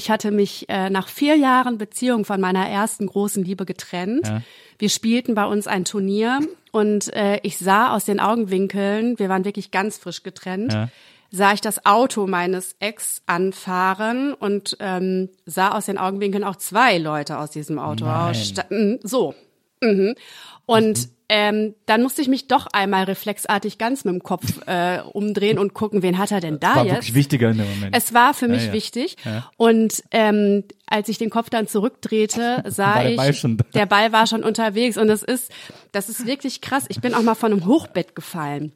Ich hatte mich äh, nach vier Jahren Beziehung von meiner ersten großen Liebe getrennt. Ja. Wir spielten bei uns ein Turnier und äh, ich sah aus den Augenwinkeln, wir waren wirklich ganz frisch getrennt, Ja. sah ich das Auto meines Ex anfahren und ähm, sah aus den Augenwinkeln auch zwei Leute aus diesem Auto Nein. aussteigen. So. Mhm. Und ähm, dann musste ich mich doch einmal reflexartig ganz mit dem Kopf äh, umdrehen und gucken, wen hat er denn da War jetzt? wirklich wichtiger in dem Moment. Es war für mich ja. wichtig. Ja. Und ähm, als ich den Kopf dann zurückdrehte, sah War der ich, Ball schon da. der Ball war schon unterwegs. Und das ist, das ist wirklich krass. Ich bin auch mal von einem Hochbett gefallen.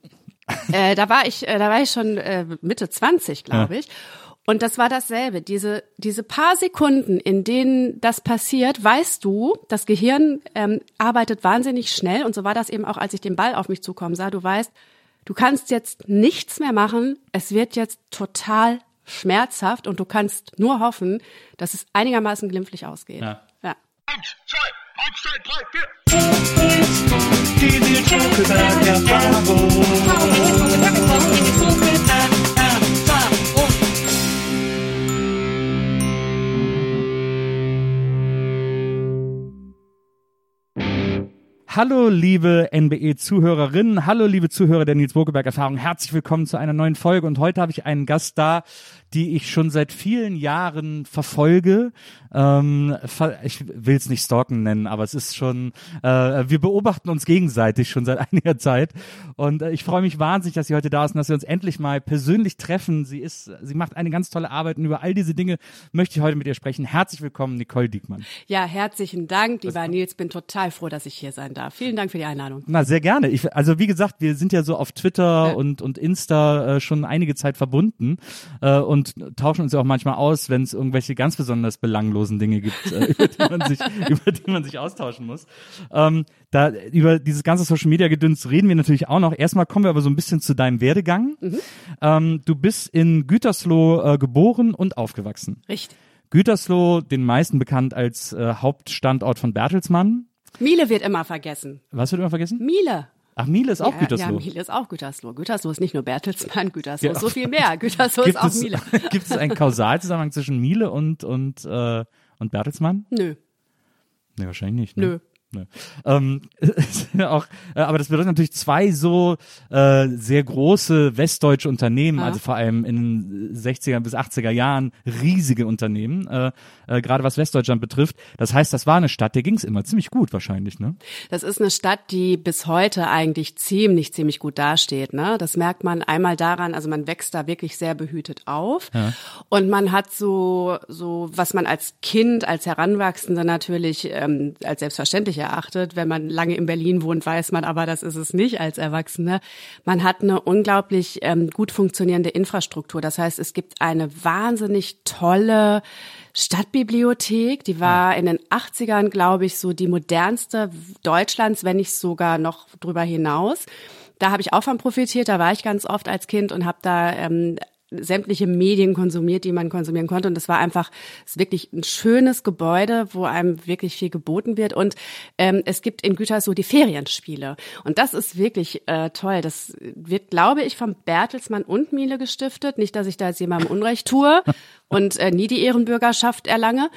äh, da war ich, äh, da war ich schon äh, Mitte 20, glaube ich. Und das war dasselbe. Diese, diese paar Sekunden, in denen das passiert, weißt du, das Gehirn ähm, arbeitet wahnsinnig schnell. Und so war das eben auch, als ich den Ball auf mich zukommen sah. Du weißt, du kannst jetzt nichts mehr machen. Es wird jetzt total schmerzhaft und du kannst nur hoffen, dass es einigermaßen glimpflich ausgeht. Ja. ja. Eins, zwei, eins, zwei, drei, vier. Hallo, liebe NBE-Zuhörerinnen, hallo, liebe Zuhörer der Nils Bokeberg-Erfahrung. Herzlich willkommen zu einer neuen Folge. Und heute habe ich einen Gast da, die ich schon seit vielen Jahren verfolge. Ähm, ich will es nicht stalken nennen, aber es ist schon, äh, wir beobachten uns gegenseitig schon seit einiger Zeit. Und äh, ich freue mich wahnsinnig, dass sie heute da ist und dass wir uns endlich mal persönlich treffen. Sie ist, sie macht eine ganz tolle Arbeit und über all diese Dinge möchte ich heute mit ihr sprechen. Herzlich willkommen, Nicole Diekmann. Ja, herzlichen Dank, lieber Nils. Bin total froh, dass ich hier sein darf. Vielen Dank für die Einladung. Na, sehr gerne. Ich, also wie gesagt, wir sind ja so auf Twitter Ja. und, und Insta äh, schon einige Zeit verbunden äh, und tauschen uns ja auch manchmal aus, wenn es irgendwelche ganz besonders belanglosen Dinge gibt, äh, über, die man sich, über die man sich austauschen muss. Ähm, da über dieses ganze Social Media Gedöns reden wir natürlich auch noch. Erstmal kommen wir aber so ein bisschen zu deinem Werdegang. Ähm, du bist in Gütersloh äh, geboren und aufgewachsen. Richtig. Gütersloh, den meisten bekannt als äh, Hauptstandort von Bertelsmann. Miele wird immer vergessen. Was wird immer vergessen? Miele. Ach, Miele ist auch ja, Gütersloh. Ja, Miele ist auch Gütersloh. Gütersloh ist nicht nur Bertelsmann, Gütersloh Ja. ist so viel mehr. Gütersloh ist auch es, Miele. gibt es einen Kausalzusammenhang zwischen Miele und und äh, und Bertelsmann? Nö, Nee, wahrscheinlich nicht. Ne? nö. Ne. Ähm, ja auch, äh, aber das bedeutet natürlich zwei so äh, sehr große westdeutsche Unternehmen, Ja. also vor allem in den 60er bis 80er Jahren riesige Unternehmen, äh, äh, gerade was Westdeutschland betrifft. Das heißt, das war eine Stadt, der ging es immer ziemlich gut wahrscheinlich, ne? Das ist eine Stadt, die bis heute eigentlich ziemlich, ziemlich gut dasteht. Ne? Das merkt man einmal daran, also man wächst da wirklich sehr behütet auf. Und man hat so, so, was man als Kind, als Heranwachsende natürlich ähm, als selbstverständlich erachtet. Wenn man lange in Berlin wohnt, weiß man aber, das ist es nicht als Erwachsene. Man hat eine unglaublich ähm, gut funktionierende Infrastruktur. Das heißt, es gibt eine wahnsinnig tolle Stadtbibliothek, die war in den 80ern, glaube ich, so die modernste Deutschlands, wenn nicht sogar noch drüber hinaus. Da habe ich auch von profitiert, da war ich ganz oft als Kind und habe da ähm, sämtliche Medien konsumiert, die man konsumieren konnte. Und das war einfach es ist wirklich ein schönes Gebäude, wo einem wirklich viel geboten wird. Und ähm, es gibt in Gütersloh die Ferienspiele. Und das ist wirklich äh, toll. Das wird, glaube ich, vom Bertelsmann und Miele gestiftet. Nicht, dass ich da jetzt jemandem Unrecht tue und äh, nie die Ehrenbürgerschaft erlange.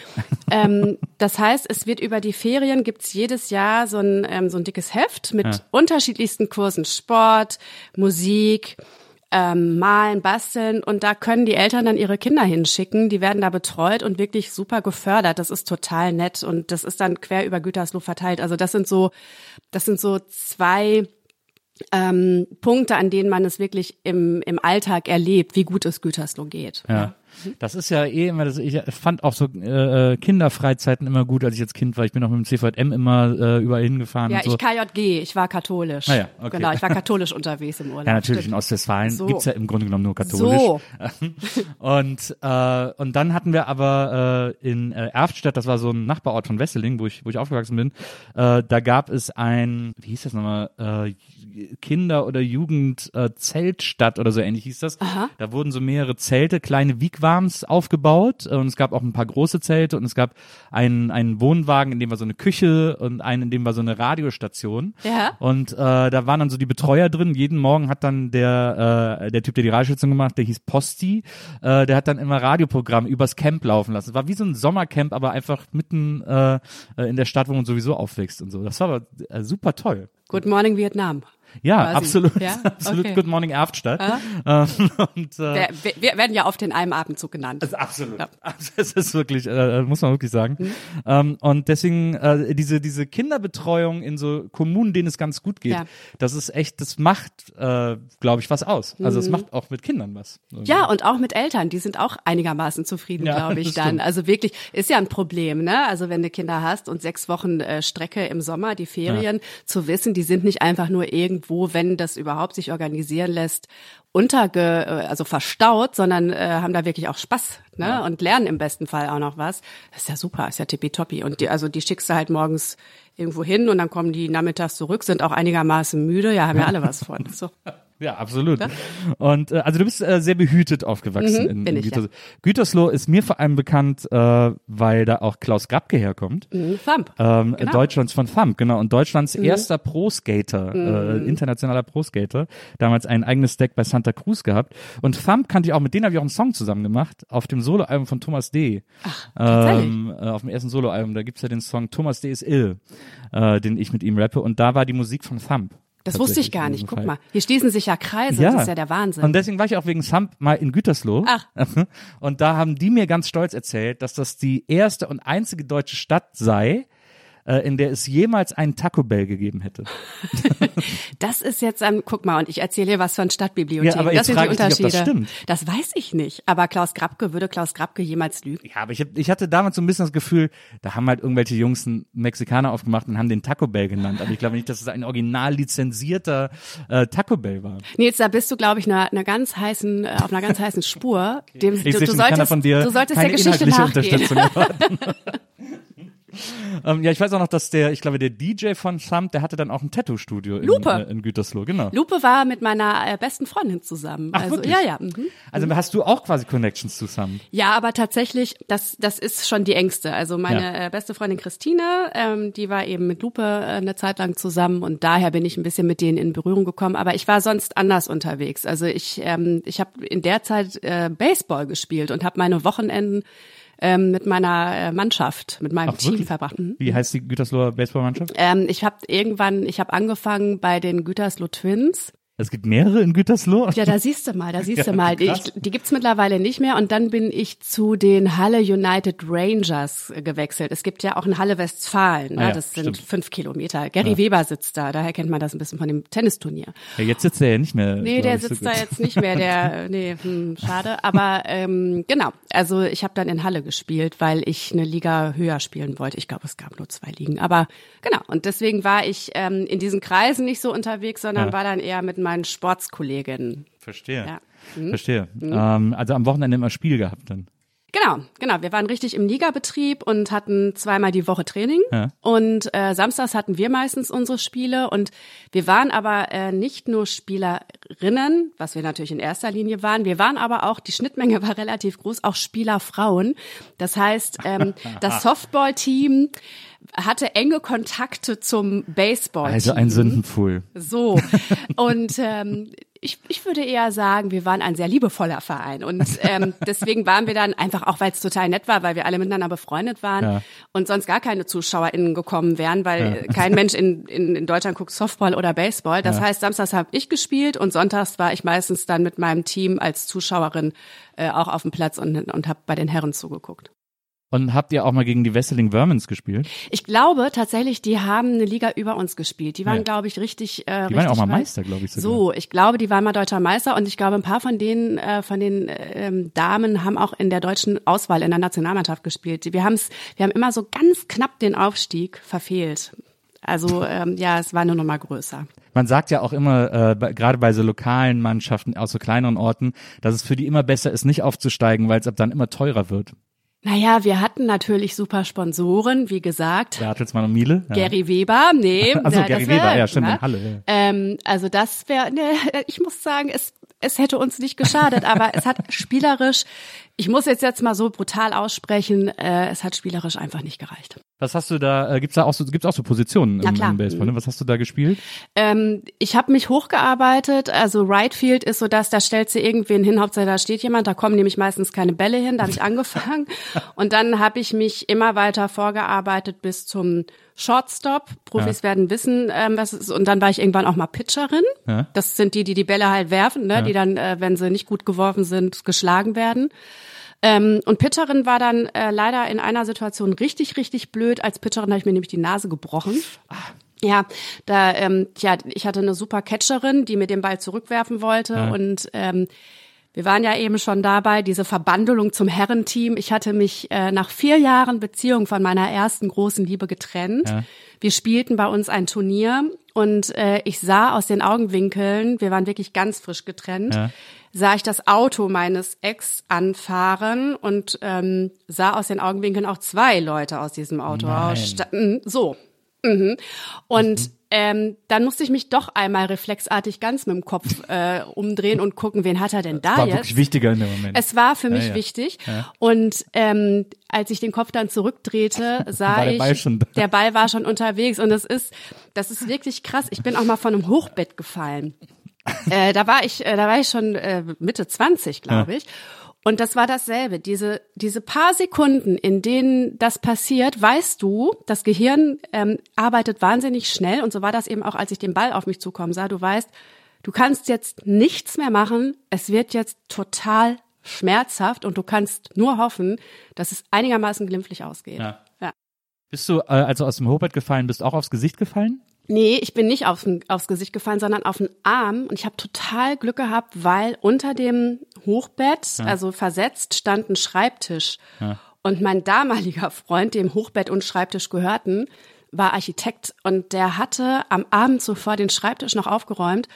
Ähm, das heißt, es wird über die Ferien gibt's jedes Jahr so ein, ähm, so ein dickes Heft mit unterschiedlichsten Kursen. Sport, Musik, ähm, malen, basteln und da können die Eltern dann ihre Kinder hinschicken, die werden da betreut und wirklich super gefördert. Das ist total nett und das ist dann quer über Gütersloh verteilt. Also das sind so, das sind so zwei ähm, Punkte, an denen man es wirklich im, im Alltag erlebt, wie gut es Gütersloh geht. Ja. Das ist ja eh immer, das, ich fand auch so äh, äh, Kinderfreizeiten immer gut, als ich jetzt Kind war. Ich bin auch mit dem CVM immer äh, überall hingefahren. Ja, so. ich KJG, ich war katholisch. Ah ja, okay. Genau, ich war katholisch unterwegs im Urlaub. Ja, natürlich, in Stimmt. Ostwestfalen So. gibt's ja im Grunde genommen nur katholisch. So. und, äh, und dann hatten wir aber äh, in äh, Erftstadt, das war so ein Nachbarort von Wesseling, wo ich, wo ich aufgewachsen bin, äh, da gab es ein, wie hieß das nochmal, äh, Kinder- oder Jugend-Zeltstadt oder so ähnlich hieß das. Aha. Da wurden so mehrere Zelte, kleine Wigwams aufgebaut und es gab auch ein paar große Zelte und es gab einen, einen Wohnwagen, in dem war so eine Küche und einen, in dem war so eine Radiostation. Ja. Und äh, da waren dann so die Betreuer drin. Jeden Morgen hat dann der äh, der Typ, der die Radiostation gemacht, der hieß Posti, äh, der hat dann immer Radioprogramm übers Camp laufen lassen. Es war wie so ein Sommercamp, aber einfach mitten äh, äh, in der Stadt, wo man sowieso aufwächst und so. Das war aber äh, super toll. Good Morning Vietnam. Ja, Quasi. absolut, Ja? absolut. Okay. Good Morning Erftstadt. Ähm, und, äh, Wir, wir, werden ja oft in einem Abendzug genannt. also absolut. Ja. Das ist wirklich, äh, muss man wirklich sagen. Mhm. Ähm, und deswegen äh, diese diese Kinderbetreuung in so Kommunen, denen es ganz gut geht, Ja. das ist echt, das macht, äh, glaube ich, was aus. Also es macht auch mit Kindern was. Mhm. Ja, und auch mit Eltern, die sind auch einigermaßen zufrieden, Ja, glaube ich dann. stimmt. Also wirklich, ist ja ein Problem, ne? Also wenn du Kinder hast und sechs Wochen äh, Strecke im Sommer, die Ferien, zu wissen, die sind nicht einfach nur irgendwo, wenn das überhaupt sich organisieren lässt, unterge, äh, also verstaut, sondern äh, haben da wirklich auch Spaß, ne? Und lernen im besten Fall auch noch was. Das ist ja super, ist ja tippitoppi. Und die, also die schickst du halt morgens irgendwo hin und dann kommen die nachmittags zurück, sind auch einigermaßen müde, ja, haben ja alle was von. So. Ja, absolut. Und äh, also du bist äh, sehr behütet aufgewachsen Mhm, in, in ich, ja. Gütersloh. Gütersloh ist mir vor allem bekannt, äh, weil da auch Klaus Grabke herkommt. Mhm, Thump. Ähm, Genau. Deutschlands von Thumb, genau. Und Deutschlands erster Pro-Skater, äh, internationaler Pro-Skater. Damals ein eigenes Deck bei Santa Cruz gehabt. Und Thumb kannte ich auch, mit denen habe ich auch einen Song zusammen gemacht, auf dem Soloalbum von Thomas D. Ach, ähm, äh, Auf dem ersten Soloalbum, da gibt's ja den Song Thomas D. ist ill, äh, den ich mit ihm rappe. Und da war die Musik von Thumb. Das wusste ich gar nicht. Guck mal, hier schließen sich ja Kreise. Das ist ja der Wahnsinn. Und deswegen war ich auch wegen Thumb mal in Gütersloh. Ach. Und da haben die mir ganz stolz erzählt, dass das die erste und einzige deutsche Stadt sei, äh, in der es jemals einen Taco Bell gegeben hätte. Das ist jetzt ein, guck mal, und ich erzähle hier was von Stadtbibliotheken. Ja, aber das sind die frage ich dich, ob Unterschiede. das stimmt. Das weiß ich nicht. Aber Klaus Grabke, würde Klaus Grabke jemals lügen? Ja, aber ich, hab, ich hatte damals so ein bisschen das Gefühl, da haben halt irgendwelche Jungs einen Mexikaner aufgemacht und haben den Taco Bell genannt. Aber ich glaube nicht, dass es ein original lizenzierter äh, Taco Bell war. Nils, da bist du, glaube ich, einer, einer ganz heißen, äh, auf einer ganz heißen Spur. Dem, Ich du, du solltest, von dir du solltest keine der Geschichte nachgehen. Ähm, ja, ich weiß auch noch, dass der, ich glaube, der DJ von Thumb, der hatte dann auch ein Tattoo-Studio in, äh, in Gütersloh, genau. Lupe war mit meiner äh, besten Freundin zusammen. Ach, also wirklich? ja, ja. Mhm. Also hast du auch quasi Connections zu Thumb? Ja, aber tatsächlich, das, das ist schon die engste. Also meine Ja. äh, beste Freundin Christine, ähm, die war eben mit Lupe äh, eine Zeit lang zusammen und daher bin ich ein bisschen mit denen in Berührung gekommen. Aber ich war sonst anders unterwegs. Also ich, ähm, ich habe in der Zeit äh, Baseball gespielt und habe meine Wochenenden ähm, mit meiner äh, Mannschaft, mit meinem Ach, Team wirklich? verbracht. Mhm. Wie heißt die Gütersloher Baseballmannschaft? Ähm, ich habe irgendwann, ich habe angefangen bei den Gütersloh Twins. Es gibt mehrere in Gütersloh. Ja, da siehst du mal, da siehst Ja, du mal. Die, ich, die gibt's mittlerweile nicht mehr. Und dann bin ich zu den Halle United Rangers äh, gewechselt. Es gibt ja auch ein Halle Westfalen. Ne? Ah ja, das sind stimmt. fünf Kilometer. Gary Weber sitzt da. Daher kennt man das ein bisschen von dem Tennisturnier. Ja, jetzt sitzt er ja nicht mehr. Nee, der so sitzt gut. da jetzt nicht mehr. Der, nee, hm, schade. Aber ähm, genau. Also ich habe dann in Halle gespielt, weil ich eine Liga höher spielen wollte. Ich glaube, es gab nur zwei Ligen. Aber genau. Und deswegen war ich ähm, in diesen Kreisen nicht so unterwegs, sondern Ja. war dann eher mit meinen Sportskolleginnen. Verstehe. Ja. Mhm. Verstehe. Ähm, also am Wochenende immer Spiel gehabt dann. Genau, genau. Wir waren richtig im Ligabetrieb und hatten zweimal die Woche Training. Ja. Und äh, samstags hatten wir meistens unsere Spiele. Und wir waren aber äh, nicht nur Spielerinnen, was wir natürlich in erster Linie waren. Wir waren aber auch, die Schnittmenge war relativ groß, auch Spielerfrauen. Das heißt, ähm, das Softball-Team hatte enge Kontakte zum Baseball-Team. Also ein Sündenpfuhl. So. Und ähm, ich, ich würde eher sagen, wir waren ein sehr liebevoller Verein und ähm, deswegen waren wir dann einfach auch, weil es total nett war, weil wir alle miteinander befreundet waren Ja. und sonst gar keine ZuschauerInnen gekommen wären, weil Ja. kein Mensch in, in, in Deutschland guckt Softball oder Baseball. Das Ja. heißt, samstags habe ich gespielt und sonntags war ich meistens dann mit meinem Team als Zuschauerin äh, auch auf dem Platz und, und habe bei den Herren zugeguckt. Und habt ihr auch mal gegen die Wesseling Vermins gespielt? Ich glaube tatsächlich, die haben eine Liga über uns gespielt. Die waren, Ja. glaube ich, richtig. Äh, Die waren richtig ja auch mal. Meister, glaube ich sogar. So, ich glaube, die waren mal deutscher Meister und ich glaube, ein paar von denen, äh, von den ähm, Damen haben auch in der deutschen Auswahl in der Nationalmannschaft gespielt. Wir haben's, wir haben immer so ganz knapp den Aufstieg verfehlt. Also ähm, ja, es war nur noch mal größer. Man sagt ja auch immer, äh, bei, gerade bei so lokalen Mannschaften aus so kleineren Orten, dass es für die immer besser ist, nicht aufzusteigen, weil es ab dann immer teurer wird. Naja, wir hatten natürlich super Sponsoren, wie gesagt. Bertelsmann und Miele. Ja. Gary Weber, nee. Also na, Gary wär- Weber, ja, stimmt, ne? in Halle. Ja. Ähm, also das wäre, ne, ich muss sagen, es, es hätte uns nicht geschadet, aber es hat spielerisch, ich muss jetzt jetzt mal so brutal aussprechen, äh, es hat spielerisch einfach nicht gereicht. Was hast du da, äh, gibt's da auch so, gibt's auch so Positionen im, im Baseball, ne? Was hast du da gespielt? Ähm, ich habe mich hochgearbeitet, also Right Field ist so das, da stellst du irgendwen hin, Hauptsache da steht jemand, da kommen nämlich meistens keine Bälle hin, da habe ich angefangen und dann habe ich mich immer weiter vorgearbeitet bis zum Shortstop. Profis werden wissen, ähm, was es ist. Und dann war ich irgendwann auch mal Pitcherin. Ja. Das sind die, die die Bälle halt werfen, ne? die dann, äh, wenn sie nicht gut geworfen sind, geschlagen werden. Ähm, und Pitcherin war dann äh, leider in einer Situation richtig, richtig blöd. Als Pitcherin habe ich mir nämlich die Nase gebrochen. Ja, da, ähm, ja, ich hatte eine super Catcherin, die mir den Ball zurückwerfen wollte und ähm, wir waren ja eben schon dabei, diese Verbandelung zum Herrenteam. Ich hatte mich äh, nach vier Jahren Beziehung von meiner ersten großen Liebe getrennt. Ja. Wir spielten bei uns ein Turnier und äh, ich sah aus den Augenwinkeln, wir waren wirklich ganz frisch getrennt, Ja. sah ich das Auto meines Ex anfahren und ähm, sah aus den Augenwinkeln auch zwei Leute aus diesem Auto Nein. aussteigen. So. Mhm. Und ähm, dann musste ich mich doch einmal reflexartig ganz mit dem Kopf äh, umdrehen und gucken, wen hat er denn da War jetzt? wirklich wichtiger in dem Moment. Es war für mich ja. wichtig. Ja. Und ähm, als ich den Kopf dann zurückdrehte, sah der ich, Ball der Ball war schon unterwegs. Und das ist, das ist wirklich krass. Ich bin auch mal von einem Hochbett gefallen. äh, da war ich, äh, da war ich schon äh, Mitte 20, glaube ich. Und das war dasselbe. Diese, diese paar Sekunden, in denen das passiert, weißt du, das Gehirn ähm, arbeitet wahnsinnig schnell. Und so war das eben auch, als ich den Ball auf mich zukommen sah. Du weißt, du kannst jetzt nichts mehr machen. Es wird jetzt total schmerzhaft und du kannst nur hoffen, dass es einigermaßen glimpflich ausgeht. Ja. ja. Bist du, äh, als du aus dem Hochbett gefallen bist, auch aufs Gesicht gefallen? Nee, ich bin nicht aufs, aufs Gesicht gefallen, sondern auf den Arm. Und ich habe total Glück gehabt, weil unter dem Hochbett, also versetzt, stand ein Schreibtisch. Und mein damaliger Freund, dem Hochbett und Schreibtisch gehörten, war Architekt und der hatte am Abend zuvor den Schreibtisch noch aufgeräumt.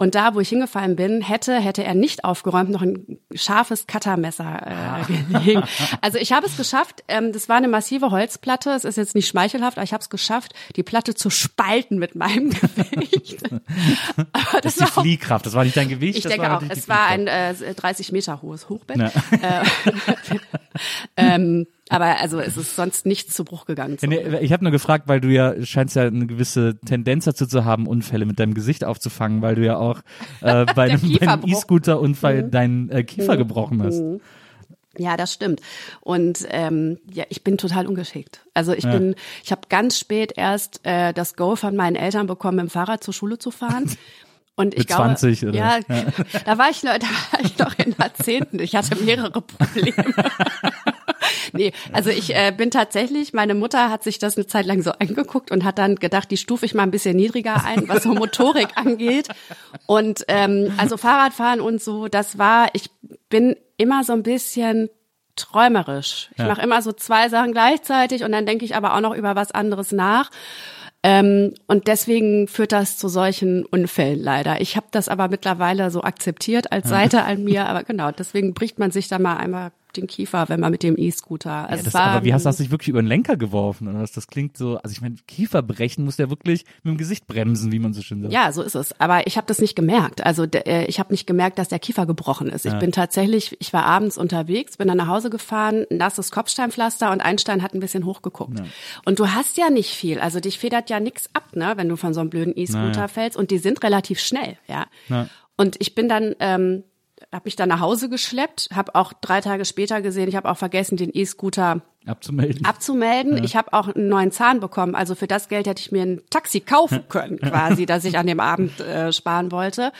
Und da, wo ich hingefallen bin, hätte, hätte er nicht aufgeräumt, noch ein scharfes Cuttermesser äh, gelegen. Also ich habe es geschafft. Ähm, das war eine massive Holzplatte. Es ist jetzt nicht schmeichelhaft, aber ich habe es geschafft, die Platte zu spalten mit meinem Gewicht. aber Das das ist die war auch, Fliehkraft, das war nicht dein Gewicht. ich das denke war auch, es die war ein äh, 30 Meter hohes Hochbett. Ja. Äh, ähm, aber also es ist sonst nichts zu Bruch gegangen. Ja, nee, Ich habe nur gefragt, weil du ja scheinst ja eine gewisse Tendenz dazu zu haben, Unfälle mit deinem Gesicht aufzufangen, weil du ja auch äh, bei einem. E-Scooter-Unfall Mhm. deinen äh, Kiefer gebrochen hast. Ja, das stimmt. Und ähm, ja, ich bin total ungeschickt. Also ich bin, ich habe ganz spät erst äh, das Go von meinen Eltern bekommen, mit dem Fahrrad zur Schule zu fahren. Und ich Mit glaube, 20 oder? Ja, da war ich noch, da war ich noch in Jahrzehnten. Ich hatte mehrere Probleme. Nee, also ich äh, bin tatsächlich, meine Mutter hat sich das eine Zeit lang so angeguckt und hat dann gedacht, die stufe ich mal ein bisschen niedriger ein, was so Motorik angeht. Und ähm, also Fahrradfahren und so, das war, ich bin immer so ein bisschen träumerisch. Ich Ja. mache immer so zwei Sachen gleichzeitig und dann denke ich aber auch noch über was anderes nach. Ähm, und deswegen führt das zu solchen Unfällen leider. Ich habe das aber mittlerweile so akzeptiert als Seite an mir. Aber genau, deswegen bricht man sich da mal einmal den Kiefer, wenn man mit dem E-Scooter. Also Ja, es das, war, aber wie hast du das nicht wirklich über den Lenker geworfen? Oder? Das klingt so, also ich meine, Kieferbrechen muss ja wirklich mit dem Gesicht bremsen, wie man so schön sagt. Ja, so ist es. Aber ich habe das nicht gemerkt. Also de- äh, ich habe nicht gemerkt, dass der Kiefer gebrochen ist. Ich bin tatsächlich, ich war abends unterwegs, bin dann nach Hause gefahren, nasses Kopfsteinpflaster und ein Stein hat ein bisschen hochgeguckt. Und du hast ja nicht viel. Also dich federt ja nix ab, ne, wenn du von so einem blöden E-Scooter fällst. Und die sind relativ schnell, ja. Ja. Und ich bin dann, ähm, habe mich dann nach Hause geschleppt, habe auch drei Tage später gesehen, ich habe auch vergessen, den E-Scooter Abzumelden. abzumelden. Ich habe auch einen neuen Zahn bekommen. Also für das Geld hätte ich mir ein Taxi kaufen können, quasi, das ich an dem Abend äh, sparen wollte.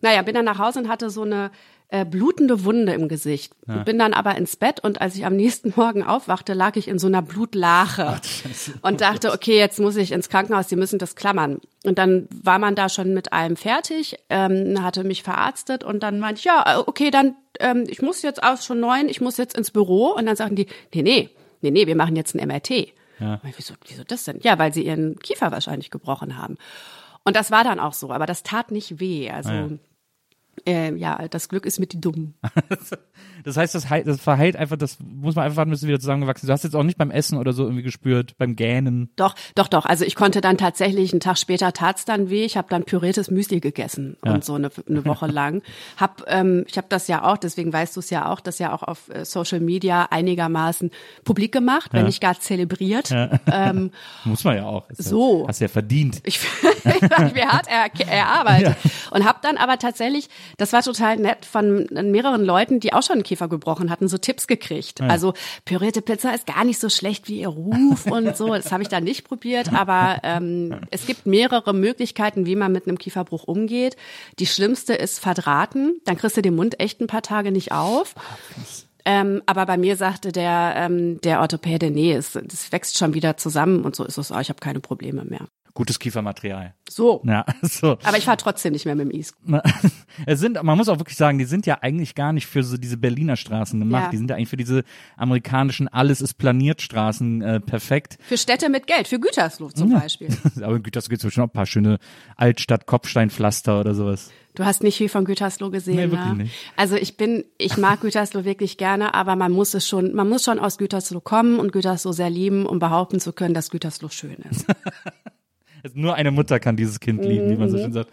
Naja, bin dann nach Hause und hatte so eine äh, blutende Wunde im Gesicht. Bin dann aber ins Bett und als ich am nächsten Morgen aufwachte, lag ich in so einer Blutlache und dachte, okay, jetzt muss ich ins Krankenhaus, die müssen das klammern. Und dann war man da schon mit allem fertig, ähm, hatte mich verarztet und dann meinte ich, ja, äh, okay, dann, ähm, ich muss jetzt aus schon neun, ich muss jetzt ins Büro. Und dann sagten die, nee, nee, nee, nee, wir machen jetzt ein MRT. Ja. Ich, Wieso, wieso das denn? Ja, weil sie ihren Kiefer wahrscheinlich gebrochen haben. Und das war dann auch so, aber das tat nicht weh. Also Ah, ja. Äh, ja, das Glück ist mit die Dummen. Das heißt, das, das verheilt einfach, das muss man einfach warten, bis du wieder zusammengewachsen. Du hast jetzt auch nicht beim Essen oder so irgendwie gespürt, beim Gähnen. Doch, doch, doch. Also ich konnte dann tatsächlich, einen Tag später tat's dann weh. Ich habe dann püriertes Müsli gegessen Ja. und so eine, eine Woche lang. Hab, ähm, ich habe das ja auch, deswegen weißt du es ja auch, das ja auch auf äh, Social Media einigermaßen publik gemacht, wenn Ja. nicht gar zelebriert. Ähm, Muss man ja auch. Ist So. Ja, hast ja verdient. ich habe mir hart er, erarbeitet und habe dann aber tatsächlich, das war total nett von mehreren Leuten, die auch schon einen Kiefer gebrochen hatten, so Tipps gekriegt. Also pürierte Pizza ist gar nicht so schlecht wie ihr Ruf und so. Das habe ich dann nicht probiert, aber ähm, es gibt mehrere Möglichkeiten, wie man mit einem Kieferbruch umgeht. Die schlimmste ist verdrahten. Dann kriegst du den Mund echt ein paar Tage nicht auf. Ähm, aber bei mir sagte der, ähm, der Orthopäde, nee, es, es wächst schon wieder zusammen und so ist es auch. Ich habe keine Probleme mehr. Gutes Kiefermaterial. So. Ja, so. Aber ich fahre trotzdem nicht mehr mit dem E Na, Es sind, man muss auch wirklich sagen, die sind ja eigentlich gar nicht für so diese Berliner Straßen gemacht. Ja. Die sind ja eigentlich für diese amerikanischen Alles ist planiert Straßen äh, perfekt. Für Städte mit Geld, für Gütersloh zum Beispiel. Aber in Gütersloh gibt es bestimmt auch ein paar schöne Altstadt-Kopfsteinpflaster oder sowas. Du hast nicht viel von Gütersloh gesehen, Nee, ne? wirklich nicht. Also ich bin, ich mag Gütersloh wirklich gerne, aber man muss es schon, man muss schon aus Gütersloh kommen und Gütersloh sehr lieben, um behaupten zu können, dass Gütersloh schön ist. Also Nur eine Mutter kann dieses Kind lieben, wie Mhm. man so schön sagt.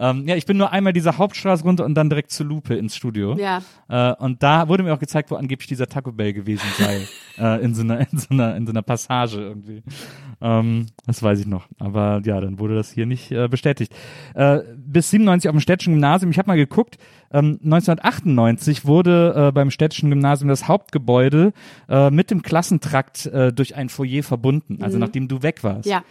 Ähm, ja, ich bin nur einmal diese Hauptstraße runter und dann direkt zur Lupe ins Studio. Ja. Äh, und da wurde mir auch gezeigt, wo angeblich dieser Taco Bell gewesen sei. äh, in, so einer, in, so einer, in so einer Passage irgendwie. Ähm, das weiß ich noch. Aber ja, dann wurde das hier nicht äh, bestätigt. Äh, bis 97 auf dem Städtischen Gymnasium. Ich habe mal geguckt. Ähm, 1998 wurde äh, beim Städtischen Gymnasium das Hauptgebäude äh, mit dem Klassentrakt durch ein Foyer verbunden. Also nachdem du weg warst. Mhm. Ja.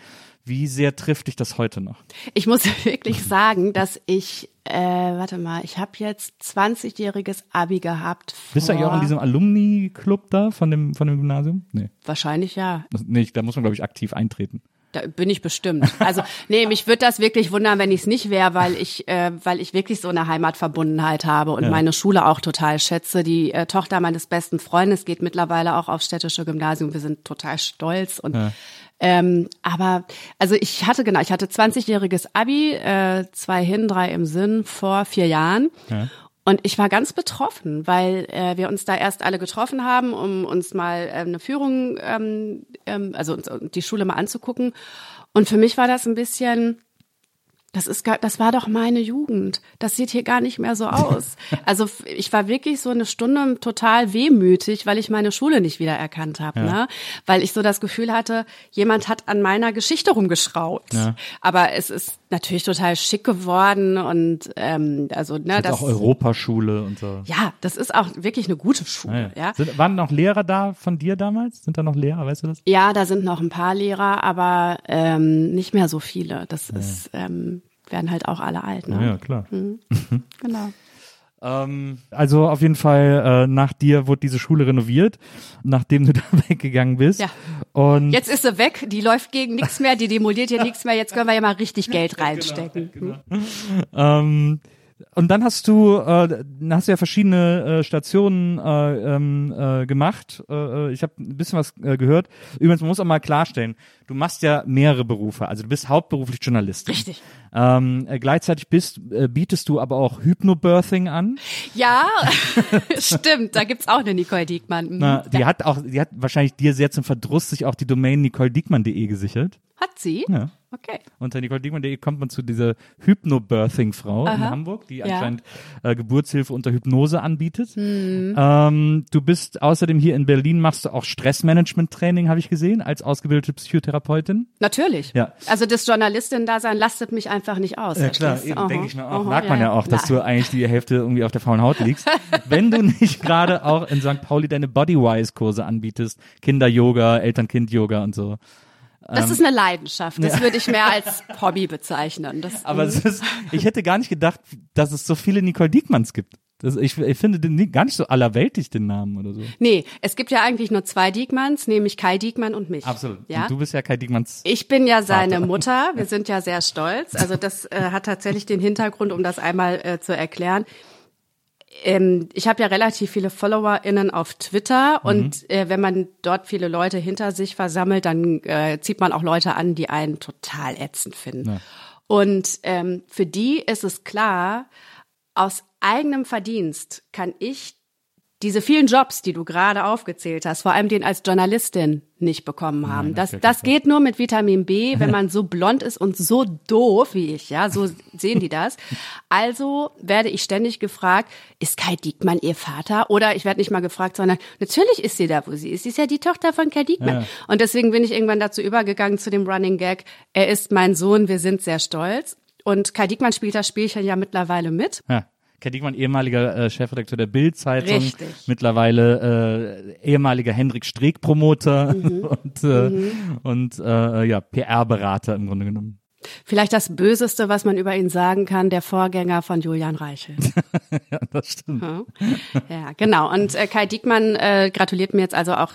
Wie sehr trifft dich das heute noch? Ich muss wirklich sagen, dass ich, äh, warte mal, ich habe jetzt 20-jähriges Abi gehabt. Bist du eigentlich auch in vor- diesem Alumni-Club da von dem, von dem Gymnasium? Nee. Wahrscheinlich ja. Das- Nee, da muss man, glaube ich, aktiv eintreten. Da bin ich bestimmt. Also nee, mich würde das wirklich wundern, wenn ich es nicht wäre, weil ich, äh, weil ich wirklich so eine Heimatverbundenheit habe und Ja. meine Schule auch total schätze. Die äh, Tochter meines besten Freundes geht mittlerweile auch aufs städtische Gymnasium. Wir sind total stolz und ähm, aber also ich hatte genau, ich hatte 20-jähriges Abi, äh, zwei hin, drei im Sinn vor vier Jahren. Und ich war ganz betroffen, weil äh, wir uns da erst alle getroffen haben, um uns mal ähm, eine Führung, ähm, ähm, also uns, die Schule mal anzugucken. Und für mich war das ein bisschen, das ist, gar- das war doch meine Jugend. Das sieht hier gar nicht mehr so aus. Also ich war wirklich so eine Stunde total wehmütig, weil ich meine Schule nicht wiedererkannt habe, ne? Weil ich so das Gefühl hatte, jemand hat an meiner Geschichte rumgeschraubt. Ja. Aber es ist natürlich total schick geworden und ähm, also ne, das auch Europaschule und so. ja, das ist auch wirklich eine gute Schule, ja. Sind, waren noch Lehrer da von dir damals? Sind da noch Lehrer, weißt du das? Ja, da sind noch ein paar Lehrer, aber ähm, nicht mehr so viele. Das ist, ähm, werden halt auch alle alt, ne? Ja, klar. Genau. Ähm, also auf jeden Fall, äh, nach dir wurde diese Schule renoviert, nachdem du da weggegangen bist. Ja. Und Jetzt ist sie weg, die läuft gegen nichts mehr, die demoliert hier nichts mehr, jetzt können wir ja mal richtig Geld reinstecken. Hm? Ähm, und dann hast du, äh, hast du ja verschiedene äh, Stationen äh, ähm, äh, gemacht. Äh, ich habe ein bisschen was äh, gehört. Übrigens, man muss auch mal klarstellen, du machst ja mehrere Berufe. Also du bist hauptberuflich Journalist. Richtig. Ähm, äh, gleichzeitig bist, äh, bietest du aber auch Hypnobirthing an. Ja, stimmt, da gibt's auch eine Nicole Diekmann. Mhm. Na, die hat auch, die hat wahrscheinlich dir sehr zum Verdruss sich auch die Domain nicolediekmann.de gesichert. Hat sie? Ja. Okay. Unter nicolediekmann.de kommt man zu dieser Hypnobirthing-Frau in Hamburg, die Ja. anscheinend äh, Geburtshilfe unter Hypnose anbietet. Mhm. Ähm, du bist außerdem hier in Berlin, machst du auch Stressmanagement-Training, habe ich gesehen, als ausgebildete Psychotherapeutin. Natürlich. Ja. Also das Journalistin-Dasein lastet mich einfach nicht aus. du? Aha. denke ich mir auch. Aha, Merkt man ja auch, dass Klar. du eigentlich die Hälfte irgendwie auf der faulen Haut liegst. Wenn du nicht gerade auch in St. Pauli deine Bodywise-Kurse anbietest, Kinder-Yoga, Eltern-Kind-Yoga und so. Das ist eine Leidenschaft. Das würde ich mehr als Hobby bezeichnen. Das, Aber es ist, ich hätte gar nicht gedacht, dass es so viele Nicole Diekmanns gibt. Das, ich, ich finde den gar nicht so allerweltig, den Namen oder so. nee, es gibt ja eigentlich nur zwei Diekmanns, nämlich Kai Diekmann und mich. Absolut. Ja? Und du bist ja Kai Diekmanns. Ich bin ja seine Mutter. Wir sind ja sehr stolz. Also das äh, hat tatsächlich den Hintergrund, um das einmal äh, zu erklären. Ähm, ich habe ja relativ viele FollowerInnen auf Twitter und äh, wenn man dort viele Leute hinter sich versammelt, dann äh, zieht man auch Leute an, die einen total ätzend finden. Und ähm, für die ist es klar, aus eigenem Verdienst kann ich diese vielen Jobs, die du gerade aufgezählt hast, vor allem den als Journalistin nicht bekommen haben. Das, das geht nur mit Vitamin B, wenn man so blond ist und so doof wie ich, ja, so sehen die das. Also werde ich ständig gefragt, ist Kai Diekmann ihr Vater? Oder ich werde nicht mal gefragt, sondern natürlich ist sie da, wo sie ist. Sie ist ja die Tochter von Kai Diekmann. Und deswegen bin ich irgendwann dazu übergegangen zu dem Running Gag, er ist mein Sohn, wir sind sehr stolz. Und Kai Diekmann spielt das Spielchen ja mittlerweile mit. Ja. Kai Diekmann, ehemaliger äh, Chefredakteur der Bild-Zeitung, mittlerweile äh, ehemaliger Henrik Streeck-Promoter Mhm. und, äh, und äh, ja, PR-Berater im Grunde genommen. Vielleicht das Böseste, was man über ihn sagen kann, der Vorgänger von Julian Reichel. ja, das stimmt. Ja, Ja, genau. Und äh, Kai Diekmann äh, gratuliert mir jetzt also auch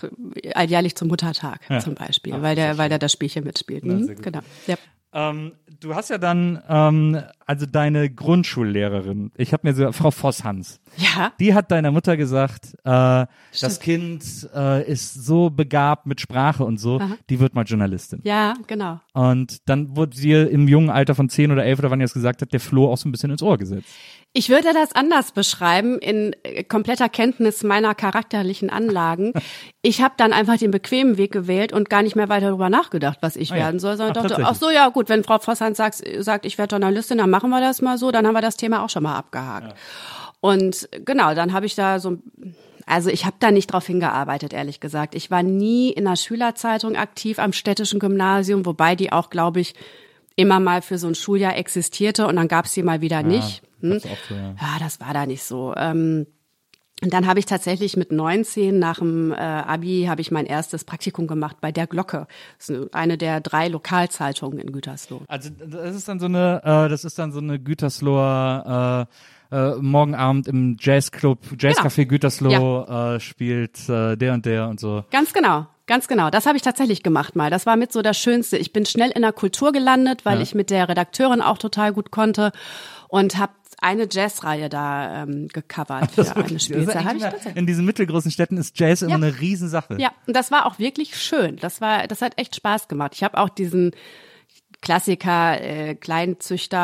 alljährlich zum Muttertag zum Beispiel, weil der, weil der das Spielchen mitspielt. Mhm, genau. Ja. Ähm, du hast ja dann, ähm, also deine Grundschullehrerin, ich habe mir so, Frau Voss-Hans, ja, die hat deiner Mutter gesagt, äh, das Kind äh, ist so begabt mit Sprache und so, die wird mal Journalistin. ja, genau. Und dann wurde dir im jungen Alter von 10 oder 11 oder wann ihr es gesagt hat, der Floh auch so ein bisschen ins Ohr gesetzt. Ich würde das anders beschreiben, in äh, kompletter Kenntnis meiner charakterlichen Anlagen. Ich habe dann einfach den bequemen Weg gewählt und gar nicht mehr weiter darüber nachgedacht, was ich Ah ja. werden soll, sondern Ach, dachte, ach so, ja gut, wenn Frau Vosshand sagt, sagt ich werde Journalistin, dann machen wir das mal so, dann haben wir das Thema auch schon mal abgehakt. Und genau, dann habe ich da so, also ich habe da nicht drauf hingearbeitet, ehrlich gesagt. Ich war nie in der Schülerzeitung aktiv am städtischen Gymnasium, wobei die auch, glaube ich, immer mal für so ein Schuljahr existierte und dann gab es sie mal wieder nicht. Hm? so, ja. ja, das war da nicht so. Ähm, und dann habe ich tatsächlich mit 19 nach dem äh, Abi habe ich mein erstes Praktikum gemacht bei der Glocke. Das ist eine der drei Lokalzeitungen in Gütersloh. Also das ist dann so eine, äh, das ist dann so eine Gütersloher äh, äh, morgen Abend im Jazzclub, Jazzcafé Gütersloh äh, spielt äh, der und der und so. Ganz genau. Ganz genau, das habe ich tatsächlich gemacht mal. Das war mit so das Schönste. Ich bin schnell in der Kultur gelandet, weil Ja. ich mit der Redakteurin auch total gut konnte und habe eine Jazzreihe da ähm, gecovert für eine Das ist Spielzeit. Ich immer- tatsächlich. in diesen mittelgroßen Städten ist Jazz immer Ja. eine Riesensache. Ja, und das war auch wirklich schön. Das war, das hat echt Spaß gemacht. Ich habe auch diesen Klassiker äh, Kleinzüchter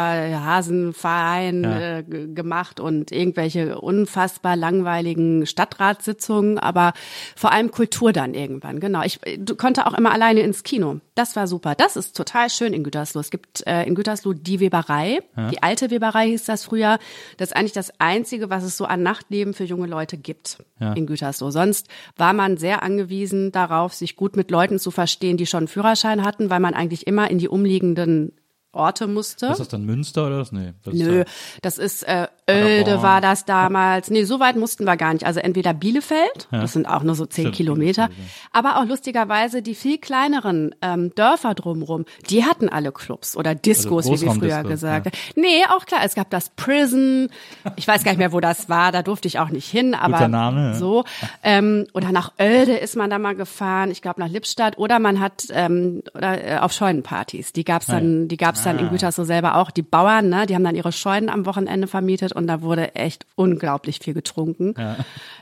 Hasenverein Ja. äh, gemacht und irgendwelche unfassbar langweiligen Stadtratssitzungen, aber vor allem Kultur dann irgendwann. Genau. Ich äh, konnte auch immer alleine ins Kino. Das war super. Das ist total schön in Gütersloh. Es gibt äh, in Gütersloh die Weberei. Die alte Weberei hieß das früher. Das ist eigentlich das einzige, was es so an Nachtleben für junge Leute gibt Ja. in Gütersloh. Sonst war man sehr angewiesen darauf, sich gut mit Leuten zu verstehen, die schon einen Führerschein hatten, weil man eigentlich immer in die umliegenden Orte musste. Ist das dann Münster oder was? Nee. Das ist Nö, ja- das ist äh, Oelde war das damals. Nee, so weit mussten wir gar nicht. Also entweder Bielefeld, das sind auch nur so zehn Stimmt, Kilometer, aber auch lustigerweise die viel kleineren ähm, Dörfer drumrum, die hatten alle Clubs oder Diskos, wie wir früher gesagt haben. Nee, auch klar, es gab das Prison. Ich weiß gar nicht mehr, wo das war, da durfte ich auch nicht hin, aber Guter Name, ja. so. Ähm, oder nach Oelde ist man da mal gefahren, ich glaube nach Lippstadt oder man hat ähm, oder äh, auf Scheunenpartys. Die gab's dann, die gab's dann Ah. in Gütersloh selber auch. Die Bauern, ne, die haben dann ihre Scheunen am Wochenende vermietet und da wurde echt unglaublich viel getrunken.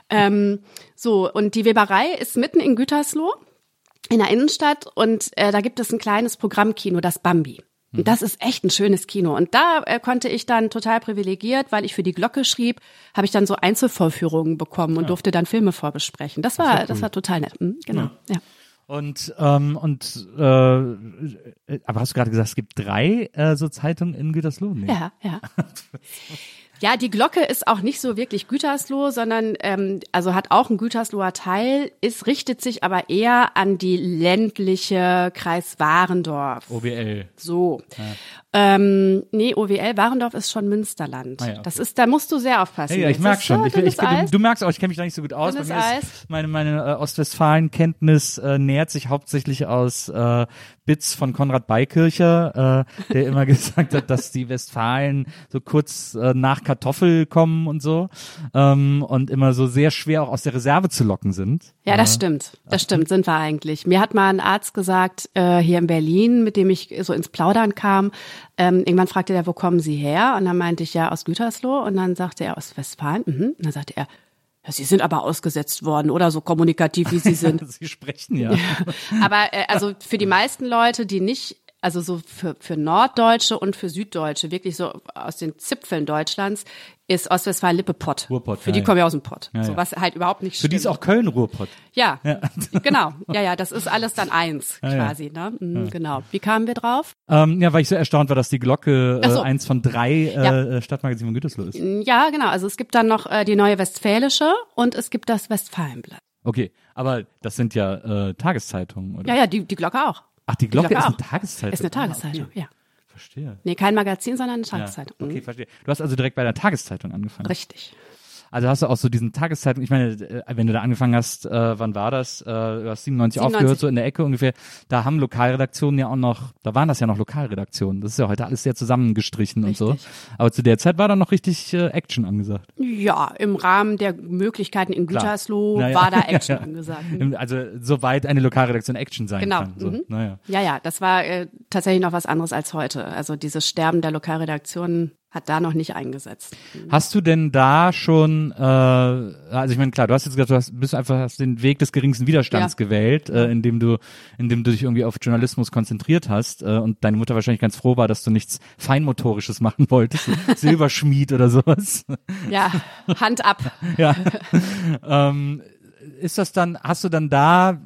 Ähm, so und die Weberei ist mitten in Gütersloh in der Innenstadt und äh, da gibt es ein kleines Programmkino, das Bambi. Und das ist echt ein schönes Kino. Und da äh, konnte ich dann total privilegiert, weil ich für die Glocke schrieb, habe ich dann so Einzelvorführungen bekommen und durfte dann Filme vorbesprechen. Das war, das war total nett. Mhm, genau. Ja. Und ähm, und äh, aber hast du gerade gesagt, es gibt drei äh, so Zeitungen in Gütersloh? Nee. Ja, ja. Ja, die Glocke ist auch nicht so wirklich Gütersloh, sondern ähm, also hat auch einen Gütersloher Teil, ist richtet sich aber eher an die ländliche Kreis Warendorf. OBL. So. Ähm, nee, OWL Warendorf ist schon Münsterland. Ah ja, okay. Das ist, da musst du sehr aufpassen. Ja, ja, ich Das merk ist schon. so Ich, ich, dünnes du, merkst auch, ich kenne mich da nicht so gut aus. Bei mir ist meine meine äh, Ostwestfalen-Kenntnis äh, nähert sich hauptsächlich aus äh, Bits von Konrad Beikircher, äh, der immer gesagt hat, dass die Westfalen so kurz äh, nach Kartoffel kommen und so ähm, und immer so sehr schwer auch aus der Reserve zu locken sind. Ja, das stimmt. Das stimmt, sind wir eigentlich. Mir hat mal ein Arzt gesagt, äh, hier in Berlin, mit dem ich so ins Plaudern kam, ähm, irgendwann fragte der, wo kommen Sie her? Und dann meinte ich, ja, aus Gütersloh. Und dann sagte er, aus Westfalen. Mhm. Und dann sagte er, ja, Sie sind aber ausgesetzt worden oder so kommunikativ, wie Sie sind. Sie sprechen ja. Aber äh, also für die meisten Leute, die nicht, also so für, für Norddeutsche und für Süddeutsche, wirklich so aus den Zipfeln Deutschlands, ist Ostwestfalen-Lippe Pott. Ruhrpott, Für ja, die ja. kommen ja aus dem Pott. Ja, so ja. was halt überhaupt nicht Für stimmt. die ist auch Köln Ruhrpott. Ja, genau. Ja, ja, das ist alles dann eins Ja, ja. quasi, ne? Mhm, Genau. Wie kamen wir drauf? Ähm, ja, weil ich so erstaunt war, dass die Glocke äh, so. eins von drei äh, Ja. äh, Stadtmagazinen von Gütersloh ist. Ja, genau. Also es gibt dann noch äh, die neue Westfälische und es gibt das Westfalenblatt. Okay, aber das sind ja äh, Tageszeitungen, oder? Ja, ja, die, die Glocke auch. Ach, die Glocke, Glocke ist eine auch. Tageszeitung. Ist eine Ah, Tageszeitung, okay. ja. Verstehe. Nee, kein Magazin, sondern eine Ja, Tageszeitung. okay, Mhm. verstehe. Du hast also direkt bei der Tageszeitung angefangen. Richtig. Also hast du auch so diesen Tageszeitung, ich meine, äh, wenn du da angefangen hast, äh, wann war das? Äh, du hast 97, 97. aufgehört, so in der Ecke ungefähr. Da haben Lokalredaktionen ja auch noch, da waren das ja noch Lokalredaktionen. Das ist ja heute alles sehr zusammengestrichen und so. Richtig. Aber zu der Zeit war da noch richtig äh, Action angesagt. Ja, im Rahmen der Möglichkeiten in. Gütersloh Na ja. war da Action Ja, ja. angesagt. Also soweit eine Lokalredaktion Action sein Genau. kann. So. Mhm. Naja. Ja, ja, das war äh, tatsächlich noch was anderes als heute. Also dieses Sterben der Lokalredaktionen hat da noch nicht eingesetzt. Hast du denn da schon, äh, also ich meine, klar, du hast jetzt gesagt, du hast, bist einfach hast den Weg des geringsten Widerstands Ja. gewählt, äh, indem du, indem du dich irgendwie auf Journalismus konzentriert hast äh, und deine Mutter wahrscheinlich ganz froh war, dass du nichts Feinmotorisches machen wolltest, Silberschmied oder sowas. Ja, Hand ab. ja. ähm, ist das dann, hast du dann da,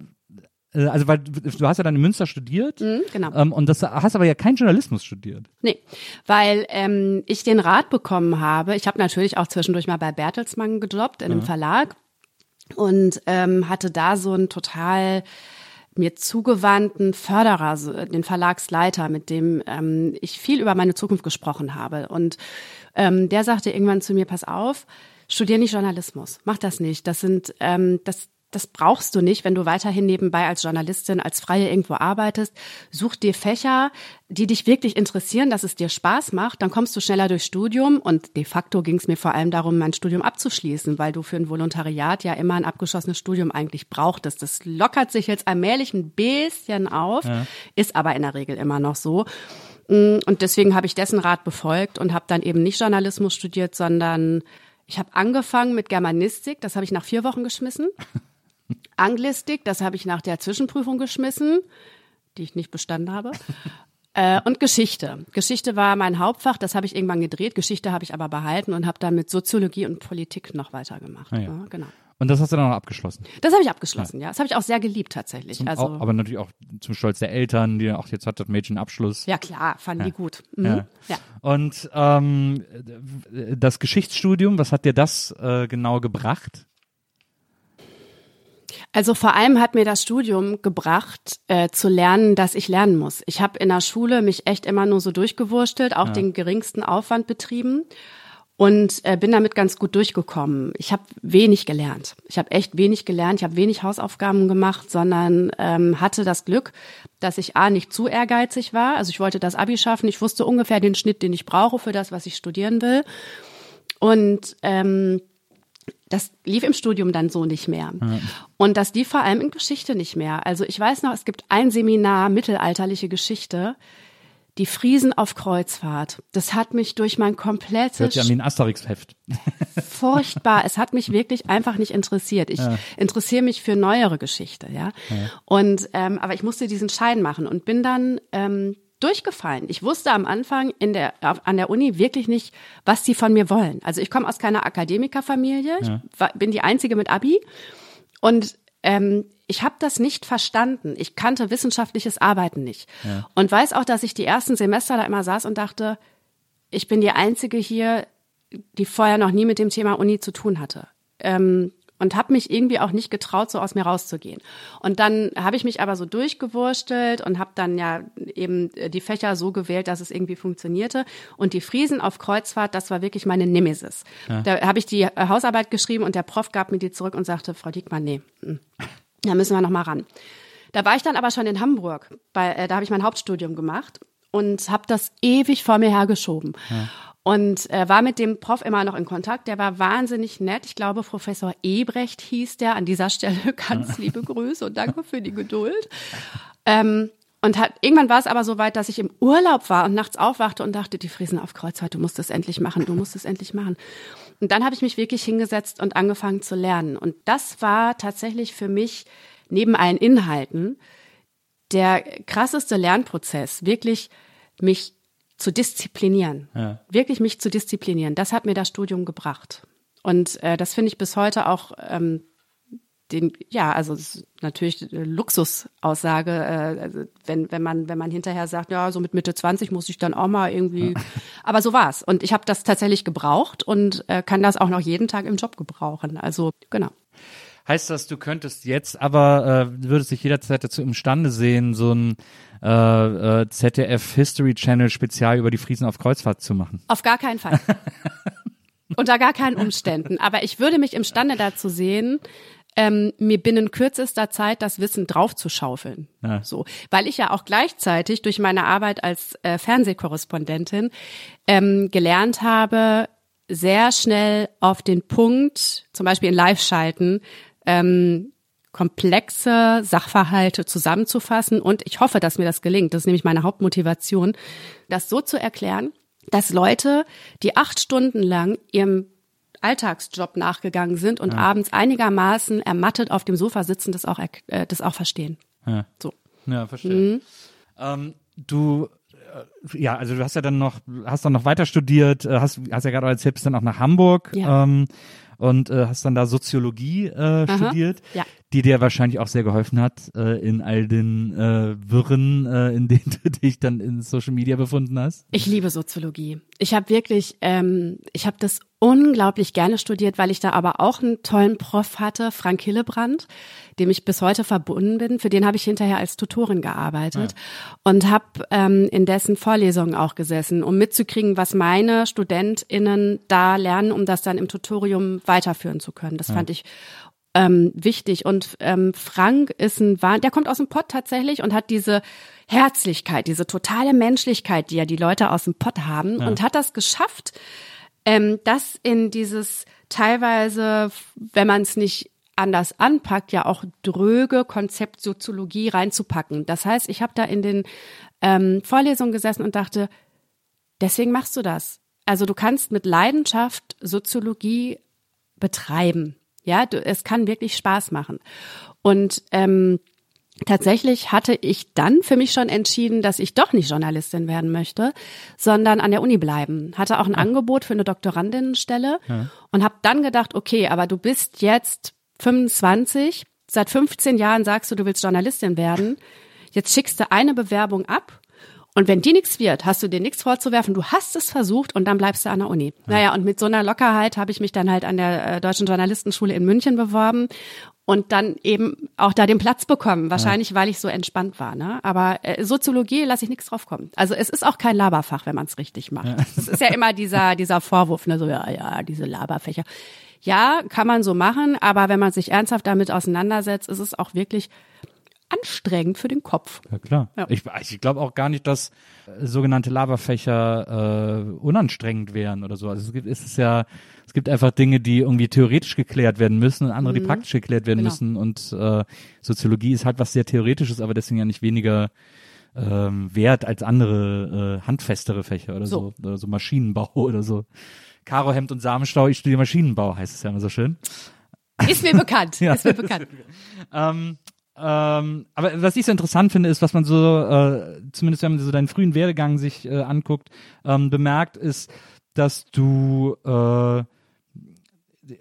also weil du, hast ja dann in Münster studiert Mhm, genau. ähm, und das hast aber ja keinen Journalismus studiert. Nee, weil ähm, ich den Rat bekommen habe. Ich habe natürlich auch zwischendurch mal bei Bertelsmann gejobbt in einem Verlag und ähm, hatte da so einen total mir zugewandten Förderer, so, den Verlagsleiter, mit dem ähm, ich viel über meine Zukunft gesprochen habe. Und ähm, der sagte irgendwann zu mir, pass auf, studier nicht Journalismus, mach das nicht. Das sind, ähm, das, das brauchst du nicht, wenn du weiterhin nebenbei als Journalistin, als Freie irgendwo arbeitest. Such dir Fächer, die dich wirklich interessieren, dass es dir Spaß macht. Dann kommst du schneller durchs Studium. Und de facto ging es mir vor allem darum, mein Studium abzuschließen, weil du für ein Volontariat ja immer ein abgeschlossenes Studium eigentlich brauchtest. Das lockert sich jetzt allmählich ein bisschen auf, ist aber in der Regel immer noch so. Mm, Und deswegen habe ich dessen Rat befolgt und habe dann eben nicht Journalismus studiert, sondern ich habe angefangen mit Germanistik, das habe ich nach vier Wochen geschmissen. Anglistik, das habe ich nach der Zwischenprüfung geschmissen, die ich nicht bestanden habe. Äh, und Geschichte. Geschichte war mein Hauptfach, das habe ich irgendwann gedreht. Geschichte habe ich aber behalten und habe dann mit Soziologie und Politik noch weitergemacht. Ah ja. Ja, genau. Und das hast du dann noch abgeschlossen. Das habe ich abgeschlossen, ja. Das habe ich auch sehr geliebt tatsächlich. Zum, also auch, aber natürlich auch zum Stolz der Eltern, die auch jetzt hat das Mädchen Abschluss. ja klar, fanden die gut. Mhm. Ja. Ja. Und ähm, das Geschichtsstudium, was hat dir das äh, genau gebracht? Also vor allem hat mir das Studium gebracht, äh, zu lernen, dass ich lernen muss. Ich habe in der Schule mich echt immer nur so durchgewurstelt, auch den geringsten Aufwand betrieben und äh, bin damit ganz gut durchgekommen. Ich habe wenig gelernt. Ich habe echt wenig gelernt. Ich habe wenig Hausaufgaben gemacht, sondern ähm, hatte das Glück, dass ich a nicht zu ehrgeizig war. Also ich wollte das Abi schaffen. Ich wusste ungefähr den Schnitt, den ich brauche für das, was ich studieren will. Und ähm, das lief im Studium dann so nicht mehr. Und das lief vor allem in Geschichte nicht mehr. Also ich weiß noch, es gibt ein Seminar mittelalterliche Geschichte, die Friesen auf Kreuzfahrt. Das hat mich durch mein komplettes Hört sich an wie ein Asterix-Heft. furchtbar. Es hat mich wirklich einfach nicht interessiert. Ich interessiere mich für neuere Geschichte, ja. Und ähm, aber ich musste diesen Schein machen und bin dann ähm, durchgefallen. Ich wusste am Anfang in der an der Uni wirklich nicht, was sie von mir wollen. Also ich komme aus keiner Akademikerfamilie. Ich war, bin die einzige mit Abi und ähm, ich habe das nicht verstanden. Ich kannte wissenschaftliches Arbeiten nicht. Ja. Und weiß auch, dass ich die ersten Semester da immer saß und dachte, ich bin die Einzige hier, die vorher noch nie mit dem Thema Uni zu tun hatte. Ähm, und habe mich irgendwie auch nicht getraut, so aus mir rauszugehen. Und dann habe ich mich aber so durchgewurstelt und habe dann ja eben die Fächer so gewählt, dass es irgendwie funktionierte. Und die Friesen auf Kreuzfahrt, das war wirklich meine Nemesis. Ja. Da habe ich die Hausarbeit geschrieben und der Prof gab mir die zurück und sagte, Frau Diekmann, nee, mm, da müssen wir noch mal ran. Da war ich dann aber schon in Hamburg, bei, äh, da habe ich mein Hauptstudium gemacht und habe das ewig vor mir hergeschoben. Ja. Und äh, war mit dem Prof immer noch in Kontakt. Der war wahnsinnig nett. Ich glaube, Professor Ebrecht hieß der. An dieser Stelle ganz liebe Grüße und danke für die Geduld. Ähm, und hat, irgendwann war es aber so weit, dass ich im Urlaub war und nachts aufwachte und dachte, die Friesen auf Kreuzfahrt, du musst es endlich machen, du musst es endlich machen. Und dann habe ich mich wirklich hingesetzt und angefangen zu lernen. Und das war tatsächlich für mich neben allen Inhalten der krasseste Lernprozess, wirklich mich zu disziplinieren. Ja. Wirklich mich zu disziplinieren. Das hat mir das Studium gebracht. Und äh, das finde ich bis heute auch ähm, den, ja, also natürlich eine Luxusaussage, äh, also wenn, wenn man, wenn man hinterher sagt, ja, so mit Mitte 20 muss ich dann auch mal irgendwie. Aber so war's. Und ich habe das tatsächlich gebraucht und äh, kann das auch noch jeden Tag im Job gebrauchen. Also genau. Heißt das, du könntest jetzt aber, äh, würdest dich jederzeit dazu imstande sehen, so ein äh, äh, ZDF History Channel Spezial über die Friesen auf Kreuzfahrt zu machen? Auf gar keinen Fall. Unter gar keinen Umständen. Aber ich würde mich imstande dazu sehen, ähm, mir binnen kürzester Zeit das Wissen draufzuschaufeln. Ja. So, weil ich ja auch gleichzeitig durch meine Arbeit als äh, Fernsehkorrespondentin ähm, gelernt habe, sehr schnell auf den Punkt, zum Beispiel in Live-Schalten, ähm, komplexe Sachverhalte zusammenzufassen. Und ich hoffe, dass mir das gelingt. Das ist nämlich meine Hauptmotivation, das so zu erklären, dass Leute, die acht Stunden lang ihrem Alltagsjob nachgegangen sind und ja. abends einigermaßen ermattet auf dem Sofa sitzen, das auch, äh, das auch verstehen. Ja. So. Ja, verstehe. Mhm. Ähm, du äh, ja, also du hast ja dann noch, hast dann noch weiter studiert, äh, hast, hast ja gerade erzählt, bist dann auch nach Hamburg ja. ähm, und äh, hast dann da Soziologie äh, studiert. Ja die dir wahrscheinlich auch sehr geholfen hat äh, in all den äh, Wirren, äh, in denen du dich dann in Social Media befunden hast? Ich liebe Soziologie. Ich habe wirklich, ähm, ich habe das unglaublich gerne studiert, weil ich da aber auch einen tollen Prof hatte, Frank Hillebrand, dem ich bis heute verbunden bin. Für den habe ich hinterher als Tutorin gearbeitet ja. und habe ähm, in dessen Vorlesungen auch gesessen, um mitzukriegen, was meine StudentInnen da lernen, um das dann im Tutorium weiterführen zu können. Das ja. fand ich ähm, wichtig. Und ähm, Frank ist ein Wahn, der kommt aus dem Pott tatsächlich und hat diese Herzlichkeit, diese totale Menschlichkeit, die ja die Leute aus dem Pott haben ja. und hat das geschafft, ähm, das in dieses teilweise, wenn man es nicht anders anpackt, ja auch dröge Konzept Soziologie reinzupacken. Das heißt, ich habe da in den ähm, Vorlesungen gesessen und dachte, deswegen machst du das. Also du kannst mit Leidenschaft Soziologie betreiben. Ja, du, es kann wirklich Spaß machen. Und ähm, tatsächlich hatte ich dann für mich schon entschieden, dass ich doch nicht Journalistin werden möchte, sondern an der Uni bleiben. Hatte auch ein ja. Angebot für eine Doktorandinnenstelle ja. und habe dann gedacht, okay, aber du bist jetzt 25, seit 15 Jahren sagst du, du willst Journalistin werden. Jetzt schickst du eine Bewerbung ab und wenn die nichts wird, hast du dir nichts vorzuwerfen. Du hast es versucht und dann bleibst du an der Uni. Ja. Naja, und mit so einer Lockerheit habe ich mich dann halt an der äh, Deutschen Journalistenschule in München beworben und dann eben auch da den Platz bekommen. Wahrscheinlich, ja. weil ich so entspannt war. Ne? Aber äh, Soziologie lasse ich nichts drauf kommen. Also es ist auch kein Laberfach, wenn man es richtig macht. Ja. Das ist ja immer dieser, dieser Vorwurf, ne? so ja, ja, diese Laberfächer. Ja, kann man so machen, aber wenn man sich ernsthaft damit auseinandersetzt, ist es auch wirklich anstrengend für den Kopf. Ja klar. Ja. Ich, ich glaube auch gar nicht, dass äh, sogenannte Laberfächer äh, unanstrengend wären oder so. Also es gibt es ist ja es gibt einfach Dinge, die irgendwie theoretisch geklärt werden müssen und andere, mhm. die praktisch geklärt werden genau. müssen. Und äh, Soziologie ist halt was sehr theoretisches, aber deswegen ja nicht weniger ähm, wert als andere äh, handfestere Fächer oder so. so oder so Maschinenbau oder so. Karo Hemd und Samenstau, ich studiere Maschinenbau, heißt es ja immer so schön. Ist mir bekannt. ja. Ist mir bekannt. ähm, ähm, aber was ich so interessant finde, ist, was man so, äh, zumindest wenn man so deinen frühen Werdegang sich äh, anguckt, ähm, bemerkt, ist, dass du äh,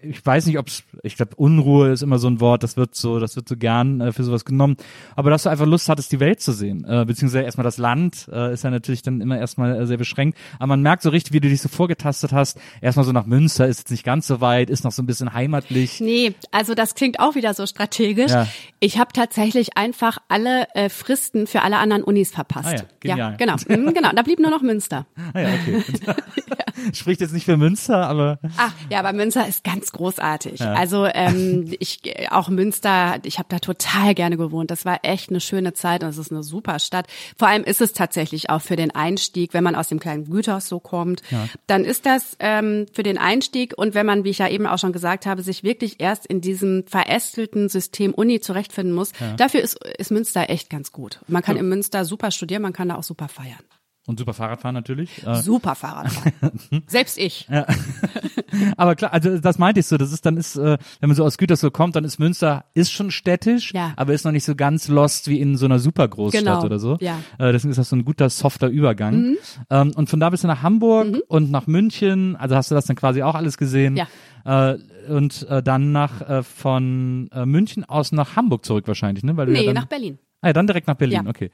ich weiß nicht, ob's, ich glaube, Unruhe ist immer so ein Wort, das wird so, das wird so gern äh, für sowas genommen. Aber dass du einfach Lust hattest, die Welt zu sehen, äh, beziehungsweise erstmal das Land, äh, ist ja natürlich dann immer erstmal äh, sehr beschränkt. Aber man merkt so richtig, wie du dich so vorgetastet hast. Erstmal so nach Münster, ist jetzt nicht ganz so weit, ist noch so ein bisschen heimatlich. Nee, also das klingt auch wieder so strategisch. Ja. Ich habe tatsächlich einfach alle äh, Fristen für alle anderen Unis verpasst. Ah ja, genial. ja genau. Mhm, genau. Da blieb nur noch Münster. Ah ja, okay. Spricht jetzt nicht für Münster, aber Ach, ja, aber Münster ist ganz großartig. Also ähm, ich auch Münster, ich habe da total gerne gewohnt. Das war echt eine schöne Zeit und es ist eine super Stadt. Vor allem ist es tatsächlich auch für den Einstieg, wenn man aus dem kleinen Güterhaus so kommt, dann ist das ähm, für den Einstieg und wenn man, wie ich ja eben auch schon gesagt habe, sich wirklich erst in diesem verästelten System Uni zurechtfinden muss, dafür ist, ist Münster echt ganz gut. Man kann in Münster super studieren, man kann da auch super feiern. Und super Fahrradfahren natürlich. Äh, Super Fahrradfahren. Selbst ich. aber klar, also das meinte ich so, das ist dann ist, äh, wenn man so aus Gütersloh kommt, dann ist Münster ist schon städtisch, Ja. aber ist noch nicht so ganz lost wie in so einer super Großstadt Genau, oder so. ja. Äh, deswegen ist das so ein guter softer Übergang. Ähm, und von da bist du nach Hamburg und nach München, also hast du das dann quasi auch alles gesehen. Ja. Äh, und äh, dann nach äh, von München aus nach Hamburg zurück wahrscheinlich, ne? Weil du ja Nee, dann, nach Berlin. Ah, ja, dann direkt nach Berlin, Ja. okay.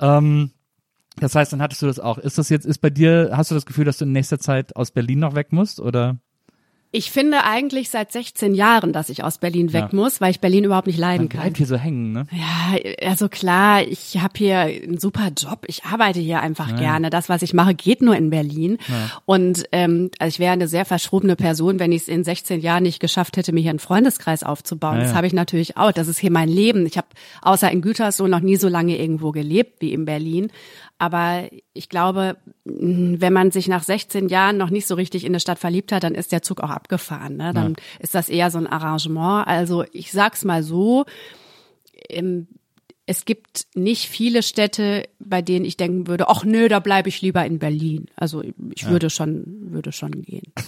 Ähm, das heißt, dann hattest du das auch. Ist das jetzt, ist bei dir, hast du das Gefühl, dass du in nächster Zeit aus Berlin noch weg musst oder? Ich finde eigentlich seit 16 Jahren, dass ich aus Berlin weg Ja. muss, weil ich Berlin überhaupt nicht leiden Man kann. bleibt hier so hängen, ne? Ja, also klar, ich habe hier einen super Job. Ich arbeite hier einfach gerne. Das, was ich mache, geht nur in Berlin. Und ähm, also ich wäre eine sehr verschrobene Person, wenn ich es in 16 Jahren nicht geschafft hätte, mir hier einen Freundeskreis aufzubauen. Ja, Das ja. habe ich natürlich auch. Das ist hier mein Leben. Ich habe außer in Gütersloh noch nie so lange irgendwo gelebt wie in Berlin. Aber ich glaube, mh, wenn man sich nach 16 Jahren noch nicht so richtig in eine Stadt verliebt hat, dann ist der Zug auch abgefahren. Ne? Dann ist das eher so ein Arrangement. Also ich sag's mal so, ähm, es gibt nicht viele Städte, bei denen ich denken würde, ach nö, da bleibe ich lieber in Berlin. Also ich würde schon, würde schon gehen.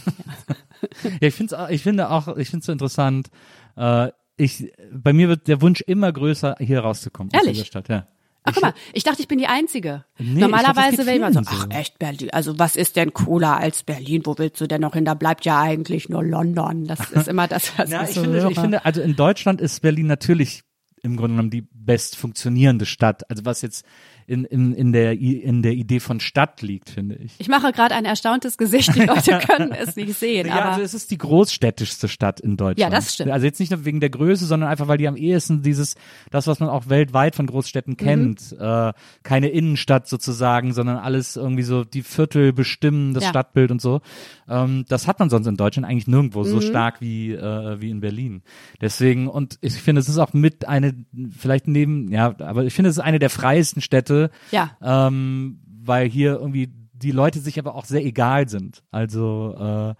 Ja, ich finde ich finde auch, ich finde es so interessant. Äh, ich, bei mir wird der Wunsch immer größer, hier rauszukommen aus Ehrlich? dieser Stadt. Ja. Ach guck mal, ich dachte, ich bin die Einzige. Nee, Normalerweise wäre ich mal so, ach echt Berlin, also was ist denn cooler als Berlin? Wo willst du denn noch hin? Da bleibt ja eigentlich nur London. Das ist immer das, was ich ich so finde, höre. ich finde, also in Deutschland ist Berlin natürlich im Grunde genommen die best funktionierende Stadt. Also was jetzt in, in, in, der, in der Idee von Stadt liegt, finde ich. Ich mache gerade ein erstauntes Gesicht, die Leute können es nicht sehen. Ja, aber also es ist die großstädtischste Stadt in Deutschland. Ja, das stimmt. Also jetzt nicht nur wegen der Größe, sondern einfach, weil die am ehesten dieses, das, was man auch weltweit von Großstädten Mhm. kennt, äh, keine Innenstadt sozusagen, sondern alles irgendwie so die Viertel bestimmen, das Ja. Stadtbild und so. Ähm, das hat man sonst in Deutschland eigentlich nirgendwo Mhm. so stark wie, äh, wie in Berlin. Deswegen, und ich finde, es ist auch mit eine, vielleicht neben, ja, aber ich finde, es ist eine der freiesten Städte, Ja. ähm, weil hier irgendwie die Leute sich aber auch sehr egal sind. Also äh,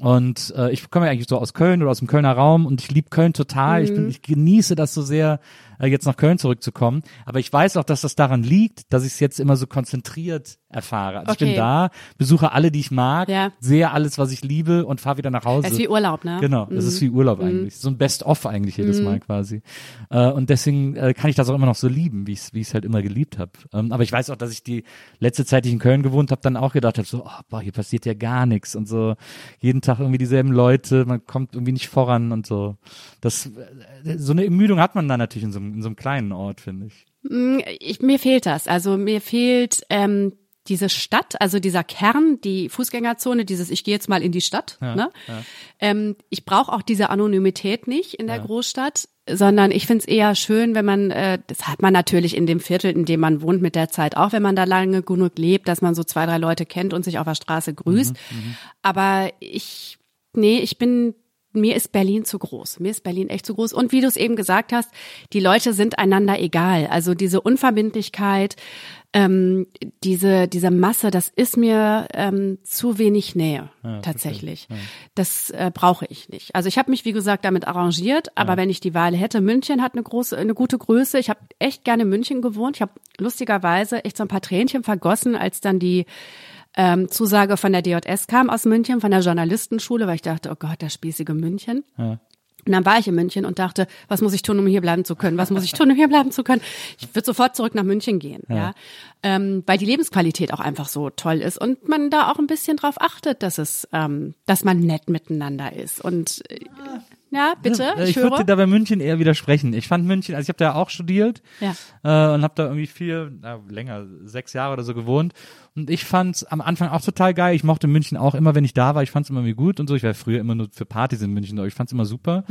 und äh, ich komme ja eigentlich so aus Köln oder aus dem Kölner Raum und ich liebe Köln total. Ich, Mhm. bin, ich genieße das so sehr, äh, jetzt nach Köln zurückzukommen. Aber ich weiß auch, dass das daran liegt, dass ich es jetzt immer so konzentriert erfahre. Also ich bin Okay. da, besuche alle, die ich mag, Ja. sehe alles, was ich liebe und fahre wieder nach Hause. es ist wie Urlaub, ne? Genau, das ist wie Urlaub eigentlich. So ein Best-of eigentlich jedes Mal quasi. Äh, und deswegen äh, kann ich das auch immer noch so lieben, wie ich es wie halt immer geliebt habe. Ähm, aber ich weiß auch, dass ich die letzte Zeit, die ich in Köln gewohnt habe, dann auch gedacht habe, so, oh, boah, hier passiert ja gar nichts und so jeden Tag irgendwie dieselben Leute, man kommt irgendwie nicht voran und so. Das äh, so eine Ermüdung hat man dann natürlich in so, einem- in so einem kleinen Ort, finde ich. ich, mir fehlt das. Also mir fehlt ähm, diese Stadt, also dieser Kern, die Fußgängerzone, dieses ich gehe jetzt mal in die Stadt. ne? Ähm, ich brauche auch diese Anonymität nicht in der Großstadt, sondern ich finde es eher schön, wenn man, äh, das hat man natürlich in dem Viertel, in dem man wohnt mit der Zeit auch, wenn man da lange genug lebt, dass man so zwei, drei Leute kennt und sich auf der Straße grüßt. Aber ich, nee, ich bin mir ist Berlin zu groß. Mir ist Berlin echt zu groß. Und wie du es eben gesagt hast, die Leute sind einander egal. Also diese Unverbindlichkeit, ähm, diese, diese Masse, das ist mir ähm, zu wenig Nähe, tatsächlich. Das äh, brauche ich nicht. Also ich habe mich, wie gesagt, damit arrangiert, aber wenn ich die Wahl hätte, München hat eine große, eine gute Größe. Ich habe echt gerne in München gewohnt. Ich habe lustigerweise echt so ein paar Tränchen vergossen, als dann die ähm, Zusage von der DJS kam aus München, von der Journalistenschule, weil ich dachte, oh Gott, das spießige München. Und dann war ich in München und dachte, was muss ich tun, um hier bleiben zu können? Was muss ich tun, um hier bleiben zu können? Ich würde sofort zurück nach München gehen, ja, ja? Ähm, weil die Lebensqualität auch einfach so toll ist und man da auch ein bisschen drauf achtet, dass es, ähm, dass man nett miteinander ist und äh, ja, bitte. Ich, ich würde da bei München eher widersprechen. Ich fand München, also ich habe da auch studiert Ja. äh, und habe da irgendwie vier, na, länger, sechs Jahre oder so gewohnt. Und ich fand's am Anfang auch total geil. Ich mochte München auch immer, wenn ich da war. Ich fand's immer irgendwie gut und so. Ich war früher immer nur für Partys in München, aber ich fand's immer super.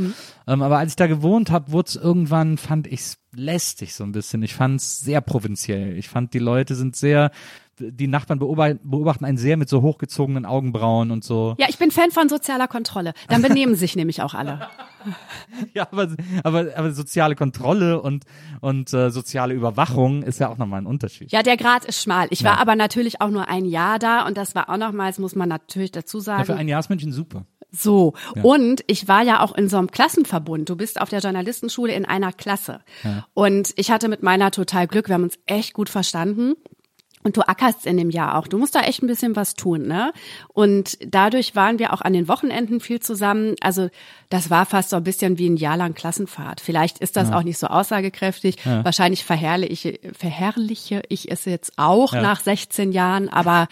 Ähm, aber als ich da gewohnt habe, wurde irgendwann, fand ich's lästig so ein bisschen. Ich fand's sehr provinziell. Ich fand, die Leute sind sehr, die Nachbarn beobachten, einen sehr mit so hochgezogenen Augenbrauen und so. Ja, ich bin Fan von sozialer Kontrolle. Dann benehmen sich nämlich auch alle. Ja, aber, aber, aber soziale Kontrolle und, und äh, soziale Überwachung ist ja auch nochmal ein Unterschied. Ja, der Grad ist schmal. Ich Ja. war aber natürlich auch nur ein Jahr da und das war auch nochmals, muss man natürlich dazu Ja, sagen. für ein Jahr ist München super. So. Und ich war ja auch in so einem Klassenverbund. Du bist auf der Journalistenschule in einer Klasse. Und ich hatte mit meiner total Glück. Wir haben uns echt gut verstanden. Und du ackerst in dem Jahr auch. Du musst da echt ein bisschen was tun, ne? Und dadurch waren wir auch an den Wochenenden viel zusammen. Also das war fast so ein bisschen wie ein Jahr lang Klassenfahrt. Vielleicht ist das auch nicht so aussagekräftig. Wahrscheinlich verherrliche, verherrliche ich es jetzt auch Ja. nach 16 Jahren. Aber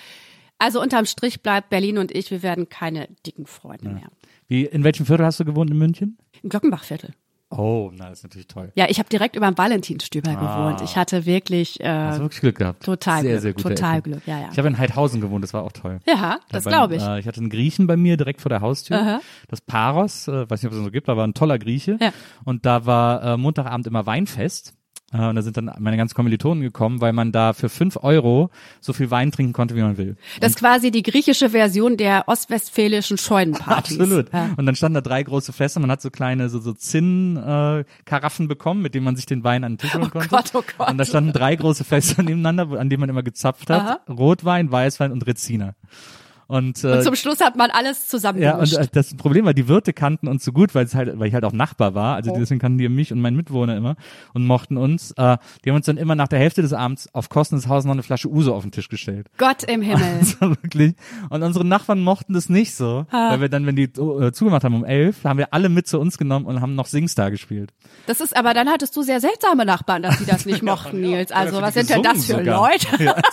also unterm Strich bleibt Berlin und ich, wir werden keine dicken Freunde mehr. Wie, in welchem Viertel hast du gewohnt in München? Im Glockenbachviertel. Oh, na, das ist natürlich toll. Ja, ich habe direkt über dem Valentinstüber gewohnt. Ich hatte wirklich äh, wirklich Glück gehabt. total sehr, Glück, sehr gute total. Glück, ja, ja. Ich habe in Heidhausen gewohnt, das war auch toll. ja, das glaube ich. Äh, ich hatte einen Griechen bei mir direkt vor der Haustür. Aha. Das Paros, äh, weiß nicht, ob es das so gibt, aber war ein toller Grieche. Ja. Und da war äh, Montagabend immer Weinfest. Äh, und da sind dann meine ganzen Kommilitonen gekommen, weil man da für fünf Euro so viel Wein trinken konnte, wie man will. Das ist quasi die griechische Version der ostwestfälischen Scheunenpartys. Absolut. Ja. Und dann standen da drei große Fässer. Man hat so kleine so, so Zinn-Karaffen äh, bekommen, mit denen man sich den Wein an den Tisch holen konnte. Gott, oh Gott. Und da standen drei große Fässer nebeneinander, an denen man immer gezapft hat. Rotwein, Weißwein und Reziner. Und, äh, Und zum Schluss hat man alles ja, und äh, das Problem war, die Wirte kannten uns so gut, weil es halt, weil ich halt auch Nachbar war. Also deswegen kannten die mich und meinen Mitwohner immer und mochten uns. Äh, die haben uns dann immer nach der Hälfte des Abends auf Kosten des Hauses noch eine Flasche Uso auf den Tisch gestellt. Gott im Himmel. War wirklich. Und unsere Nachbarn mochten das nicht so, weil wir dann, wenn die äh, zugemacht haben um elf, haben wir alle mit zu uns genommen und haben noch Singstar gespielt. Das ist aber, dann hattest du sehr seltsame Nachbarn, dass die das nicht mochten, Nils. Also Ja, was sind denn das für sogar. Leute?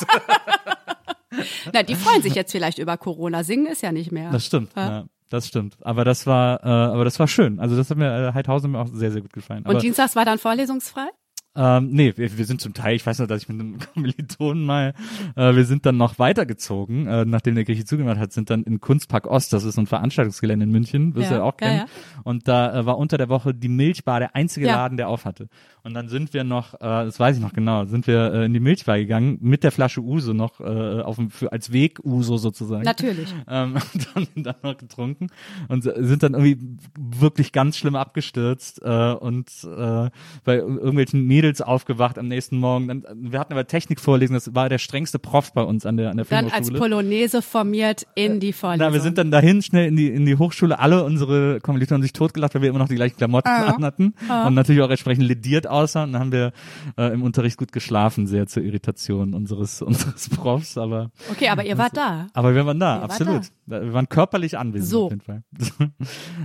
Na, die freuen sich jetzt vielleicht über Corona. Singen ist ja nicht mehr. Das stimmt. Ja. das stimmt. Aber das war, äh, aber das war schön. Also das hat mir äh, Heidhausen mir auch sehr, sehr gut gefallen. Aber, Und Dienstags war dann vorlesungsfrei? Ähm, nee, wir, wir sind zum Teil, ich weiß noch, dass ich mit einem Kommilitonen mal, äh, wir sind dann noch weitergezogen, äh, nachdem der Grieche zugemacht hat, sind dann in Kunstpark Ost, das ist ein Veranstaltungsgelände in München, wirst du Ja, ja auch ja, kennen. ja. Und da äh, war unter der Woche die Milchbar der einzige Ja. Laden, der auf hatte. Und dann sind wir noch, äh, das weiß ich noch genau, sind wir äh, in die Milchbar gegangen, mit der Flasche Uso noch, äh, auf dem, für, als Weg-Uso sozusagen. Natürlich. Ähm, und dann, dann noch getrunken und sind dann irgendwie wirklich ganz schlimm abgestürzt äh, und äh, bei irgendwelchen Mädels aufgewacht am nächsten Morgen. Dann, wir hatten aber Technikvorlesung, das war der strengste Prof bei uns an der an der Dann als. Polonaise formiert in die Vorlesung. Na, wir sind dann dahin schnell in die in die Hochschule. Alle unsere Kommilitonen haben sich totgelacht, weil wir immer noch die gleichen Klamotten anhatten und natürlich auch entsprechend lediert aussahen. Und dann haben wir äh, im Unterricht gut geschlafen, sehr zur Irritation unseres unseres Profs. Aber okay, aber ihr wart da. aber wir waren da, wart absolut. Wir waren körperlich anwesend So. auf jeden Fall.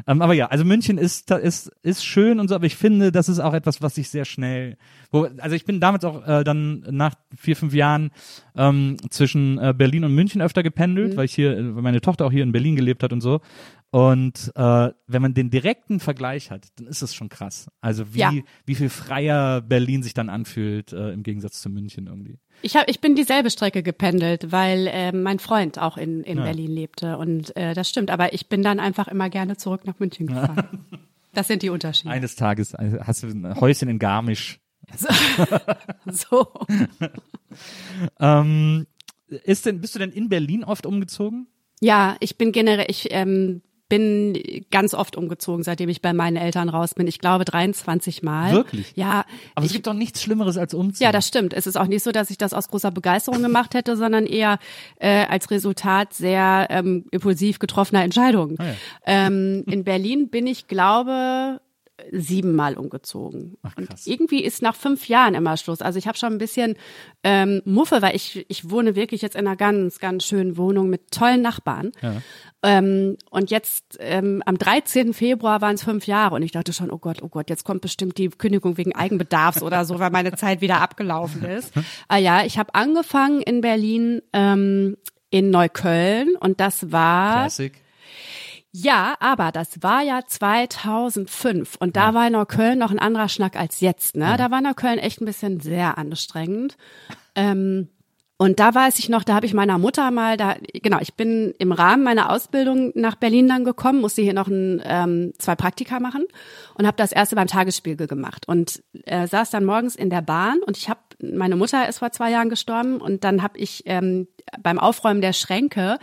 ähm, aber ja, also München ist, da ist, ist schön und so, aber ich finde, das ist auch etwas, was sich sehr schnell, wo, also ich bin damals auch äh, dann nach vier, fünf Jahren ähm, zwischen äh, Berlin und München öfter gependelt, Mhm. weil ich hier, weil meine Tochter auch hier in Berlin gelebt hat und so. Und äh, wenn man den direkten Vergleich hat, dann ist es schon krass. Also wie, Ja. wie viel freier Berlin sich dann anfühlt äh, im Gegensatz zu München irgendwie. Ich, hab, ich bin dieselbe Strecke gependelt, weil äh, mein Freund auch in, in Berlin lebte. Und äh, das stimmt. Aber ich bin dann einfach immer gerne zurück nach München gefahren. Das sind die Unterschiede. Eines Tages äh, hast du ein Häuschen in Garmisch. So. Ähm, ist denn, bist du denn in Berlin oft umgezogen? Ja, ich bin generell, ich ähm, bin ganz oft umgezogen, seitdem ich bei meinen Eltern raus bin. Ich glaube 23 Mal. Wirklich? Ja. Aber es ich, gibt doch nichts Schlimmeres als umziehen. ja, das stimmt. Es ist auch nicht so, dass ich das aus großer Begeisterung gemacht hätte, sondern eher äh, als Resultat sehr ähm, impulsiv getroffener Entscheidungen. Ah ja. ähm, in Berlin bin ich, glaube siebenmal umgezogen. Ach, und irgendwie ist nach fünf Jahren immer Schluss. Also ich habe schon ein bisschen ähm, Muffe, weil ich, ich wohne wirklich jetzt in einer ganz, ganz schönen Wohnung mit tollen Nachbarn. Ähm, und jetzt ähm, am 13. Februar waren es fünf Jahre und ich dachte schon, oh Gott, oh Gott, jetzt kommt bestimmt die Kündigung wegen Eigenbedarfs oder so, weil meine Zeit wieder abgelaufen ist. ah ja, ich habe angefangen in Berlin ähm, in Neukölln und das war Classic. Ja, aber das war ja 2005 und da war Neukölln noch ein anderer Schnack als jetzt. Ne? Da war Neukölln echt ein bisschen sehr anstrengend. Ähm, und da weiß ich noch, da habe ich meiner Mutter mal, da genau, ich bin im Rahmen meiner Ausbildung nach Berlin dann gekommen, musste hier noch ein, ähm, zwei Praktika machen und habe das erste beim Tagesspiegel gemacht und äh, saß dann morgens in der Bahn und ich habe, meine Mutter ist vor zwei Jahren gestorben und dann habe ich ähm, beim Aufräumen der Schränke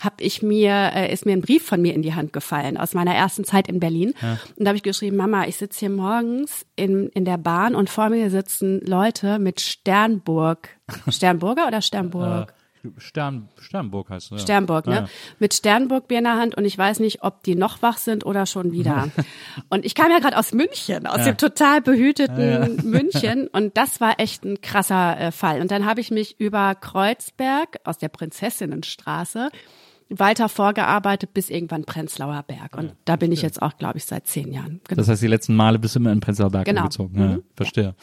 habe ich mir, äh, ist mir ein Brief von mir in die Hand gefallen aus meiner ersten Zeit in Berlin. Und da habe ich geschrieben, Mama, ich sitze hier morgens in, in der Bahn und vor mir sitzen Leute mit Sternburg. Sternburger oder Sternburg? Äh, Stern, Sternburg heißt es. Ja. Sternburg, ne? Ja, ja. Mit Sternburg-Bier in der Hand und ich weiß nicht, ob die noch wach sind oder schon wieder. und ich kam ja gerade aus München, aus dem total behüteten München und das war echt ein krasser äh, Fall. Und dann habe ich mich über Kreuzberg aus der Prinzessinnenstraße weiter vorgearbeitet bis irgendwann Prenzlauer Berg. Und da bin ich jetzt auch, glaube ich, seit zehn Jahren. Genau. Das heißt, die letzten Male bist du immer in Prenzlauer Berg Genau. umgezogen. Ja, Mhm. verstehe.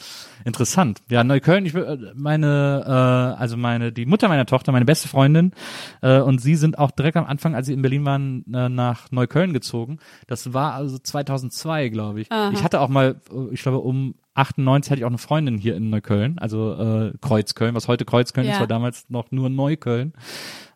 Interessant. Ja, Neukölln, ich äh, meine, äh, also meine, die Mutter meiner Tochter, meine beste Freundin, äh, und sie sind auch direkt am Anfang, als sie in Berlin waren, äh, nach Neukölln gezogen. Das war also 2002, glaube ich. Ich hatte auch mal, äh, ich glaube, um 98 hatte ich auch eine Freundin hier in Neukölln, also äh, Kreuzköln, was heute Kreuzköln ist, Ja. war damals noch nur Neukölln.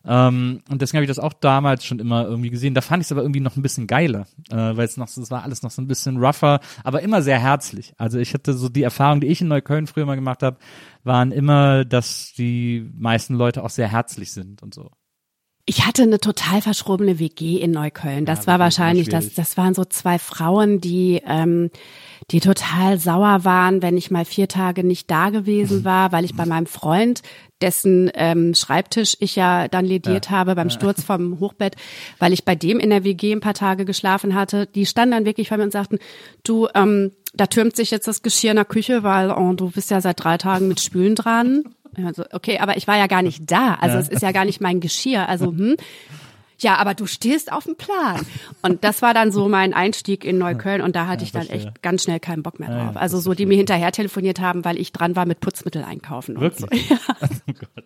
Ähm, und deswegen habe ich das auch damals schon immer irgendwie gesehen. Da fand ich es aber irgendwie noch ein bisschen geiler, äh, weil es noch, es war alles noch so ein bisschen rougher, aber immer sehr herzlich. Also ich hatte so die Erfahrung, die ich in Neukölln früher mal gemacht habe, waren immer, dass die meisten Leute auch sehr herzlich sind und so. Ich hatte eine total verschrobene WG in Neukölln. Das war wahrscheinlich, das, das waren so zwei Frauen, die, ähm, die total sauer waren, wenn ich mal vier Tage nicht da gewesen war, weil ich bei meinem Freund, dessen ähm, Schreibtisch ich ja dann lediert habe beim Sturz vom Hochbett, weil ich bei dem in der WG ein paar Tage geschlafen hatte. Die standen dann wirklich vor mir und sagten, du, ähm, da türmt sich jetzt das Geschirr in der Küche, weil oh, du bist ja seit drei Tagen mit Spülen dran. Also, okay, aber ich war ja gar nicht da. Also es ist ja gar nicht mein Geschirr. Also, hm. Ja, aber du stehst auf dem Plan. Und das war dann so mein Einstieg in Neukölln und da hatte ich dann echt ganz schnell keinen Bock mehr Ja, drauf. ja, Also so, die mir hinterher telefoniert haben, weil ich dran war mit Putzmittel einkaufen. Und so. Wirklich? oh Gott.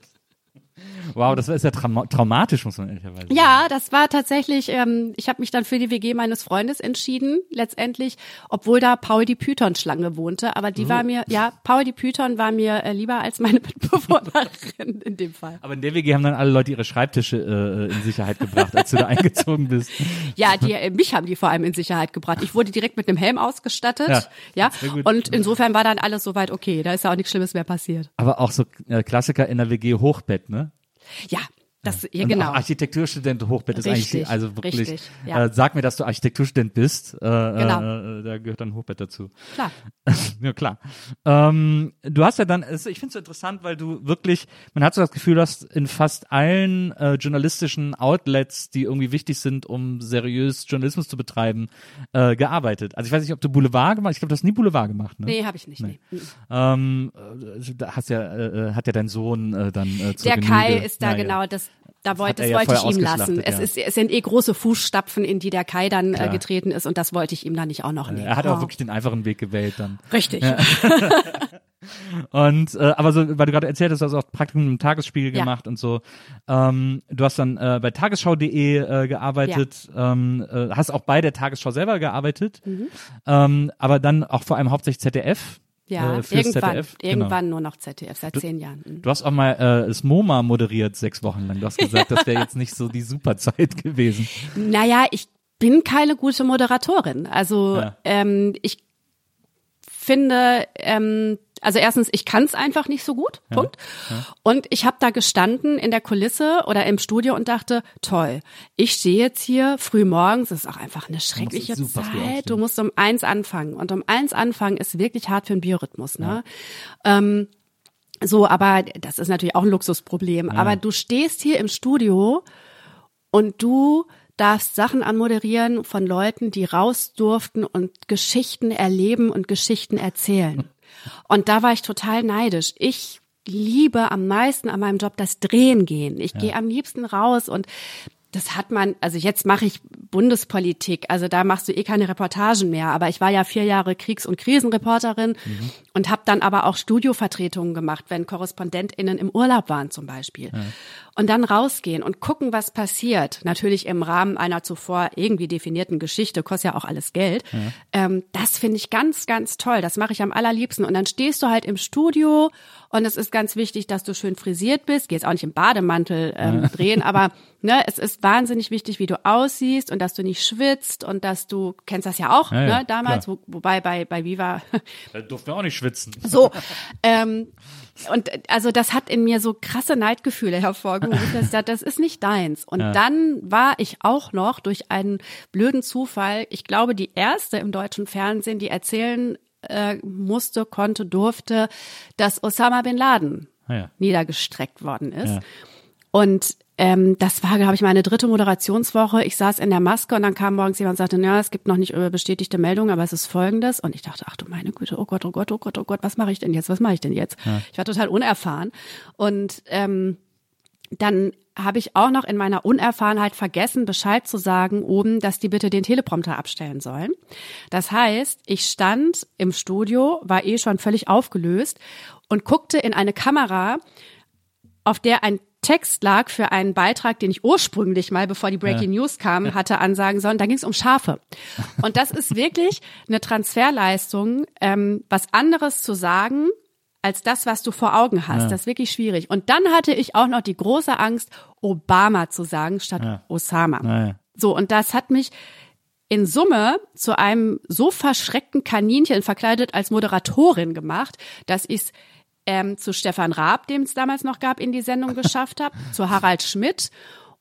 Wow, das ist ja trauma traumatisch, muss man ehrlicherweise sagen. Ja, das war tatsächlich, ähm, ich habe mich dann für die WG meines Freundes entschieden, letztendlich, obwohl da Paul die Python-Schlange wohnte. Aber die war mir, ja, Paul die Python war mir äh, lieber als meine Mitbewohnerin in dem Fall. Aber in der WG haben dann alle Leute ihre Schreibtische äh, in Sicherheit gebracht, als du da eingezogen bist. Ja, die, äh, mich haben die vor allem in Sicherheit gebracht. Ich wurde direkt mit einem Helm ausgestattet. Ja, Ja, und insofern war dann alles soweit okay. Da ist ja auch nichts Schlimmes mehr passiert. Aber auch so äh, Klassiker in der WG Hochbett, ne? Ja, das, ja, genau. Architekturstudent Hochbett ist Richtig, eigentlich, also wirklich, richtig, ja. äh, sag mir, dass du Architekturstudent bist, äh, Genau. äh, da gehört dann Hochbett dazu. Klar. ja, klar. Ähm, du hast ja dann, es- ich finde es so interessant, weil du wirklich, man hat so das Gefühl, du hast in fast allen äh, journalistischen Outlets, die irgendwie wichtig sind, um seriös Journalismus zu betreiben, äh, gearbeitet. Also ich weiß nicht, ob du Boulevard gemacht hast, ich glaube, du hast nie Boulevard gemacht, ne? Nee, habe ich nicht. Nee. Ähm, äh, da hast ja, äh, hat ja dein Sohn äh, dann äh, Der Kai Genüge- ist da ja. genau das. Da wollte, er das ja wollte ich ihm lassen. ausgeschlachtet, Es, ja. ist, es sind eh große Fußstapfen, in die der Kai dann äh, getreten ist und das wollte ich ihm dann nicht auch noch nehmen. Er hat auch Oh. wirklich den einfachen Weg gewählt dann. Richtig. Und äh, aber so, weil du gerade erzählt hast, du hast auch Praktikum im Tagesspiegel Ja. gemacht und so. Ähm, du hast dann äh, bei tagesschau.de äh, gearbeitet, ähm, äh, hast auch bei der Tagesschau selber gearbeitet, ähm, aber dann auch vor allem hauptsächlich ZDF. Ja, äh, irgendwann, ZDF. Genau. irgendwann nur noch ZDF, seit zehn Jahren. Mhm. Du hast auch mal äh, das MoMA moderiert sechs Wochen lang. Du hast gesagt, das wäre jetzt nicht so die Superzeit gewesen. Naja, ich bin keine gute Moderatorin. Also Ja. ähm, ich finde, ähm, also erstens, ich kann es einfach nicht so gut. Punkt. Und ich habe da gestanden in der Kulisse oder im Studio und dachte, toll, ich stehe jetzt hier früh morgens, das ist auch einfach eine schreckliche. Zeit. Du musst um eins anfangen. Und um eins anfangen ist wirklich hart für den Biorhythmus. Ne? Ähm, so, aber das ist natürlich auch ein Luxusproblem. Aber du stehst hier im Studio und du darfst Sachen anmoderieren von Leuten, die raus durften und Geschichten erleben und Geschichten erzählen. Und da war ich total neidisch. Ich liebe am meisten an meinem Job das Drehen gehen. Ich ja. gehe am liebsten raus und das hat man, also jetzt mache ich Bundespolitik, also da machst du eh keine Reportagen mehr, aber ich war ja vier Jahre Kriegs- und Krisenreporterin mhm. und habe dann aber auch Studiovertretungen gemacht, wenn KorrespondentInnen im Urlaub waren zum Beispiel. Ja. Und dann rausgehen und gucken, was passiert. Natürlich im Rahmen einer zuvor irgendwie definierten Geschichte, kostet ja auch alles Geld. Ja. Ähm, das finde ich ganz, ganz toll. Das mache ich am allerliebsten. Und dann stehst du halt im Studio und es ist ganz wichtig, dass du schön frisiert bist. Geh jetzt auch nicht im Bademantel ähm, ja. drehen, aber ne, es ist wahnsinnig wichtig, wie du aussiehst und dass du nicht schwitzt und dass du kennst das ja auch, ja, ne, damals, wo, wobei bei bei Viva da durften wir auch nicht schwitzen. So, ähm, und also das hat in mir so krasse Neidgefühle hervorgerufen. dass ich dachte, das ist nicht deins. Und ja. dann war ich auch noch durch einen blöden Zufall, ich glaube, die erste im deutschen Fernsehen, die erzählen äh, musste, konnte, durfte, dass Osama bin Laden ja. niedergestreckt worden ist. Ja. Und ähm, das war, glaube ich, meine dritte Moderationswoche. Ich saß in der Maske und dann kam morgens jemand und sagte, ja, es gibt noch nicht bestätigte Meldungen, aber es ist folgendes. Und ich dachte, ach du meine Güte, oh Gott, oh Gott, oh Gott, oh Gott, was mache ich denn jetzt? Was mache ich denn jetzt? Ja. Ich war total unerfahren. Und ähm, dann habe ich auch noch in meiner Unerfahrenheit vergessen, Bescheid zu sagen oben, dass die bitte den Teleprompter abstellen sollen. Das heißt, ich stand im Studio, war eh schon völlig aufgelöst und guckte in eine Kamera, auf der ein Text lag für einen Beitrag, den ich ursprünglich mal, bevor die Breaking ja. News kam, hatte ansagen sollen. Da ging es um Schafe. Und das ist wirklich eine Transferleistung, ähm, was anderes zu sagen als das, was du vor Augen hast. Ja. Das ist wirklich schwierig. Und dann hatte ich auch noch die große Angst, Obama zu sagen statt ja. Osama. Ja. So, und das hat mich in Summe zu einem so verschreckten Kaninchen verkleidet als Moderatorin gemacht, dass ich ähm, zu Stefan Raab, dem es damals noch gab, in die Sendung geschafft habe, zu Harald Schmidt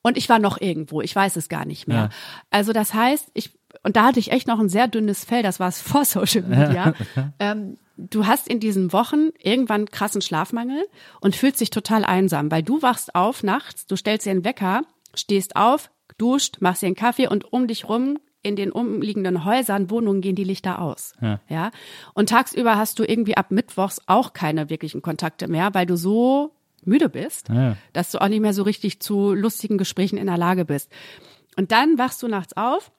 und ich war noch irgendwo, ich weiß es gar nicht mehr. Ja. Also das heißt, ich und da hatte ich echt noch ein sehr dünnes Fell, das war es vor Social Media. ähm, du hast in diesen Wochen irgendwann krassen Schlafmangel und fühlst dich total einsam, weil du wachst auf nachts, du stellst dir einen Wecker, stehst auf, duscht, machst dir einen Kaffee und um dich rum in den umliegenden Häusern, Wohnungen gehen die Lichter aus. Ja. ja. Und tagsüber hast du irgendwie ab Mittwochs auch keine wirklichen Kontakte mehr, weil du so müde bist, ja. dass du auch nicht mehr so richtig zu lustigen Gesprächen in der Lage bist. Und dann wachst du nachts auf,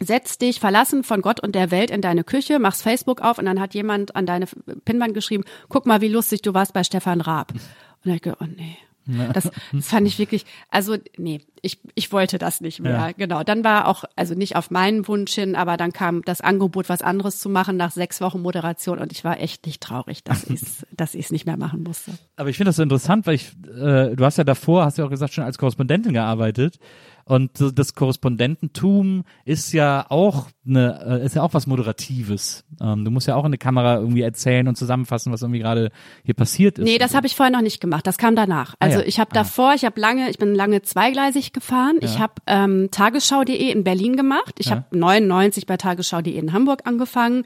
setzt dich verlassen von Gott und der Welt in deine Küche, machst Facebook auf und dann hat jemand an deine Pinnwand geschrieben, guck mal, wie lustig du warst bei Stefan Raab. Und ich gedacht, oh nee. Das, das fand ich wirklich, also nee, ich, ich wollte das nicht mehr. Ja. Genau. Dann war auch, also nicht auf meinen Wunsch hin, aber dann kam das Angebot, was anderes zu machen nach sechs Wochen Moderation und ich war echt nicht traurig, dass ich es dass ich's nicht mehr machen musste. Aber ich finde das so interessant, weil ich, äh, du hast ja davor, hast ja auch gesagt, schon als Korrespondentin gearbeitet. Und das Korrespondententum ist ja auch eine, äh, ist ja auch was Moderatives. Ähm, du musst ja auch in der Kamera irgendwie erzählen und zusammenfassen, was irgendwie gerade hier passiert ist. Nee, das habe ich vorher noch nicht gemacht. Das kam danach. Ah also ah, ja. ich habe ah. davor, ich habe lange, ich bin lange zweigleisig gefahren. Ja. Ich habe ähm, Tagesschau.de in Berlin gemacht. Ich ja. habe 99 bei Tagesschau.de in Hamburg angefangen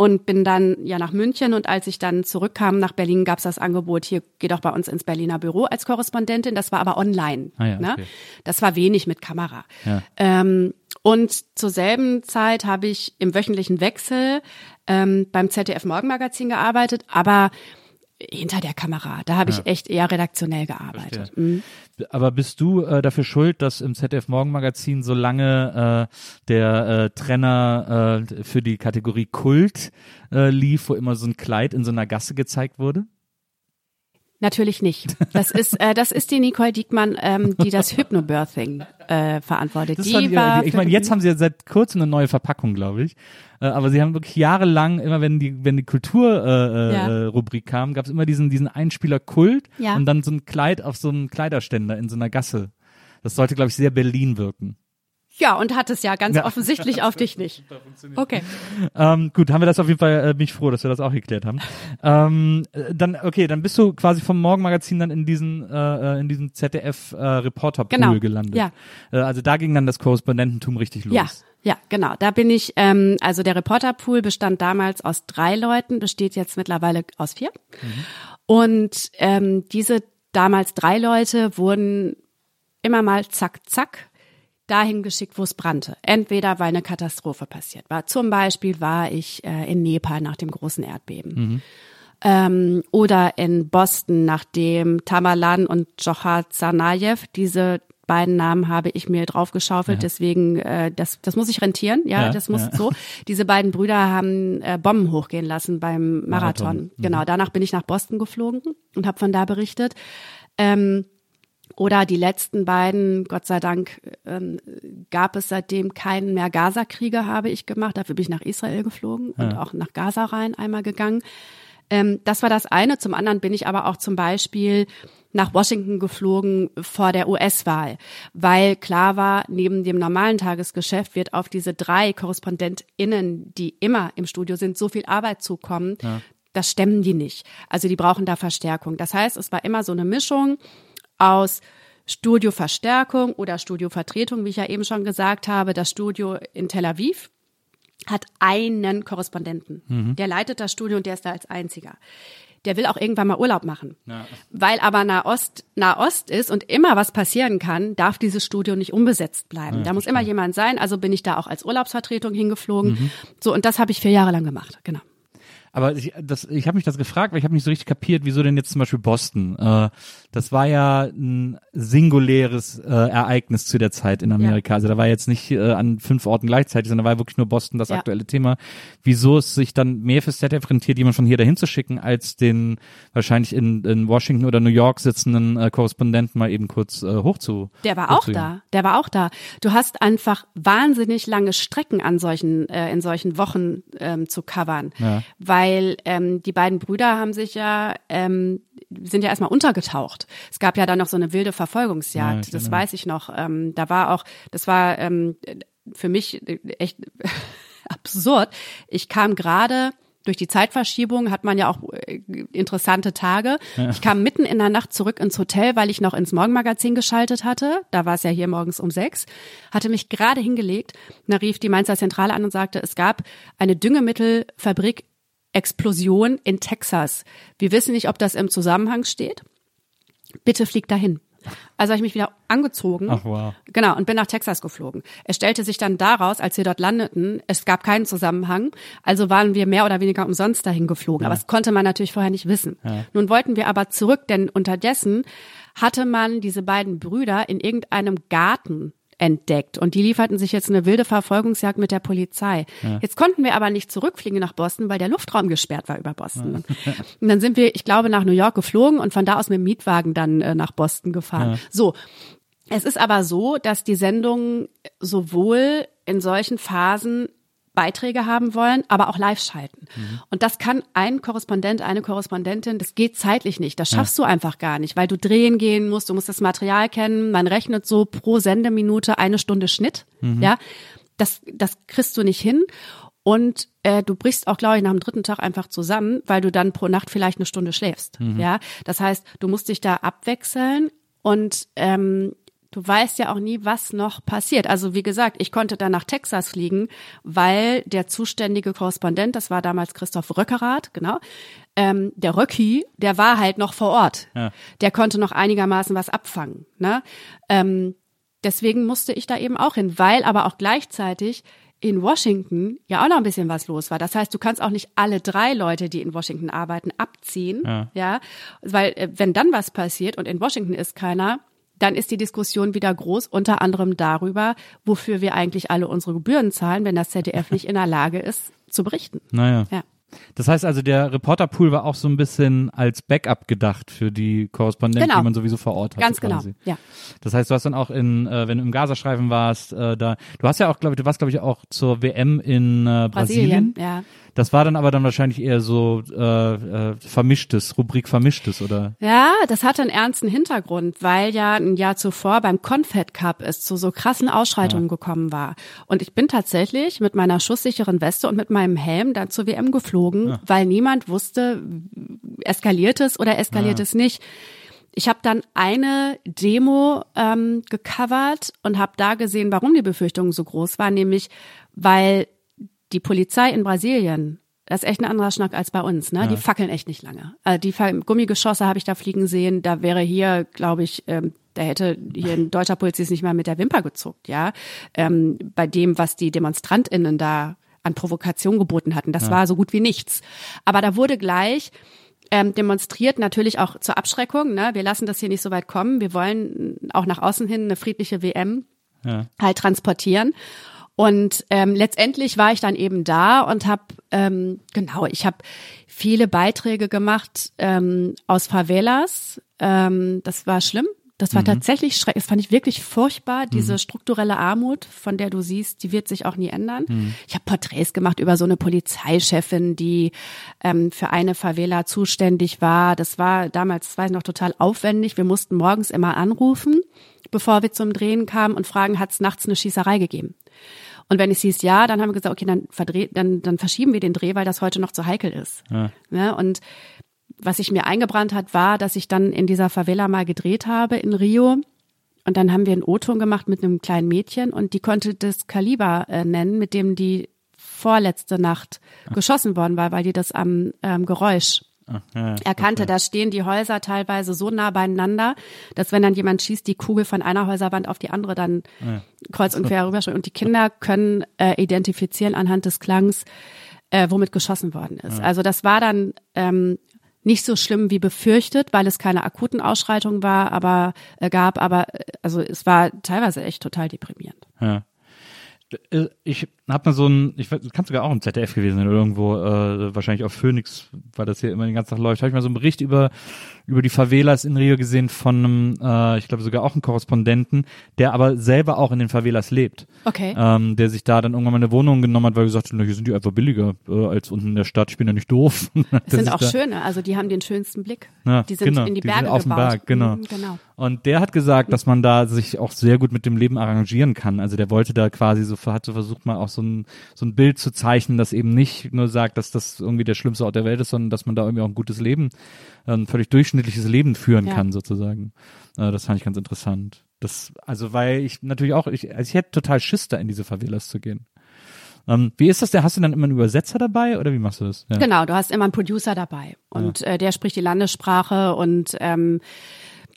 und bin dann ja nach München und als ich dann zurückkam nach Berlin, gab es das Angebot, hier geh doch bei uns ins Berliner Büro als Korrespondentin. Das war aber online. Ah ja, ne? okay. Das war wenig mit Kamera. Ja. Ähm, und zur selben Zeit habe ich im wöchentlichen Wechsel ähm, beim ZDF Morgenmagazin gearbeitet, aber hinter der Kamera. Da habe ich ja. echt eher redaktionell gearbeitet. Mhm. Aber bist du äh, dafür schuld, dass im ZDF Morgenmagazin so lange äh, der äh, Trenner äh, für die Kategorie Kult äh, lief, wo immer so ein Kleid in so einer Gasse gezeigt wurde? Natürlich nicht. Das ist äh, das ist die Nicole Diekmann, ähm, die das Hypnobirthing äh, verantwortet. Das die war, die, ich meine, jetzt haben sie ja seit kurzem eine neue Verpackung, glaube ich. Äh, aber sie haben wirklich jahrelang immer, wenn die wenn die Kultur äh, ja. äh, Rubrik kam, gab es immer diesen diesen Einspieler Kult ja. und dann so ein Kleid auf so einem Kleiderständer in so einer Gasse. Das sollte, glaube ich, sehr Berlin wirken. Ja, und hat es ja ganz ja. offensichtlich auf dich nicht. Okay. Ähm, gut, haben wir das auf jeden Fall, äh, bin ich froh, dass wir das auch geklärt haben. ähm, äh, dann, okay, dann bist du quasi vom Morgenmagazin dann in diesen, äh, äh in diesen ZDF äh, Reporter-Pool genau. gelandet. Ja. Äh, also da ging dann das Korrespondententum richtig los. Ja. Ja, genau. Da bin ich, ähm, also der Reporterpool bestand damals aus drei Leuten, besteht jetzt mittlerweile aus vier. Mhm. Und ähm, diese damals drei Leute wurden immer mal zack, zack dahin geschickt, wo es brannte. Entweder weil eine Katastrophe passiert war. Zum Beispiel war ich äh, in Nepal nach dem großen Erdbeben. Mhm. Ähm, oder in Boston, nachdem Tamerlan und Johar Tsarnaev, diese beiden Namen habe ich mir draufgeschaufelt, ja. deswegen, äh, das, das muss ich rentieren, ja, ja das muss ja. so. Diese beiden Brüder haben äh, Bomben hochgehen lassen beim Marathon. Marathon. Mhm. Genau, danach bin ich nach Boston geflogen und habe von da berichtet. Ähm, oder die letzten beiden, Gott sei Dank, ähm, gab es seitdem keinen mehr Gaza-Kriege, habe ich gemacht. Dafür bin ich nach Israel geflogen und auch nach Gaza rein einmal gegangen. Ähm, das war das eine. Zum anderen bin ich aber auch zum Beispiel nach Washington geflogen vor der US-Wahl, weil klar war, neben dem normalen Tagesgeschäft wird auf diese drei KorrespondentInnen, die immer im Studio sind, so viel Arbeit zukommen. Ja. Das stemmen die nicht. Also die brauchen da Verstärkung. Das heißt, es war immer so eine Mischung aus Studioverstärkung oder Studiovertretung, wie ich ja eben schon gesagt habe. Das Studio in Tel Aviv hat einen Korrespondenten. Mhm. Der leitet das Studio und der ist da als einziger. Der will auch irgendwann mal Urlaub machen. Ja. Weil aber Nahost Nahost ist und immer was passieren kann, darf dieses Studio nicht unbesetzt bleiben. Ja, da muss immer jemand sein. Also bin ich da auch als Urlaubsvertretung hingeflogen. Mhm. So, und das habe ich vier Jahre lang gemacht. Genau. Aber ich, das, ich habe mich das gefragt, weil ich habe nicht so richtig kapiert, wieso denn jetzt zum Beispiel Boston. Äh, das war ja ein singuläres äh, Ereignis zu der Zeit in Amerika. Ja. Also da war jetzt nicht äh, an fünf Orten gleichzeitig, sondern da war wirklich nur Boston das ja. aktuelle Thema. Wieso es sich dann mehr für ZDF rentiert, jemand von hier dahin zu schicken, als den wahrscheinlich in, in Washington oder New York sitzenden äh, Korrespondenten mal eben kurz äh, hoch zu. Der war auch da. Der war auch da. Du hast einfach wahnsinnig lange Strecken an solchen äh, in solchen Wochen ähm, zu covern, ja. weil ähm, die beiden Brüder haben sich ja ähm, sind ja erstmal untergetaucht. Es gab ja dann noch so eine wilde Verfolgungsjagd, ja, das weiß ich noch. Ähm, da war auch, das war ähm, für mich echt absurd. Ich kam gerade durch die Zeitverschiebung hat man ja auch äh, interessante Tage. Ja. Ich kam mitten in der Nacht zurück ins Hotel, weil ich noch ins Morgenmagazin geschaltet hatte. Da war es ja hier morgens um sechs. Hatte mich gerade hingelegt. Da rief die Mainzer Zentrale an und sagte, es gab eine Düngemittelfabrik Explosion in Texas. Wir wissen nicht, ob das im Zusammenhang steht. Bitte flieg dahin. Also habe ich mich wieder angezogen. Ach wow. Genau, und bin nach Texas geflogen. Es stellte sich dann daraus, als wir dort landeten, es gab keinen Zusammenhang. Also waren wir mehr oder weniger umsonst dahin geflogen. Ja. Aber das konnte man natürlich vorher nicht wissen. Ja. Nun wollten wir aber zurück, denn unterdessen hatte man diese beiden Brüder in irgendeinem Garten entdeckt. Und die lieferten sich jetzt eine wilde Verfolgungsjagd mit der Polizei. Ja. Jetzt konnten wir aber nicht zurückfliegen nach Boston, weil der Luftraum gesperrt war über Boston. Ja. Und dann sind wir, ich glaube, nach New York geflogen und von da aus mit dem Mietwagen dann äh, nach Boston gefahren. Ja. So. Es ist aber so, dass die Sendungen sowohl in solchen Phasen Beiträge haben wollen, aber auch live schalten. Mhm. Und das kann ein Korrespondent, eine Korrespondentin, das geht zeitlich nicht. Das schaffst ja. du einfach gar nicht, weil du drehen gehen musst, du musst das Material kennen. Man rechnet so pro Sendeminute eine Stunde Schnitt. Mhm. Ja, das, das kriegst du nicht hin. Und äh, du brichst auch, glaube ich, nach dem dritten Tag einfach zusammen, weil du dann pro Nacht vielleicht eine Stunde schläfst. Mhm. Ja, das heißt, du musst dich da abwechseln und ähm, du weißt ja auch nie, was noch passiert. Also wie gesagt, ich konnte dann nach Texas fliegen, weil der zuständige Korrespondent, das war damals Christoph Röckerath, genau, ähm, der Röcki, der war halt noch vor Ort. Ja. Der konnte noch einigermaßen was abfangen. Ne? Ähm, deswegen musste ich da eben auch hin, weil aber auch gleichzeitig in Washington ja auch noch ein bisschen was los war. Das heißt, du kannst auch nicht alle drei Leute, die in Washington arbeiten, abziehen, ja, ja? weil äh, wenn dann was passiert und in Washington ist keiner, dann ist die Diskussion wieder groß, unter anderem darüber, wofür wir eigentlich alle unsere Gebühren zahlen, wenn das ZDF nicht in der Lage ist, zu berichten. Naja. Ja. Das heißt also, der Reporterpool war auch so ein bisschen als Backup gedacht für die Korrespondenten, genau. die man sowieso vor Ort hat. Ganz genau, ja. Das heißt, du hast dann auch in, äh, wenn du im Gazastreifen warst, äh, da, du hast ja auch, glaube ich, du warst, glaube ich, auch zur WM in äh, Brasilien. Brasilien. Ja. Das war dann aber dann wahrscheinlich eher so äh, äh, vermischtes, Rubrik vermischtes, oder? Ja, das hatte einen ernsten Hintergrund, weil ja ein Jahr zuvor beim Confed Cup es zu so krassen Ausschreitungen ja. gekommen war. Und ich bin tatsächlich mit meiner schusssicheren Weste und mit meinem Helm dann zur WM geflogen, ja. weil niemand wusste, eskaliert es oder eskaliert ja. es nicht. Ich habe dann eine Demo ähm, gecovert und habe da gesehen, warum die Befürchtungen so groß waren, nämlich weil die Polizei in Brasilien, das ist echt ein anderer Schnack als bei uns, ne? Ja. Die fackeln echt nicht lange. Also die Gummigeschosse habe ich da fliegen sehen, da wäre hier, glaube ich, ähm, Da hätte hier ein deutscher Polizist nicht mal mit der Wimper gezuckt, ja. Ähm, bei dem, was die DemonstrantInnen da an Provokation geboten hatten. Das ja. war so gut wie nichts. Aber da wurde gleich ähm, demonstriert, natürlich auch zur Abschreckung. Ne? Wir lassen das hier nicht so weit kommen. Wir wollen auch nach außen hin eine friedliche WM ja. halt transportieren. Und ähm, letztendlich war ich dann eben da und habe ähm, genau, ich habe viele Beiträge gemacht ähm, aus Favelas. Ähm, das war schlimm. Das war mhm. tatsächlich schrecklich. Das fand ich wirklich furchtbar. Diese mhm. strukturelle Armut, von der du siehst, die wird sich auch nie ändern. Mhm. Ich habe Porträts gemacht über so eine Polizeichefin, die ähm, für eine Favela zuständig war. Das war damals, das war noch total aufwendig. Wir mussten morgens immer anrufen, bevor wir zum Drehen kamen und fragen, hat es nachts eine Schießerei gegeben? Und wenn es hieß ja, dann haben wir gesagt, okay, dann, verdreht, dann, dann verschieben wir den Dreh, weil das heute noch zu heikel ist. Ja. ja ne? und was sich mir eingebrannt hat, war, dass ich dann in dieser Favela mal gedreht habe in Rio. Und dann haben wir einen O-Ton gemacht mit einem kleinen Mädchen und die konnte das Kaliber äh, nennen, mit dem die vorletzte Nacht geschossen worden war, weil die das am ähm, Geräusch ah, ja, erkannte. Okay. Da stehen die Häuser teilweise so nah beieinander, dass wenn dann jemand schießt, die Kugel von einer Häuserwand auf die andere dann ja. kreuz und quer rüberschwimmt. Und die Kinder können äh, identifizieren anhand des Klangs, äh, womit geschossen worden ist. Ja. Also das war dann ähm, nicht so schlimm wie befürchtet, weil es keine akuten Ausschreitungen war, aber äh, gab, aber äh, also es war teilweise echt total deprimierend. Ja. Äh, ich habe mal so ein, ich kann sogar auch im ZDF gewesen sein oder irgendwo, äh, wahrscheinlich auf Phoenix, weil das hier immer den ganzen Tag läuft, habe ich mal so einen Bericht über über die Favelas in Rio gesehen von einem, äh, ich glaube sogar auch einen Korrespondenten, der aber selber auch in den Favelas lebt. Okay. Ähm, der sich da dann irgendwann mal eine Wohnung genommen hat, weil er gesagt hat, na, hier sind die einfach billiger äh, als unten in der Stadt, ich bin ja nicht doof. Das sind auch schöne, also die haben den schönsten Blick. Ja, die sind genau, in die Berge die auf gebaut. dem Berg, genau. Mhm, genau. Und der hat gesagt, dass man da sich auch sehr gut mit dem Leben arrangieren kann. Also der wollte da quasi so, hat so versucht mal auch so ein, so ein Bild zu zeichnen, das eben nicht nur sagt, dass das irgendwie der schlimmste Ort der Welt ist, sondern dass man da irgendwie auch ein gutes Leben, ein völlig durchschnittliches Leben führen ja. kann sozusagen. Äh, das fand ich ganz interessant. Das, also weil ich natürlich auch, ich, also ich hätte total Schiss da in diese Favelas zu gehen. Ähm, wie ist das? Der hast du dann immer einen Übersetzer dabei oder wie machst du das? Ja. Genau, du hast immer einen Producer dabei und ja. äh, der spricht die Landessprache und ähm,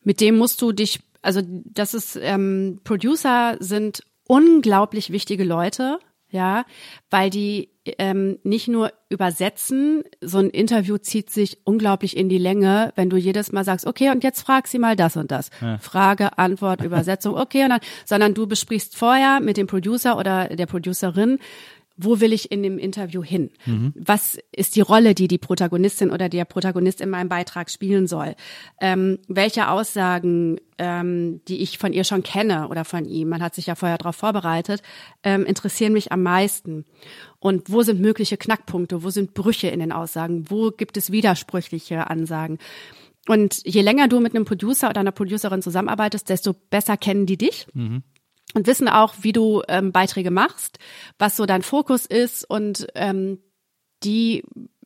mit dem musst du dich, also das ist, ähm, Producer sind unglaublich wichtige Leute, ja, weil die ähm, nicht nur übersetzen, so ein Interview zieht sich unglaublich in die Länge, wenn du jedes Mal sagst, okay, und jetzt frag sie mal das und das. Ja. Frage, Antwort, Übersetzung, okay, und dann, sondern du besprichst vorher mit dem Producer oder der Producerin, wo will ich in dem Interview hin? Mhm. Was ist die Rolle, die die Protagonistin oder der Protagonist in meinem Beitrag spielen soll? Ähm, welche Aussagen, ähm, die ich von ihr schon kenne oder von ihm, man hat sich ja vorher darauf vorbereitet, ähm, interessieren mich am meisten? Und wo sind mögliche Knackpunkte? Wo sind Brüche in den Aussagen? Wo gibt es widersprüchliche Ansagen? Und je länger du mit einem Producer oder einer Producerin zusammenarbeitest, desto besser kennen die dich. Mhm und wissen auch, wie du ähm, Beiträge machst, was so dein Fokus ist und ähm, die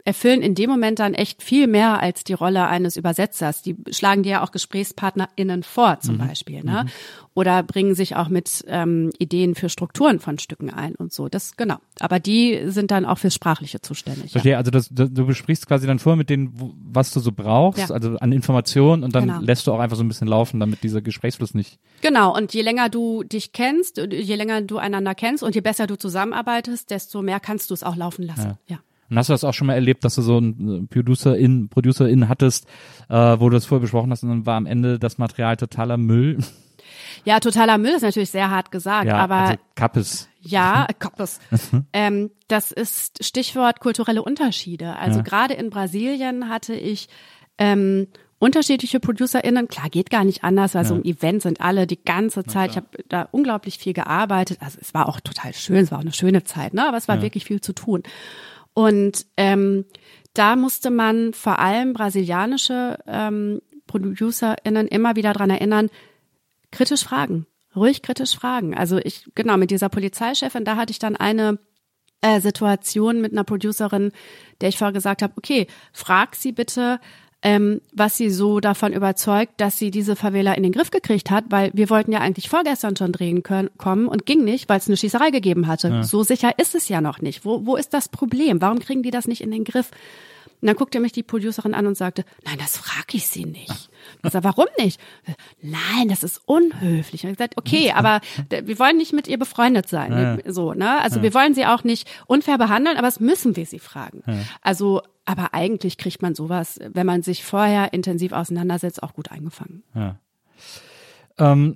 erfüllen in dem Moment dann echt viel mehr als die Rolle eines Übersetzers. Die schlagen dir ja auch GesprächspartnerInnen vor, zum mhm. Beispiel, ne? Mhm. Oder bringen sich auch mit ähm, Ideen für Strukturen von Stücken ein und so. Das genau. Aber die sind dann auch fürs Sprachliche zuständig. Verstehe, ja. also das, das, du besprichst quasi dann vor mit denen, was du so brauchst, ja. also an Informationen und dann genau. lässt du auch einfach so ein bisschen laufen, damit dieser Gesprächsfluss nicht. Genau, und je länger du dich kennst, je länger du einander kennst und je besser du zusammenarbeitest, desto mehr kannst du es auch laufen lassen. ja. ja. Und hast du das auch schon mal erlebt, dass du so einen äh, Producer-in, Producer-in hattest, äh, wo du das vorher besprochen hast und dann war am Ende das Material totaler Müll? Ja, totaler Müll ist natürlich sehr hart gesagt, ja, aber also Kappes. Ja, Kappes. ähm, das ist Stichwort kulturelle Unterschiede. Also ja. gerade in Brasilien hatte ich ähm, unterschiedliche ProducerInnen. Klar, geht gar nicht anders, weil ja. so ein Event sind alle die ganze Zeit. Ich habe da unglaublich viel gearbeitet. Also es war auch total schön, es war auch eine schöne Zeit, ne? Aber es war ja. wirklich viel zu tun. Und ähm, da musste man vor allem brasilianische ähm, ProducerInnen immer wieder dran erinnern, kritisch fragen, ruhig kritisch fragen. Also ich, genau, mit dieser Polizeichefin, da hatte ich dann eine äh, Situation mit einer Producerin, der ich vorher gesagt habe, okay, frag sie bitte, ähm, was sie so davon überzeugt, dass sie diese Favela in den Griff gekriegt hat, weil wir wollten ja eigentlich vorgestern schon drehen können, kommen und ging nicht, weil es eine Schießerei gegeben hatte. Ja. So sicher ist es ja noch nicht. Wo, wo ist das Problem? Warum kriegen die das nicht in den Griff? Und dann guckte mich die Producerin an und sagte, nein, das frage ich sie nicht. Ich sag, warum nicht? Nein, das ist unhöflich. Und ich gesagt, okay, aber wir wollen nicht mit ihr befreundet sein. Ja. So, ne? Also wir wollen sie auch nicht unfair behandeln, aber es müssen wir sie fragen. Also, aber eigentlich kriegt man sowas, wenn man sich vorher intensiv auseinandersetzt, auch gut eingefangen. Ähm,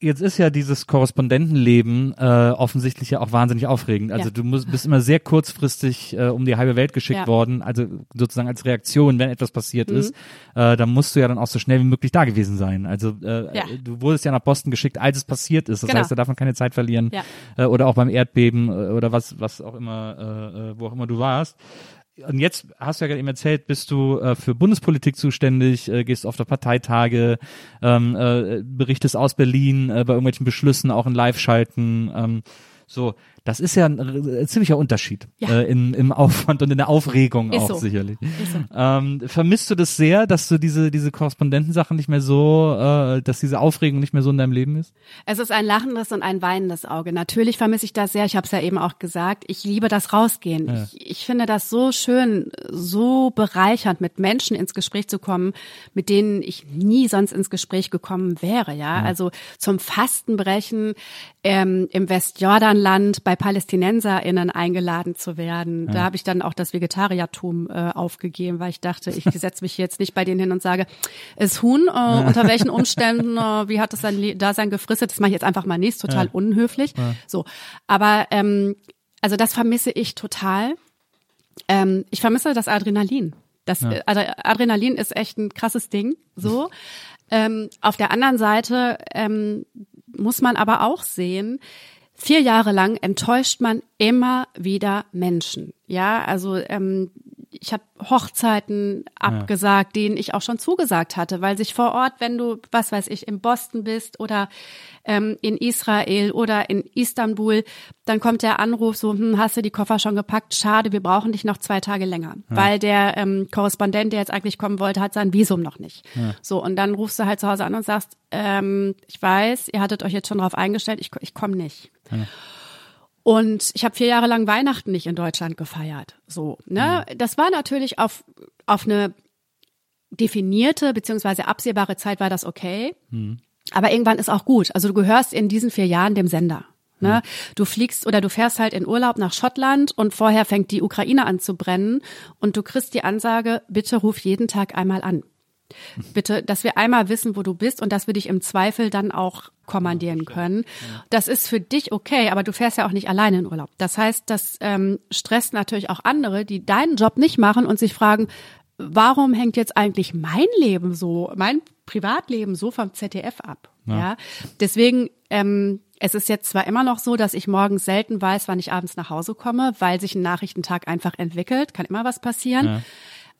jetzt ist ja dieses Korrespondentenleben äh, offensichtlich ja auch wahnsinnig aufregend. Also Ja. du musst, bist immer sehr kurzfristig äh, um die halbe Welt geschickt Ja. worden, also sozusagen als Reaktion, wenn etwas passiert Mhm. ist, äh, dann musst du ja dann auch so schnell wie möglich da gewesen sein. Also äh, Ja. du wurdest ja nach Boston geschickt, als es passiert ist. Das Genau. heißt, da darf man keine Zeit verlieren. Äh, oder auch beim Erdbeben äh, oder was, was auch immer, äh, äh, wo auch immer du warst. Und jetzt hast du ja gerade eben erzählt, bist du äh, für Bundespolitik zuständig, äh, gehst oft auf Parteitage, ähm, äh, berichtest aus Berlin äh, bei irgendwelchen Beschlüssen, auch in Live-Schalten. Ähm, so, das ist ja ein äh, ziemlicher Unterschied Ja. äh, in, im Aufwand und in der Aufregung Ist auch so. sicherlich. So. Ähm, vermisst du das sehr, dass du diese diese Korrespondentensachen nicht mehr so, äh, dass diese Aufregung nicht mehr so in deinem Leben ist? Es ist ein lachendes und ein weinendes Auge. Natürlich vermisse ich das sehr. Ich habe es ja eben auch gesagt. Ich liebe das Rausgehen. Ich, ich finde das so schön, so bereichernd, mit Menschen ins Gespräch zu kommen, mit denen ich nie sonst ins Gespräch gekommen wäre. Ja, also zum Fastenbrechen ähm, im Westjordanland bei PalästinenserInnen eingeladen zu werden. Da habe ich dann auch das Vegetariertum äh, aufgegeben, weil ich dachte, ich setze mich jetzt nicht bei denen hin und sage, es Huhn, äh, unter welchen Umständen, äh, wie hat es sein Le- Dasein gefristet? Das mache ich jetzt einfach mal nicht, ist total unhöflich. So, aber ähm, also das vermisse ich total. Ähm, ich vermisse das Adrenalin. Das äh, also Adrenalin ist echt ein krasses Ding. So. ähm, auf der anderen Seite ähm, muss man aber auch sehen, vier Jahre lang enttäuscht man immer wieder Menschen. Ja, also ähm, ich habe Hochzeiten abgesagt, denen ich auch schon zugesagt hatte, weil sich vor Ort, wenn du, was weiß ich, in Boston bist oder ähm, in Israel oder in Istanbul, dann kommt der Anruf so, hm, hast du die Koffer schon gepackt? Schade, wir brauchen dich noch zwei Tage länger, weil der ähm, Korrespondent, der jetzt eigentlich kommen wollte, hat sein Visum noch nicht. So und dann rufst du halt zu Hause an und sagst, ähm, ich weiß, ihr hattet euch jetzt schon darauf eingestellt, ich, ich komme nicht. Und ich habe vier Jahre lang Weihnachten nicht in Deutschland gefeiert. So, ne? Das war natürlich auf auf eine definierte beziehungsweise absehbare Zeit war das okay. Aber irgendwann ist auch gut. Also du gehörst in diesen vier Jahren dem Sender. Ne? Du fliegst oder du fährst halt in Urlaub nach Schottland und vorher fängt die Ukraine an zu brennen und du kriegst die Ansage, bitte ruf jeden Tag einmal an. Bitte, dass wir einmal wissen, wo du bist und dass wir dich im Zweifel dann auch kommandieren können. Das ist für dich okay, aber du fährst ja auch nicht alleine in Urlaub. Das heißt, das ähm, stresst natürlich auch andere, die deinen Job nicht machen und sich fragen, warum hängt jetzt eigentlich mein Leben so, mein Privatleben so vom ZDF ab? Ja, deswegen, ähm, es ist jetzt zwar immer noch so, dass ich morgens selten weiß, wann ich abends nach Hause komme, weil sich ein Nachrichtentag einfach entwickelt, kann immer was passieren.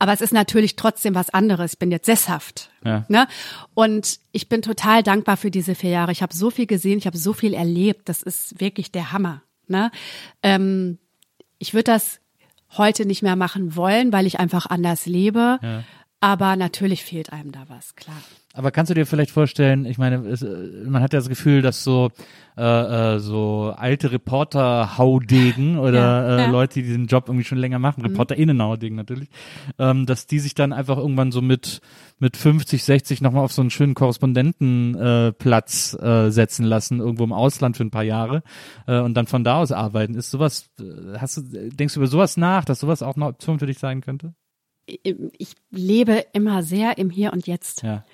Aber es ist natürlich trotzdem was anderes. Ich bin jetzt sesshaft. Ja. Ne? Und ich bin total dankbar für diese vier Jahre. Ich habe so viel gesehen, ich habe so viel erlebt. Das ist wirklich der Hammer. Ne? Ähm, ich würde das heute nicht mehr machen wollen, weil ich einfach anders lebe. Aber natürlich fehlt einem da was, klar. Aber kannst du dir vielleicht vorstellen, ich meine, es, äh, man hat ja das Gefühl, dass so äh, äh, so alte Reporter-Haudegen oder Ja, äh, ja. Mhm. Leute, die diesen Job irgendwie schon länger machen, ReporterInnen-Haudegen natürlich, ähm, dass die sich dann einfach irgendwann so mit mit 50, 60 nochmal auf so einen schönen Korrespondentenplatz äh, äh, setzen lassen, irgendwo im Ausland für ein paar Jahre äh, und dann von da aus arbeiten. Ist sowas, äh, hast du, denkst du über sowas nach, dass sowas auch eine Option für dich sein könnte? Ich lebe immer sehr im Hier und Jetzt. Ja.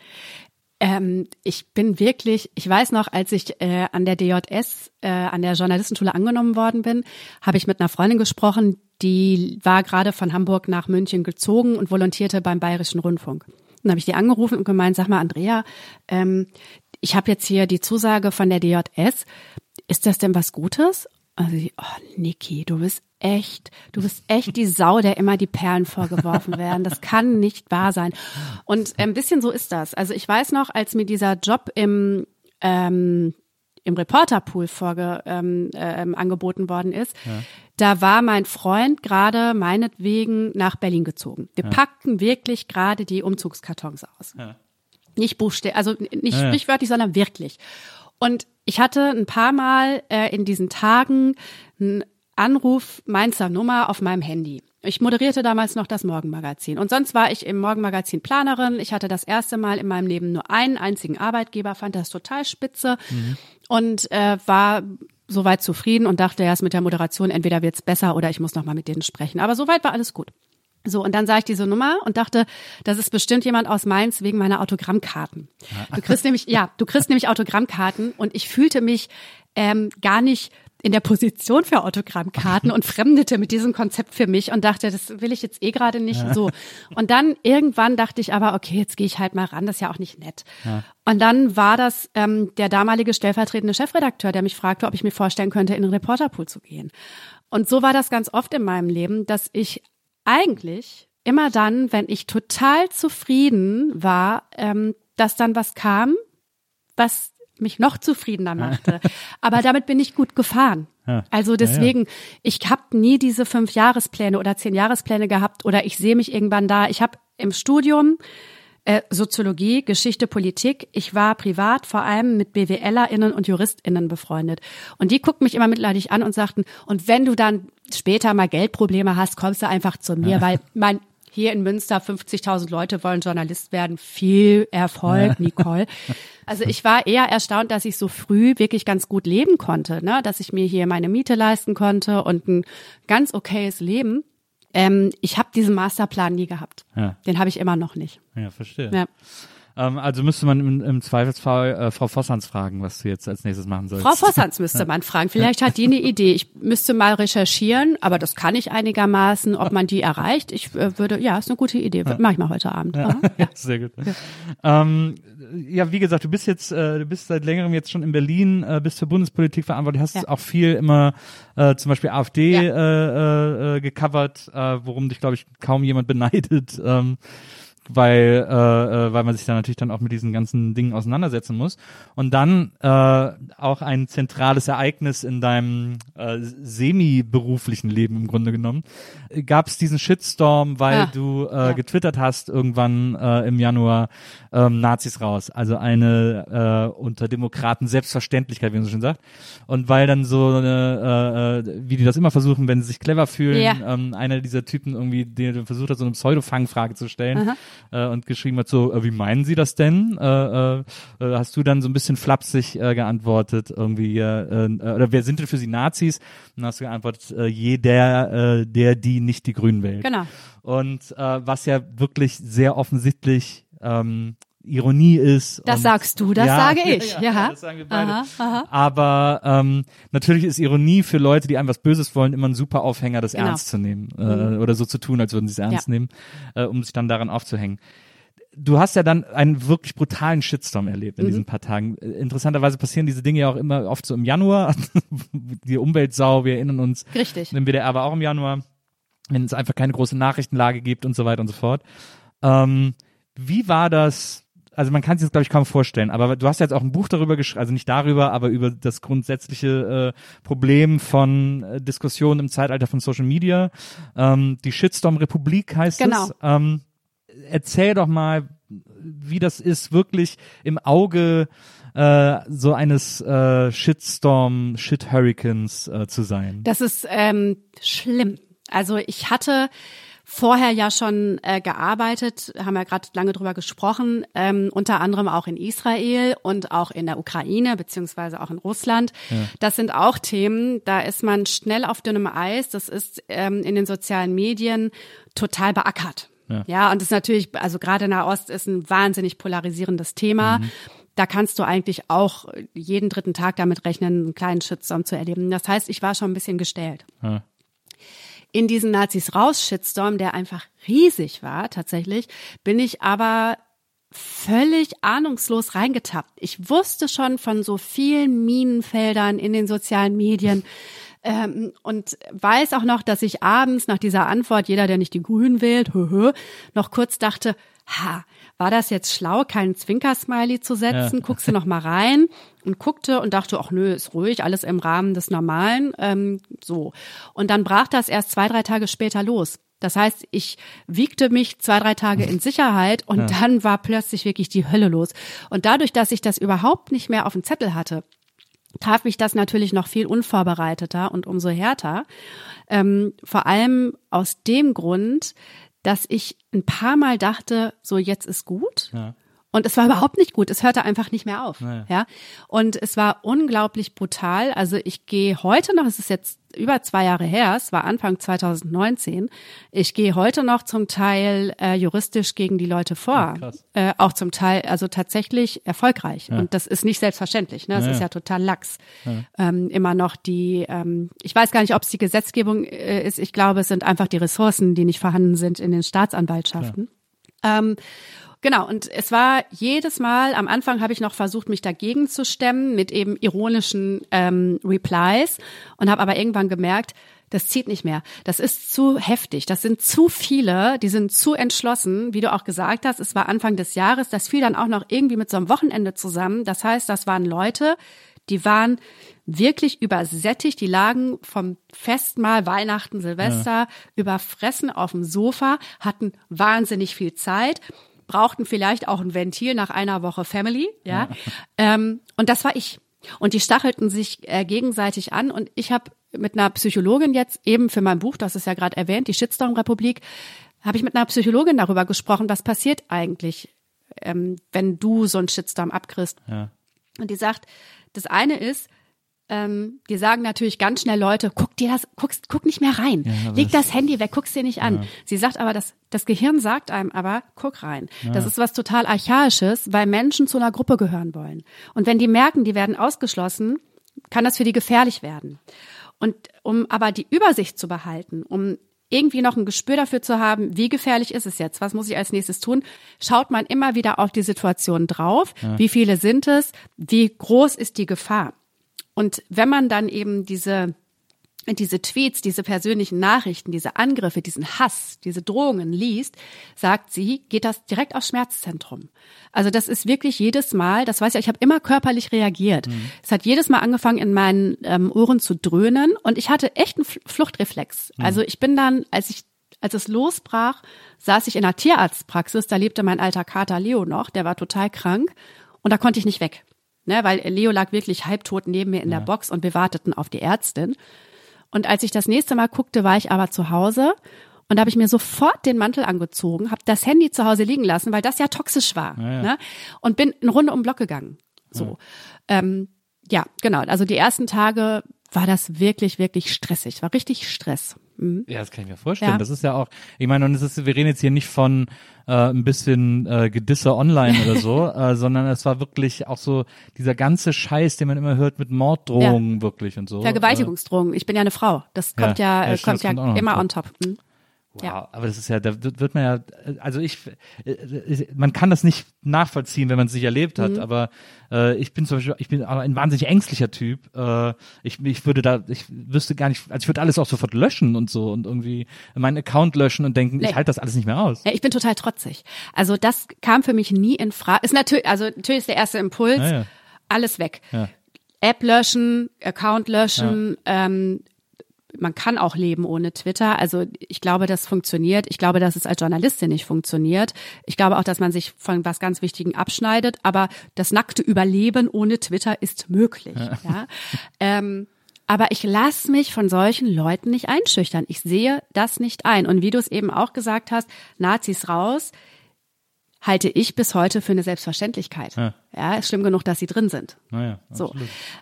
Ähm, ich bin wirklich, ich weiß noch, als ich äh, an der DJS, äh, an der Journalistenschule angenommen worden bin, habe ich mit einer Freundin gesprochen, die war gerade von Hamburg nach München gezogen und volontierte beim Bayerischen Rundfunk. Und dann habe ich die angerufen und gemeint, sag mal, Andrea, ähm, ich habe jetzt hier die Zusage von der DJS. Ist das denn was Gutes? Also, oh, Niki, du bist echt, du bist echt die Sau, der immer die Perlen vorgeworfen werden. Das kann nicht wahr sein. Und ein bisschen so ist das. Also ich weiß noch, als mir dieser Job im ähm, im Reporterpool vorge, ähm, ähm, angeboten worden ist, da war mein Freund gerade meinetwegen nach Berlin gezogen. Wir packten wirklich gerade die Umzugskartons aus. Nicht buchstäblich, also nicht Ja, ja. sprichwörtlich, sondern wirklich. Und ich hatte ein paar Mal äh, in diesen Tagen einen Anruf Mainzer Nummer auf meinem Handy. Ich moderierte damals noch das Morgenmagazin. Und sonst war ich im Morgenmagazin Planerin. Ich hatte das erste Mal in meinem Leben nur einen einzigen Arbeitgeber, fand das total spitze mhm. und äh, war soweit zufrieden und dachte erst mit der Moderation, entweder wird's besser oder ich muss noch mal mit denen sprechen. Aber soweit war alles gut. So, und dann sah ich diese Nummer und dachte, das ist bestimmt jemand aus Mainz wegen meiner Autogrammkarten. Du kriegst nämlich, ja, du kriegst nämlich Autogrammkarten und ich fühlte mich ähm, gar nicht in der Position für Autogrammkarten und fremdete mit diesem Konzept für mich und dachte, das will ich jetzt eh gerade nicht ja. so. Und dann irgendwann dachte ich aber, okay, jetzt gehe ich halt mal ran, das ist ja auch nicht nett. Ja. Und dann war das ähm, der damalige stellvertretende Chefredakteur, der mich fragte, ob ich mir vorstellen könnte, in den Reporterpool zu gehen. Und so war das ganz oft in meinem Leben, dass ich eigentlich immer dann, wenn ich total zufrieden war, ähm, dass dann was kam, was mich noch zufriedener machte. Aber damit bin ich gut gefahren. Also deswegen, ja, ja. ich habe nie diese fünf Jahrespläne oder zehn Jahrespläne gehabt oder ich sehe mich irgendwann da. Ich habe im Studium äh, Soziologie, Geschichte, Politik. Ich war privat vor allem mit BWLerInnen und JuristInnen befreundet. Und die guckten mich immer mitleidig an und sagten, und wenn du dann später mal Geldprobleme hast, kommst du einfach zu mir, ja. weil mein hier in Münster 50.000 Leute wollen Journalist werden. Viel Erfolg, Nicole. Also ich war eher erstaunt, dass ich so früh wirklich ganz gut leben konnte, ne? dass ich mir hier meine Miete leisten konnte und ein ganz okayes Leben. Ähm, ich habe diesen Masterplan nie gehabt. Ja. Den habe ich immer noch nicht. Ja, verstehe. Ja. Ähm, also müsste man im, im Zweifelsfall äh, Frau Vossans fragen, was du jetzt als nächstes machen sollst. Frau Vossans müsste man fragen. Vielleicht hat die eine Idee. Ich müsste mal recherchieren, aber das kann ich einigermaßen, ob man die erreicht. Ich äh, würde, ja, ist eine gute Idee. Ja. Mach ich mal heute Abend. Ja, ja. Sehr gut. Ja. Ähm, ja, wie gesagt, du bist jetzt, äh, du bist seit längerem jetzt schon in Berlin, äh, bist für Bundespolitik verantwortlich, hast auch viel immer äh, zum Beispiel AfD äh, äh, äh, gecovert, äh, worum dich, glaube ich, kaum jemand beneidet. Ähm, weil, äh, äh, weil man sich da natürlich dann auch mit diesen ganzen Dingen auseinandersetzen muss. Und dann äh, auch ein zentrales Ereignis in deinem äh, semi-beruflichen Leben im Grunde genommen. Gab es diesen Shitstorm, weil ja. du äh, ja. getwittert hast irgendwann äh, im Januar ähm, Nazis raus. Also eine äh, unter Demokraten Selbstverständlichkeit, wie man so schön sagt. Und weil dann so eine, äh, äh, wie die das immer versuchen, wenn sie sich clever fühlen, ja. ähm, einer dieser Typen irgendwie, der versucht hat, so eine Pseudo-Fangfrage zu stellen. Aha äh, und geschrieben hat, so, äh, wie meinen Sie das denn? Äh, äh, äh, hast du dann so ein bisschen flapsig äh, geantwortet, irgendwie, äh, äh, oder wer sind denn für Sie Nazis? Und dann hast du geantwortet, äh, jeder, äh, der, die nicht die Grünen wählt. Genau. Und äh, was ja wirklich sehr offensichtlich ähm, Ironie ist. Das sagst du, das ja, sage ich. Ja, ja. das sagen wir beide. Aha, aha. Aber ähm, natürlich ist Ironie für Leute, die einem was Böses wollen, immer ein super Aufhänger, das genau. ernst zu nehmen äh, mhm. oder so zu tun, als würden sie es ernst ja. nehmen, äh, um sich dann daran aufzuhängen. Du hast ja dann einen wirklich brutalen Shitstorm erlebt in mhm. diesen paar Tagen. Interessanterweise passieren diese Dinge ja auch immer oft so im Januar. die Umweltsau, wir erinnern uns. Richtig. Im WDR war auch im Januar, wenn es einfach keine große Nachrichtenlage gibt und so weiter und so fort. Ähm, wie war das also man kann sich das glaube ich kaum vorstellen, aber du hast jetzt auch ein Buch darüber geschrieben, also nicht darüber, aber über das grundsätzliche äh, Problem von äh, Diskussionen im Zeitalter von Social Media. Ähm, die Shitstorm Republik heißt genau. es. Ähm, erzähl doch mal, wie das ist, wirklich im Auge äh, so eines äh, Shitstorm, Shit Hurricanes äh, zu sein. Das ist ähm, schlimm. Also ich hatte vorher ja schon äh, gearbeitet, haben wir gerade lange drüber gesprochen, ähm, unter anderem auch in Israel und auch in der Ukraine beziehungsweise auch in Russland. Ja. Das sind auch Themen, da ist man schnell auf dünnem Eis. Das ist ähm, in den sozialen Medien total beackert. Ja. ja, und das ist natürlich, also gerade Nahost ist ein wahnsinnig polarisierendes Thema. Mhm. Da kannst du eigentlich auch jeden dritten Tag damit rechnen, einen kleinen Shitstorm zu erleben. Das heißt, ich war schon ein bisschen gestellt. Ja in diesen Nazis raus Shitstorm, der einfach riesig war tatsächlich, bin ich aber völlig ahnungslos reingetappt. Ich wusste schon von so vielen Minenfeldern in den sozialen Medien ähm, und weiß auch noch, dass ich abends nach dieser Antwort, jeder, der nicht die Grünen wählt, hö, hö, noch kurz dachte, ha, war das jetzt schlau, keinen Zwinker-Smiley zu setzen? Ja. Guckst du noch mal rein und guckte und dachte, ach nö, ist ruhig, alles im Rahmen des Normalen. Ähm, so. Und dann brach das erst zwei, drei Tage später los. Das heißt, ich wiegte mich zwei, drei Tage in Sicherheit und ja. dann war plötzlich wirklich die Hölle los. Und dadurch, dass ich das überhaupt nicht mehr auf dem Zettel hatte, traf mich das natürlich noch viel unvorbereiteter und umso härter. Ähm, vor allem aus dem Grund, dass ich ein paar Mal dachte, so jetzt ist gut. Ja. Und es war überhaupt nicht gut. Es hörte einfach nicht mehr auf. Naja. Ja. Und es war unglaublich brutal. Also ich gehe heute noch, es ist jetzt über zwei Jahre her, es war Anfang 2019. Ich gehe heute noch zum Teil äh, juristisch gegen die Leute vor. krass. Äh, auch zum Teil, also tatsächlich erfolgreich. Und das ist nicht selbstverständlich. Ne? Das Ja, ist ja. ja total lax. Ähm, immer noch die, ähm, ich weiß gar nicht, ob es die Gesetzgebung äh, ist. Ich glaube, es sind einfach die Ressourcen, die nicht vorhanden sind in den Staatsanwaltschaften. Ähm, Genau, und es war jedes Mal, am Anfang habe ich noch versucht, mich dagegen zu stemmen mit eben ironischen ähm, Replies und habe aber irgendwann gemerkt, das zieht nicht mehr. Das ist zu heftig. Das sind zu viele, die sind zu entschlossen, wie du auch gesagt hast. Es war Anfang des Jahres. Das fiel dann auch noch irgendwie mit so einem Wochenende zusammen. Das heißt, das waren Leute, die waren wirklich übersättigt. Die lagen vom Festmahl Weihnachten, Silvester überfressen auf dem Sofa, hatten wahnsinnig viel Zeit, brauchten vielleicht auch ein Ventil nach einer Woche Family, ja. Ähm, und das war ich. Und die stachelten sich äh, gegenseitig an. Und ich habe mit einer Psychologin jetzt eben für mein Buch, das ist ja gerade erwähnt, die Shitstorm-Republik, habe ich mit einer Psychologin darüber gesprochen, was passiert eigentlich, ähm, wenn du so einen Shitstorm abkriegst. Ja. Und die sagt, das eine ist, ähm, die sagen natürlich ganz schnell Leute, guck dir das, guckst, guck nicht mehr rein. aber Leg das- Handy weg, guck's dir nicht an. Sie sagt aber, das, das Gehirn sagt einem aber, guck rein. Das ist was total Archaisches, weil Menschen zu einer Gruppe gehören wollen. Und wenn die merken, die werden ausgeschlossen, kann das für die gefährlich werden. Und um aber die Übersicht zu behalten, um irgendwie noch ein Gespür dafür zu haben, wie gefährlich ist es jetzt, was muss ich als nächstes tun, schaut man immer wieder auf die Situation drauf. Wie viele sind es? Wie groß ist die Gefahr? Und wenn man dann eben diese diese Tweets, diese persönlichen Nachrichten, diese Angriffe, diesen Hass, diese Drohungen liest, sagt sie, geht das direkt aufs Schmerzzentrum. Also das ist wirklich jedes Mal, das weiß ich, ich habe immer körperlich reagiert. Es hat jedes Mal angefangen, in meinen ähm, Ohren zu dröhnen und ich hatte echt einen Fl- Fluchtreflex. Also ich bin dann, als ich als es losbrach, saß ich in einer Tierarztpraxis, da lebte mein alter Kater Leo noch, der war total krank und da konnte ich nicht weg. Ne, weil Leo lag wirklich halbtot neben mir in der Box und wir warteten auf die Ärztin. Und als ich das nächste Mal guckte, war ich aber zu Hause und da habe ich mir sofort den Mantel angezogen, habe das Handy zu Hause liegen lassen, weil das ja toxisch war. Ne? Und bin eine Runde um den Block gegangen. So. Ja. Ähm, ja, genau. Also die ersten Tage war das wirklich, wirklich stressig. War richtig Stress. Mhm. Ja, das kann ich mir vorstellen. Ja. Das ist ja auch, ich meine, und es ist, wir reden jetzt hier nicht von äh, ein bisschen äh, Gedisse online oder so, äh, sondern es war wirklich auch so dieser ganze Scheiß, den man immer hört mit Morddrohungen wirklich und so. Vergewaltigungsdrohungen. Ich bin ja eine Frau. Das kommt Ja, ja, ja, äh, kommt ja kommt immer on on top. Mhm. Wow, Ja. aber das ist ja, da wird man ja, also ich, äh, man kann das nicht nachvollziehen, wenn man es nicht erlebt hat, Mhm. aber äh, ich bin zum Beispiel, ich bin aber ein wahnsinnig ängstlicher Typ. Äh, ich, ich würde da, ich wüsste gar nicht, also ich würde alles auch sofort löschen und so und irgendwie meinen Account löschen und denken, ich Nee. halte das alles nicht mehr aus. Ja, ich bin total trotzig. Also das kam für mich nie in Frage. Ist natürlich, also natürlich ist der erste Impuls, Ja, alles weg. App löschen, Account löschen, ähm, man kann auch leben ohne Twitter. Also ich glaube, das funktioniert. Ich glaube, dass es als Journalistin nicht funktioniert. Ich glaube auch, dass man sich von was ganz Wichtigem abschneidet. Aber das nackte Überleben ohne Twitter ist möglich. Ja. Ähm, aber ich lasse mich von solchen Leuten nicht einschüchtern. Ich sehe das nicht ein. Und wie du es eben auch gesagt hast, Nazis raus, halte ich bis heute für eine Selbstverständlichkeit. Ja. Ja, ist schlimm genug, dass sie drin sind. Naja, So.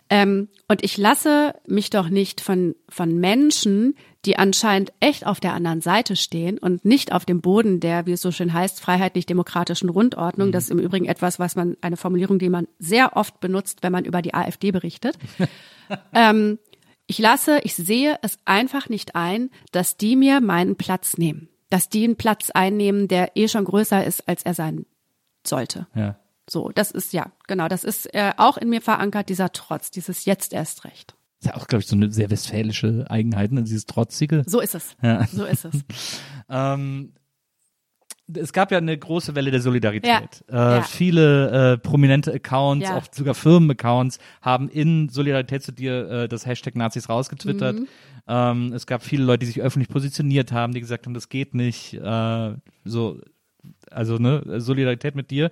Ähm, und ich lasse mich doch nicht von, von Menschen, die anscheinend echt auf der anderen Seite stehen und nicht auf dem Boden der, wie es so schön heißt, freiheitlich-demokratischen Rundordnung. Das ist im Übrigen etwas, was man, eine Formulierung, die man sehr oft benutzt, wenn man über die AfD berichtet. ähm, ich lasse, ich sehe es einfach nicht ein, dass die mir meinen Platz nehmen. Dass die einen Platz einnehmen, der eh schon größer ist, als er sein sollte. Ja. So, das ist ja, genau, das ist äh, auch in mir verankert, dieser Trotz, dieses jetzt erst recht. ist ja auch, glaube ich, so eine sehr westfälische Eigenheit, ne? dieses Trotzige. So ist es. Ja. So ist es. Ähm, es gab ja eine große Welle der Solidarität. Ja. Äh, Ja. Viele äh, prominente Accounts, Ja. auch sogar Firmenaccounts, haben in Solidarität zu dir äh, das Hashtag Nazis rausgetwittert. Mhm. Ähm, es gab viele Leute, die sich öffentlich positioniert haben, die gesagt haben, das geht nicht. Äh, so also ne, Solidarität mit dir.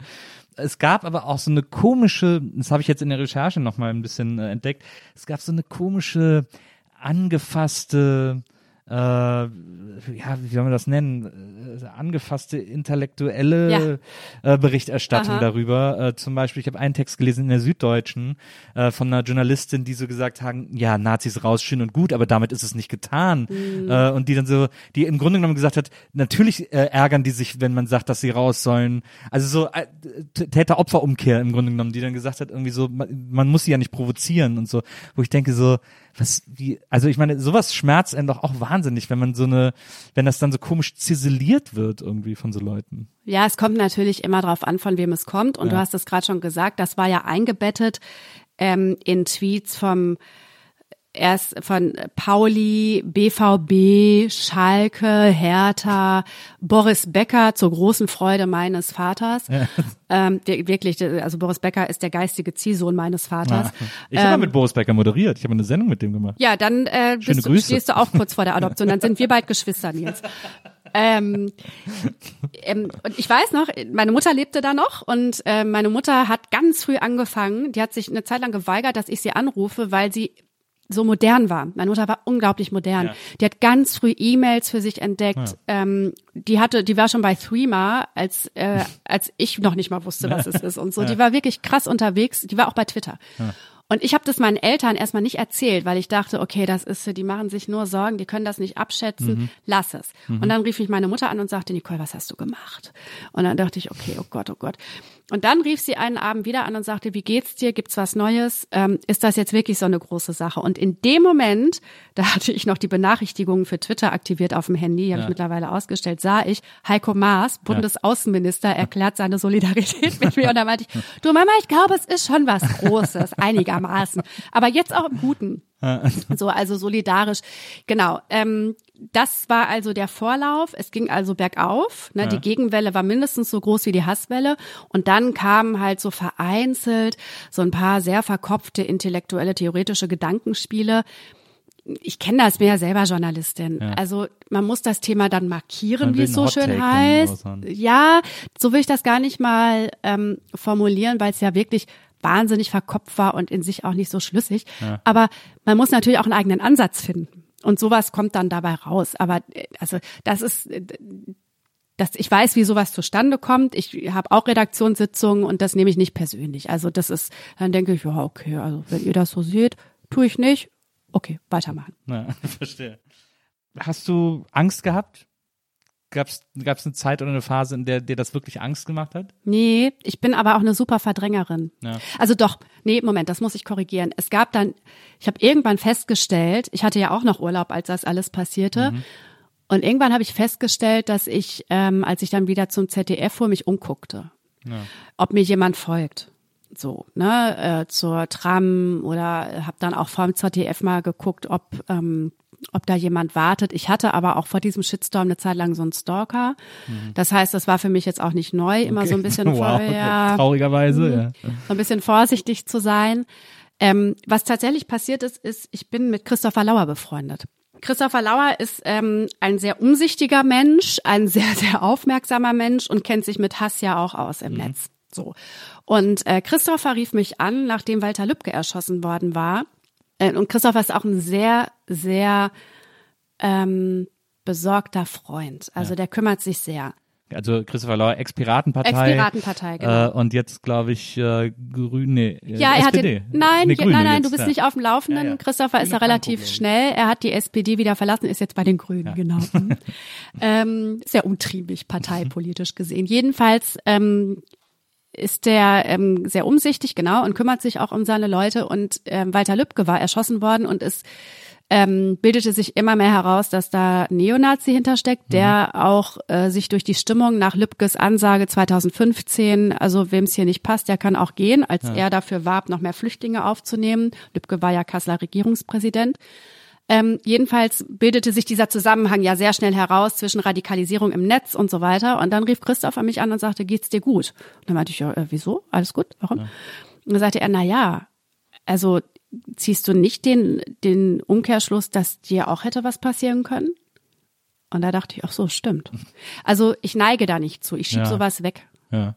Es gab aber auch so eine komische, das habe ich jetzt in der Recherche noch mal ein bisschen äh, entdeckt. Es gab so eine komische angefasste äh, ja, wie soll man das nennen, äh, angefasste intellektuelle Ja. äh, Berichterstattung Aha. darüber. Äh, zum Beispiel, ich habe einen Text gelesen in der Süddeutschen äh, von einer Journalistin, die so gesagt haben, ja, Nazis raus, schön und gut, aber damit ist es nicht getan. Mhm. Äh, und die dann so, die im Grunde genommen gesagt hat, natürlich ärgern die sich, wenn man sagt, dass sie raus sollen. Also so Täter-Opfer-Umkehr im Grunde genommen, die dann gesagt hat, irgendwie so, man, man muss sie ja nicht provozieren und so, wo ich denke so, was, wie, also ich meine, sowas schmerzt einem doch auch wahnsinnig, wenn man so eine, wenn das dann so komisch ziseliert wird irgendwie von so Leuten. Ja, es kommt natürlich immer drauf an, von wem es kommt. Und du hast es gerade schon gesagt, das war ja eingebettet ähm, in Tweets vom erst von Pauli, BVB, Schalke, Hertha, Boris Becker zur großen Freude meines Vaters. Ähm, der, wirklich, also Boris Becker ist der geistige Ziehsohn meines Vaters. Ich habe Ähm, mit Boris Becker moderiert. Ich habe eine Sendung mit dem gemacht. Ja, dann äh, bist du, stehst du auch kurz vor der Adoption. Dann sind wir bald Geschwister, Nils. Ähm, ähm, und ich weiß noch, meine Mutter lebte da noch und äh, meine Mutter hat ganz früh angefangen. Die hat sich eine Zeit lang geweigert, dass ich sie anrufe, weil sie so modern war. Meine Mutter war unglaublich modern. Die hat ganz früh E-Mails für sich entdeckt. Ähm, die hatte, die war schon bei Threema, als äh, als ich noch nicht mal wusste, was es ist und so. Die war wirklich krass unterwegs. Die war auch bei Twitter. Und ich habe das meinen Eltern erstmal nicht erzählt, weil ich dachte, okay, das ist, die machen sich nur Sorgen, die können das nicht abschätzen, lass es. Und dann rief mich meine Mutter an und sagte, Nicole, was hast du gemacht? Und dann dachte ich, okay, oh Gott, oh Gott. Und dann rief sie einen Abend wieder an und sagte, wie geht's dir? Gibt's was Neues? Ähm, ist das jetzt wirklich so eine große Sache? Und in dem Moment, da hatte ich noch die Benachrichtigungen für Twitter aktiviert auf dem Handy, habe ich mittlerweile ausgestellt, sah ich, Heiko Maas, Bundesaußenminister, erklärt seine Solidarität mit mir. Und da meinte ich, du Mama, ich glaube, es ist schon was Großes, einigermaßen. Aber jetzt auch im Guten. So, also solidarisch. Genau. Ähm, das war also der Vorlauf. Es ging also bergauf. Ne? Die Gegenwelle war mindestens so groß wie die Hasswelle. Und dann kamen halt so vereinzelt so ein paar sehr verkopfte intellektuelle, theoretische Gedankenspiele. Ich kenne das, bin ja selber Journalistin. Also man muss das Thema dann markieren, wie es so schön heißt. Ja, so will ich das gar nicht mal ähm, formulieren, weil es ja wirklich wahnsinnig verkopft war und in sich auch nicht so schlüssig. Aber man muss natürlich auch einen eigenen Ansatz finden. Und sowas kommt dann dabei raus. Aber äh, also das ist äh, das, ich weiß, wie sowas zustande kommt. Ich habe auch Redaktionssitzungen und das nehme ich nicht persönlich. Also das ist, dann denke ich, ja, okay, also wenn ihr das so seht, tue ich nicht. Okay, weitermachen. Ja, verstehe. Hast du Angst gehabt? Gab es eine Zeit oder eine Phase, in der dir das wirklich Angst gemacht hat? Nee, ich bin aber auch eine super Verdrängerin. Ja. Also doch, nee, Moment, das muss ich korrigieren. Es gab dann, ich habe irgendwann festgestellt, ich hatte ja auch noch Urlaub, als das alles passierte. Und irgendwann habe ich festgestellt, dass ich, ähm, als ich dann wieder zum ZDF fuhr, mich umguckte. Ob mir jemand folgt. So, ne, äh, zur Tram oder habe dann auch vor dem ZDF mal geguckt, ob ähm, ob da jemand wartet. Ich hatte aber auch vor diesem Shitstorm eine Zeit lang so einen Stalker. Das heißt, das war für mich jetzt auch nicht neu, immer so ein bisschen wow, vor, ja, traurigerweise, ja. so ein bisschen vorsichtig zu sein. Ähm, was tatsächlich passiert ist, ist, ich bin mit Christopher Lauer befreundet. Christopher Lauer ist ähm, ein sehr umsichtiger Mensch, ein sehr, sehr aufmerksamer Mensch und kennt sich mit Hass ja auch aus im Netz. So. Und äh, Christopher rief mich an, nachdem Walter Lübcke erschossen worden war. Äh, und Christopher ist auch ein sehr, sehr ähm, besorgter Freund. Also der kümmert sich sehr. Also Christopher Lauer, Ex-Piratenpartei. Ex-Piratenpartei, genau. Äh, und jetzt, glaube ich, äh, Grün, nee, äh, Ja, er hat SPD. den, nein, nee, ja, Grüne nein, nein, jetzt, du bist ja. nicht auf dem Laufenden. Ja, ja. Christopher ist Grüne ja relativ schnell. Er hat die SPD wieder verlassen, ist jetzt bei den Grünen, genau. Ähm, sehr untriebig, parteipolitisch gesehen. Jedenfalls ähm, ist der ähm, sehr umsichtig, genau, und kümmert sich auch um seine Leute. Und ähm, Walter Lübcke war erschossen worden und es ähm, bildete sich immer mehr heraus, dass da Neonazi hintersteckt, der auch äh, sich durch die Stimmung nach Lübkes Ansage 2015, also wem es hier nicht passt, der kann auch gehen, als er dafür warb, noch mehr Flüchtlinge aufzunehmen. Lübcke war ja Kasseler Regierungspräsident. Ähm, jedenfalls bildete sich dieser Zusammenhang ja sehr schnell heraus zwischen Radikalisierung im Netz und so weiter. Und dann rief Christopher mich an und sagte, geht's dir gut? Und dann meinte ich, ja, äh, wieso? Alles gut? Warum? Und dann sagte er, na ja, also ziehst du nicht den, den Umkehrschluss, dass dir auch hätte was passieren können? Und da dachte ich, ach so, stimmt. Also ich neige da nicht zu. Ich schieb Ja. sowas weg. Ja.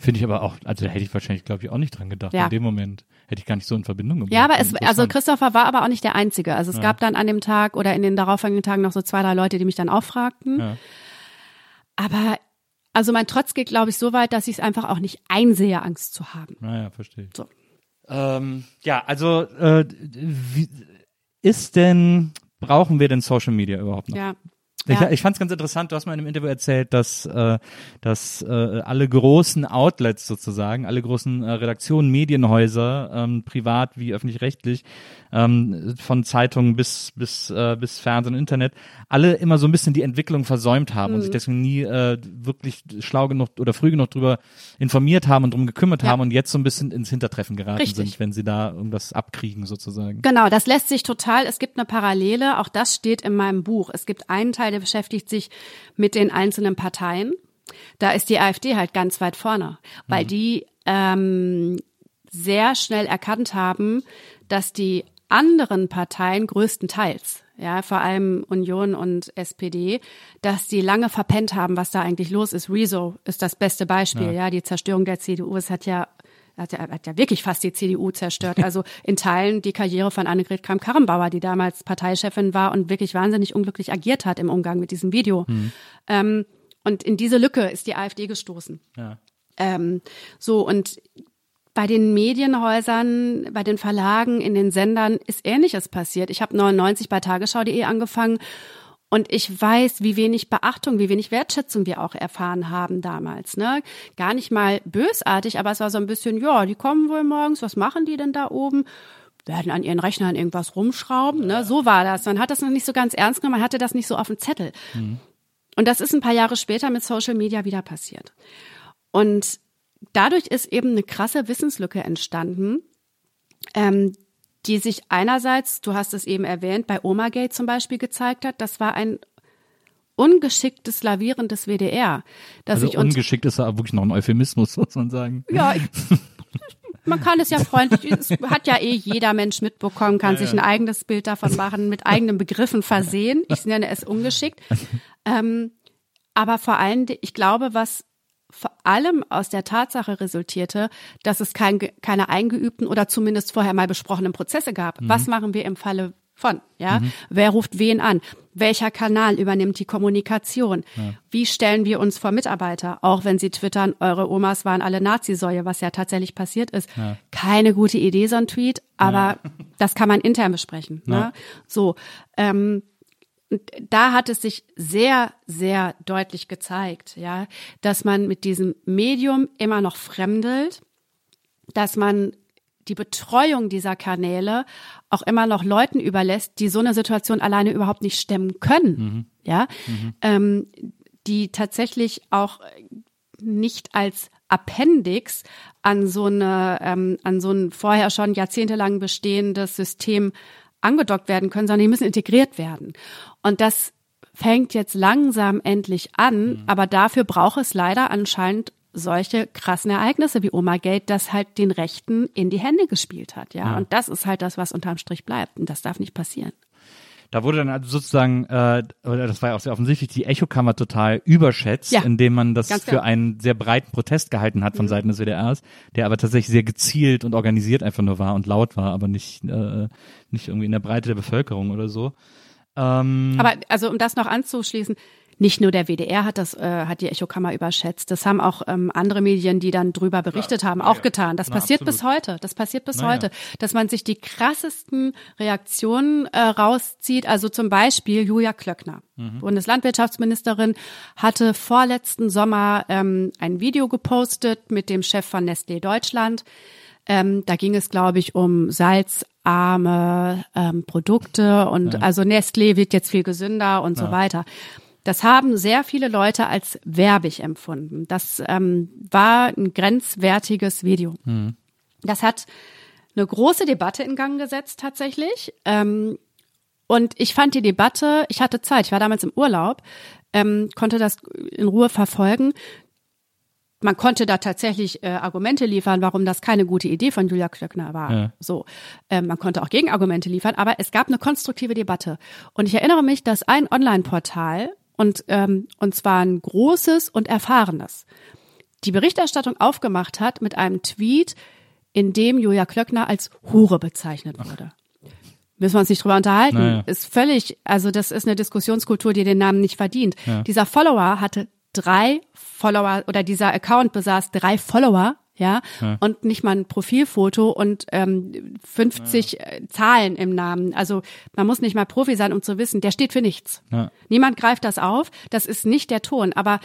Ja. Finde ich aber auch, also da hätte ich wahrscheinlich, glaube ich, auch nicht dran gedacht. Ja. In dem Moment hätte ich gar nicht so in Verbindung gebracht. Ja, aber es, also. Christopher war aber auch nicht der Einzige. Also es gab dann an dem Tag oder in den darauffolgenden Tagen noch so zwei, drei Leute, die mich dann auch fragten. Ja. Aber also mein Trotz geht, glaube ich, so weit, dass ich es einfach auch nicht einsehe, Angst zu haben. Naja, verstehe. So. Ähm, ja, also äh, wie, ist denn, brauchen wir denn Social Media überhaupt noch? Ja. Ich, Ja. ich fand es ganz interessant, du hast mal in einem Interview erzählt, dass, äh, dass äh, alle großen Outlets sozusagen, alle großen äh, Redaktionen, Medienhäuser, ähm, privat wie öffentlich-rechtlich, ähm, von Zeitungen bis, bis, äh, bis Fernsehen und Internet, alle immer so ein bisschen die Entwicklung versäumt haben Mhm. und sich deswegen nie äh, wirklich schlau genug oder früh genug drüber informiert haben und drum gekümmert Ja. haben und jetzt so ein bisschen ins Hintertreffen geraten Richtig. sind, wenn sie da irgendwas abkriegen sozusagen. Genau, das lässt sich total, es gibt eine Parallele, auch das steht in meinem Buch. Es gibt einen Teil, der beschäftigt sich mit den einzelnen Parteien. Da ist die AfD halt ganz weit vorne, weil die ähm, sehr schnell erkannt haben, dass die anderen Parteien größtenteils, ja, vor allem Union und SPD, dass die lange verpennt haben, was da eigentlich los ist. Rezo ist das beste Beispiel, ja, die Zerstörung der CDU. Es hat ja hat ja, hat ja wirklich fast die CDU zerstört. Also in Teilen die Karriere von Annegret Kramp-Karrenbauer, die damals Parteichefin war und wirklich wahnsinnig unglücklich agiert hat im Umgang mit diesem Video. Ähm, und in diese Lücke ist die AfD gestoßen. Ja. Ähm, so und bei den Medienhäusern, bei den Verlagen, in den Sendern ist Ähnliches passiert. Ich habe 99 bei Tagesschau.de angefangen und ich weiß, wie wenig Beachtung, wie wenig Wertschätzung wir auch erfahren haben damals. Ne? Gar nicht mal bösartig, aber es war so ein bisschen, ja, die kommen wohl morgens, was machen die denn da oben? Werden an ihren Rechnern irgendwas rumschrauben. Ne? So war das. Man hat das noch nicht so ganz ernst genommen, man hatte das nicht so auf dem Zettel. Und das ist ein paar Jahre später mit Social Media wieder passiert. Und dadurch ist eben eine krasse Wissenslücke entstanden, ähm, die sich einerseits, du hast es eben erwähnt, bei Omagate zum Beispiel gezeigt hat. Das war ein ungeschicktes Lavieren des WDR, dass Also ich ungeschickt ist ja wirklich noch ein Euphemismus, muss man sagen. ja, ich, man kann es ja freundlich, es hat ja eh jeder Mensch mitbekommen, kann sich ein eigenes Bild davon machen, mit eigenen Begriffen versehen. Ich nenne es ungeschickt. Ähm, aber vor allem, ich glaube, was vor allem aus der Tatsache resultierte, dass es kein, keine eingeübten oder zumindest vorher mal besprochenen Prozesse gab. Was machen wir im Falle von? Ja, wer ruft wen an? Welcher Kanal übernimmt die Kommunikation? Wie stellen wir uns vor Mitarbeiter? Auch wenn sie twittern, eure Omas waren alle Nazisäue, was ja tatsächlich passiert ist. Keine gute Idee, so ein Tweet, aber das kann man intern besprechen. Ne? So, ähm, und da hat es sich sehr, sehr deutlich gezeigt, ja, dass man mit diesem Medium immer noch fremdelt, dass man die Betreuung dieser Kanäle auch immer noch Leuten überlässt, die so eine Situation alleine überhaupt nicht stemmen können, ja, Ähm, die tatsächlich auch nicht als Appendix an so eine, ähm, an so ein vorher schon jahrzehntelang bestehendes System angedockt werden können, sondern die müssen integriert werden. Und das fängt jetzt langsam endlich an, aber dafür braucht es leider anscheinend solche krassen Ereignisse wie Oma Gate, das halt den Rechten in die Hände gespielt hat, ja? Und das ist halt das, was unterm Strich bleibt. Und das darf nicht passieren. Da wurde dann also sozusagen, äh, oder das war ja auch sehr offensichtlich, die Echokammer total überschätzt, Ja, indem man das ganz für genau. einen sehr breiten Protest gehalten hat von Seiten des WDRs, der aber tatsächlich sehr gezielt und organisiert einfach nur war und laut war, aber nicht, äh, nicht irgendwie in der Breite der Bevölkerung oder so. Ähm, Aber also um das noch anzuschließen, nicht nur der WDR hat das, äh, hat die Echokammer überschätzt. Das haben auch ähm, andere Medien, die dann drüber berichtet haben, auch getan. Das Na, passiert absolut. bis heute. Das passiert bis Na ja. heute, dass man sich die krassesten Reaktionen äh, rauszieht. Also zum Beispiel Julia Klöckner, Mhm. Bundeslandwirtschaftsministerin, hatte vorletzten Sommer ähm, ein Video gepostet mit dem Chef von Nestlé Deutschland. Ähm, da ging es, glaube ich, um salzarme ähm, Produkte und also Nestlé wird jetzt viel gesünder und so weiter. Das haben sehr viele Leute als werbig empfunden. Das ähm, war ein grenzwertiges Video. Das hat eine große Debatte in Gang gesetzt tatsächlich. Ähm, und ich fand die Debatte, ich hatte Zeit, ich war damals im Urlaub, ähm, konnte das in Ruhe verfolgen. Man konnte da tatsächlich äh, Argumente liefern, warum das keine gute Idee von Julia Klöckner war. Ja. So, ähm, man konnte auch Gegenargumente liefern, aber es gab eine konstruktive Debatte. Und ich erinnere mich, dass ein Online-Portal und, ähm, und zwar ein großes und erfahrenes, die Berichterstattung aufgemacht hat mit einem Tweet, in dem Julia Klöckner als Hure bezeichnet wurde. Müssen wir uns nicht drüber unterhalten. Naja. Ist völlig, also das ist eine Diskussionskultur, die den Namen nicht verdient. Dieser Follower hatte drei Follower oder dieser Account besaß drei Follower, ja, und nicht mal ein Profilfoto und ähm, 50 äh, Zahlen im Namen. Also man muss nicht mal Profi sein, um zu wissen, der steht für nichts. Ja. Niemand greift das auf. Das ist nicht der Ton, aber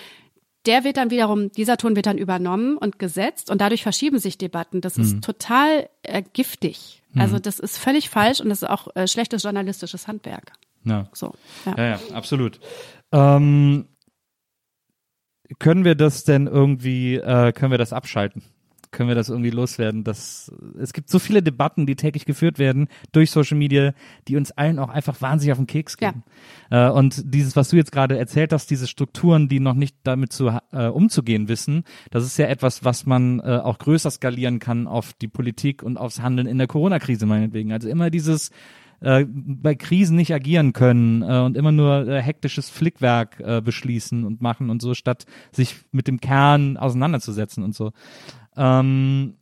der wird dann wiederum, dieser Ton wird dann übernommen und gesetzt und dadurch verschieben sich Debatten. Das ist total äh, giftig. Also das ist völlig falsch und das ist auch äh, schlechtes journalistisches Handwerk. Ja. So. Ja. Ja, ja, absolut. Ähm, können wir das denn irgendwie, äh, können wir das abschalten? Können wir das irgendwie loswerden? Das, es gibt so viele Debatten, die täglich geführt werden durch Social Media, die uns allen auch einfach wahnsinnig auf den Keks gehen. Äh, und dieses, was du jetzt gerade erzählt hast, diese Strukturen, die noch nicht damit zu, äh, umzugehen wissen, das ist ja etwas, was man äh, auch größer skalieren kann auf die Politik und aufs Handeln in der Corona-Krise meinetwegen. Also immer dieses, äh, bei Krisen nicht agieren können äh, und immer nur äh, hektisches Flickwerk äh, beschließen und machen und so, statt sich mit dem Kern auseinanderzusetzen und so. Ähm,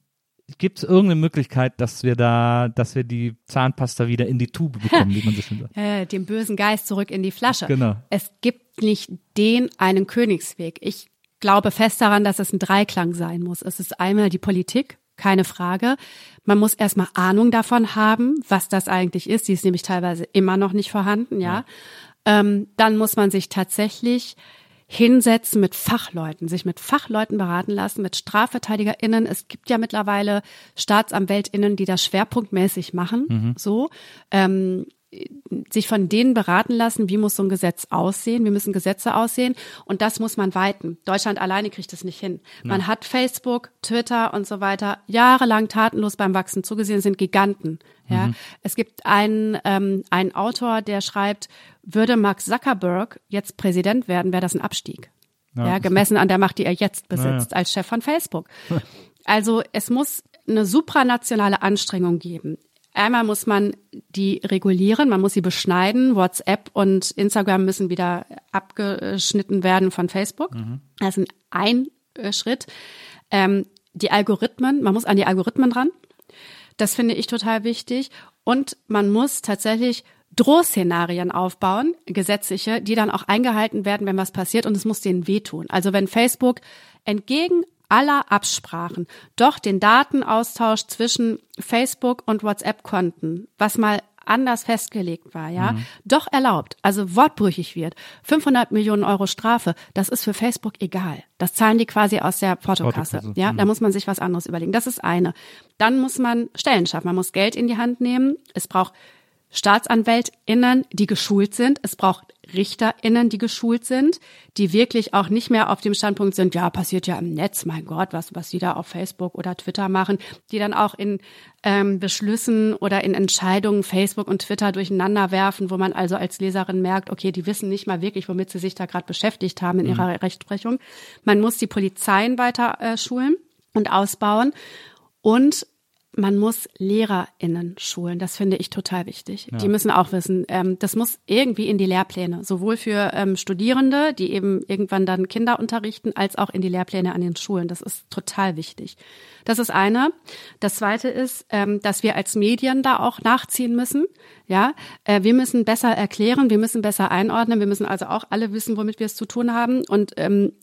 Gibt es irgendeine Möglichkeit, dass wir da, dass wir die Zahnpasta wieder in die Tube bekommen, wie man so schön sagt? äh, dem bösen Geist zurück in die Flasche. Genau. Es gibt nicht den einen Königsweg. Ich glaube fest daran, dass es ein Dreiklang sein muss. Es ist einmal die Politik, keine Frage. Man muss erstmal Ahnung davon haben, was das eigentlich ist. Die ist nämlich teilweise immer noch nicht vorhanden, ja. Ähm, dann muss man sich tatsächlich hinsetzen mit Fachleuten, sich mit Fachleuten beraten lassen, mit StrafverteidigerInnen. Es gibt ja mittlerweile StaatsanwältInnen, die das schwerpunktmäßig machen, so. Ähm, sich von denen beraten lassen, wie muss so ein Gesetz aussehen, wie müssen Gesetze aussehen und das muss man weiten. Deutschland alleine kriegt es nicht hin. Man hat Facebook, Twitter und so weiter jahrelang tatenlos beim Wachsen zugesehen, sind Giganten. Ja, es gibt einen ähm, einen Autor, der schreibt, würde Mark Zuckerberg jetzt Präsident werden, wäre das ein Abstieg. Ja. gemessen an der Macht, die er jetzt besitzt als Chef von Facebook. Also es muss eine supranationale Anstrengung geben. Einmal muss man die regulieren, man muss sie beschneiden. WhatsApp und Instagram müssen wieder abgeschnitten werden von Facebook. Das ist ein äh, Schritt. Ähm, die Algorithmen, man muss an die Algorithmen ran. Das finde ich total wichtig. Und man muss tatsächlich Drohszenarien aufbauen, gesetzliche, die dann auch eingehalten werden, wenn was passiert und es muss denen wehtun. Also wenn Facebook entgegen aller Absprachen doch den Datenaustausch zwischen Facebook und WhatsApp-Konten, was mal anders festgelegt war, ja, doch erlaubt, also wortbrüchig wird, 500 Millionen Euro Strafe, das ist für Facebook egal. Das zahlen die quasi aus der Portokasse. Portokasse, Ja, da muss man sich was anderes überlegen. Das ist eine. Dann muss man Stellen schaffen. Man muss Geld in die Hand nehmen. Es braucht StaatsanwältInnen, die geschult sind. Es braucht RichterInnen, die geschult sind, die wirklich auch nicht mehr auf dem Standpunkt sind, ja, passiert ja im Netz, mein Gott, was, was die da auf Facebook oder Twitter machen, die dann auch in ähm, Beschlüssen oder in Entscheidungen Facebook und Twitter durcheinander werfen, wo man also als Leserin merkt, okay, die wissen nicht mal wirklich, womit sie sich da gerade beschäftigt haben in ihrer Rechtsprechung. Man muss die Polizeien weiter äh, schulen und ausbauen und man muss LehrerInnen schulen. Das finde ich total wichtig. Die müssen auch wissen, ähm, das muss irgendwie in die Lehrpläne, sowohl für ähm, Studierende, die eben irgendwann dann Kinder unterrichten, als auch in die Lehrpläne an den Schulen. Das ist total wichtig. Das ist eine. Das zweite ist, ähm, dass wir als Medien da auch nachziehen müssen. Ja, äh, wir müssen besser erklären, wir müssen besser einordnen, wir müssen also auch alle wissen, womit wir es zu tun haben und ähm,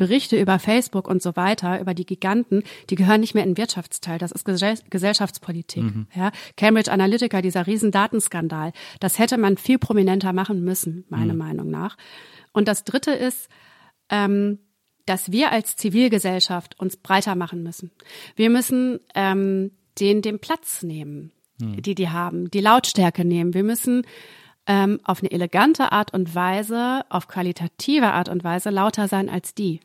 Berichte über Facebook und so weiter, über die Giganten, die gehören nicht mehr in den Wirtschaftsteil. Das ist Gesell Gesellschaftspolitik. Ja, Cambridge Analytica, dieser riesen Datenskandal, das hätte man viel prominenter machen müssen, meiner Meinung nach. Und das Dritte ist, ähm, dass wir als Zivilgesellschaft uns breiter machen müssen. Wir müssen ähm, denen den Platz nehmen, die die haben, die Lautstärke nehmen. Wir müssen ähm, auf eine elegante Art und Weise, auf qualitative Art und Weise lauter sein als die.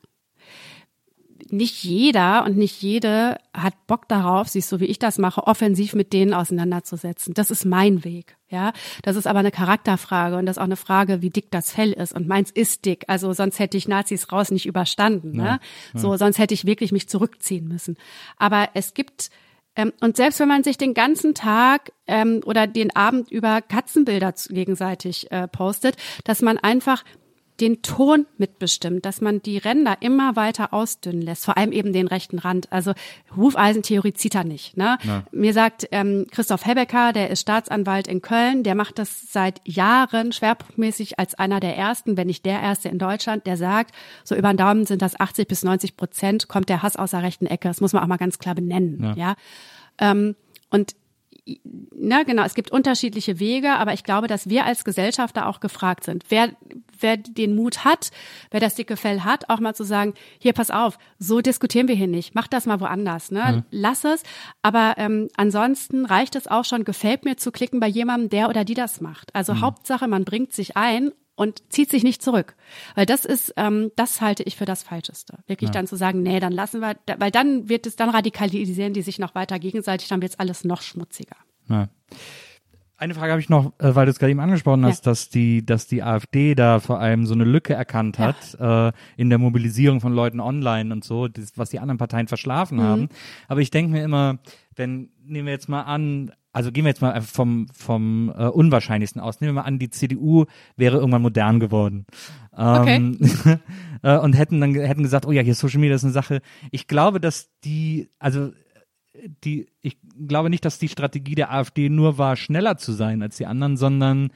Nicht jeder und nicht jede hat Bock darauf, sich so wie ich das mache, offensiv mit denen auseinanderzusetzen. Das ist mein Weg, ja. Das ist aber eine Charakterfrage und das ist auch eine Frage, wie dick das Fell ist. Und meins ist dick. Also sonst hätte ich Nazis raus nicht überstanden, ne? So, sonst hätte ich wirklich mich zurückziehen müssen. Aber es gibt ähm, und selbst wenn man sich den ganzen Tag ähm, oder den Abend über Katzenbilder gegenseitig äh, postet, dass man einfach den Ton mitbestimmt, dass man die Ränder immer weiter ausdünnen lässt, vor allem eben den rechten Rand. Also Hufeisentheorie zieht er nicht. Ne? Mir sagt ähm, Christoph Hebecker, der ist Staatsanwalt in Köln, der macht das seit Jahren schwerpunktmäßig als einer der ersten, wenn nicht der erste in Deutschland, der sagt, so über den Daumen sind das 80 bis 90 Prozent, kommt der Hass aus der rechten Ecke. Das muss man auch mal ganz klar benennen. Ja. ja? Ähm, und na genau, es gibt unterschiedliche Wege, aber ich glaube, dass wir als Gesellschaft da auch gefragt sind. Wer, wer den Mut hat, wer das dicke Fell hat, auch mal zu sagen, hier pass auf, so diskutieren wir hier nicht, mach das mal woanders, ne? Mhm. Lass es. Aber ähm, ansonsten reicht es auch schon, gefällt mir zu klicken bei jemandem, der oder die das macht. Also mhm. Hauptsache, man bringt sich ein und zieht sich nicht zurück. Weil das ist, ähm, das halte ich für das Falscheste. Wirklich ja. dann zu sagen, nee, dann lassen wir, weil dann wird es, dann radikalisieren die sich noch weiter gegenseitig, dann wird es alles noch schmutziger. Ja. Eine Frage habe ich noch, äh, weil du es gerade eben angesprochen hast, ja. dass die, dass die AfD da vor allem so eine Lücke erkannt hat ja. äh, in der Mobilisierung von Leuten online und so, das, was die anderen Parteien verschlafen mhm. haben. Aber ich denke mir immer, wenn nehmen wir jetzt mal an, also gehen wir jetzt mal vom, vom äh, Unwahrscheinlichsten aus. Nehmen wir mal an, die CDU wäre irgendwann modern geworden. Ähm, okay. äh, und hätten dann hätten gesagt, oh ja, hier Social Media ist eine Sache. Ich glaube, dass die, also die, ich glaube nicht, dass die Strategie der AfD nur war, schneller zu sein als die anderen, sondern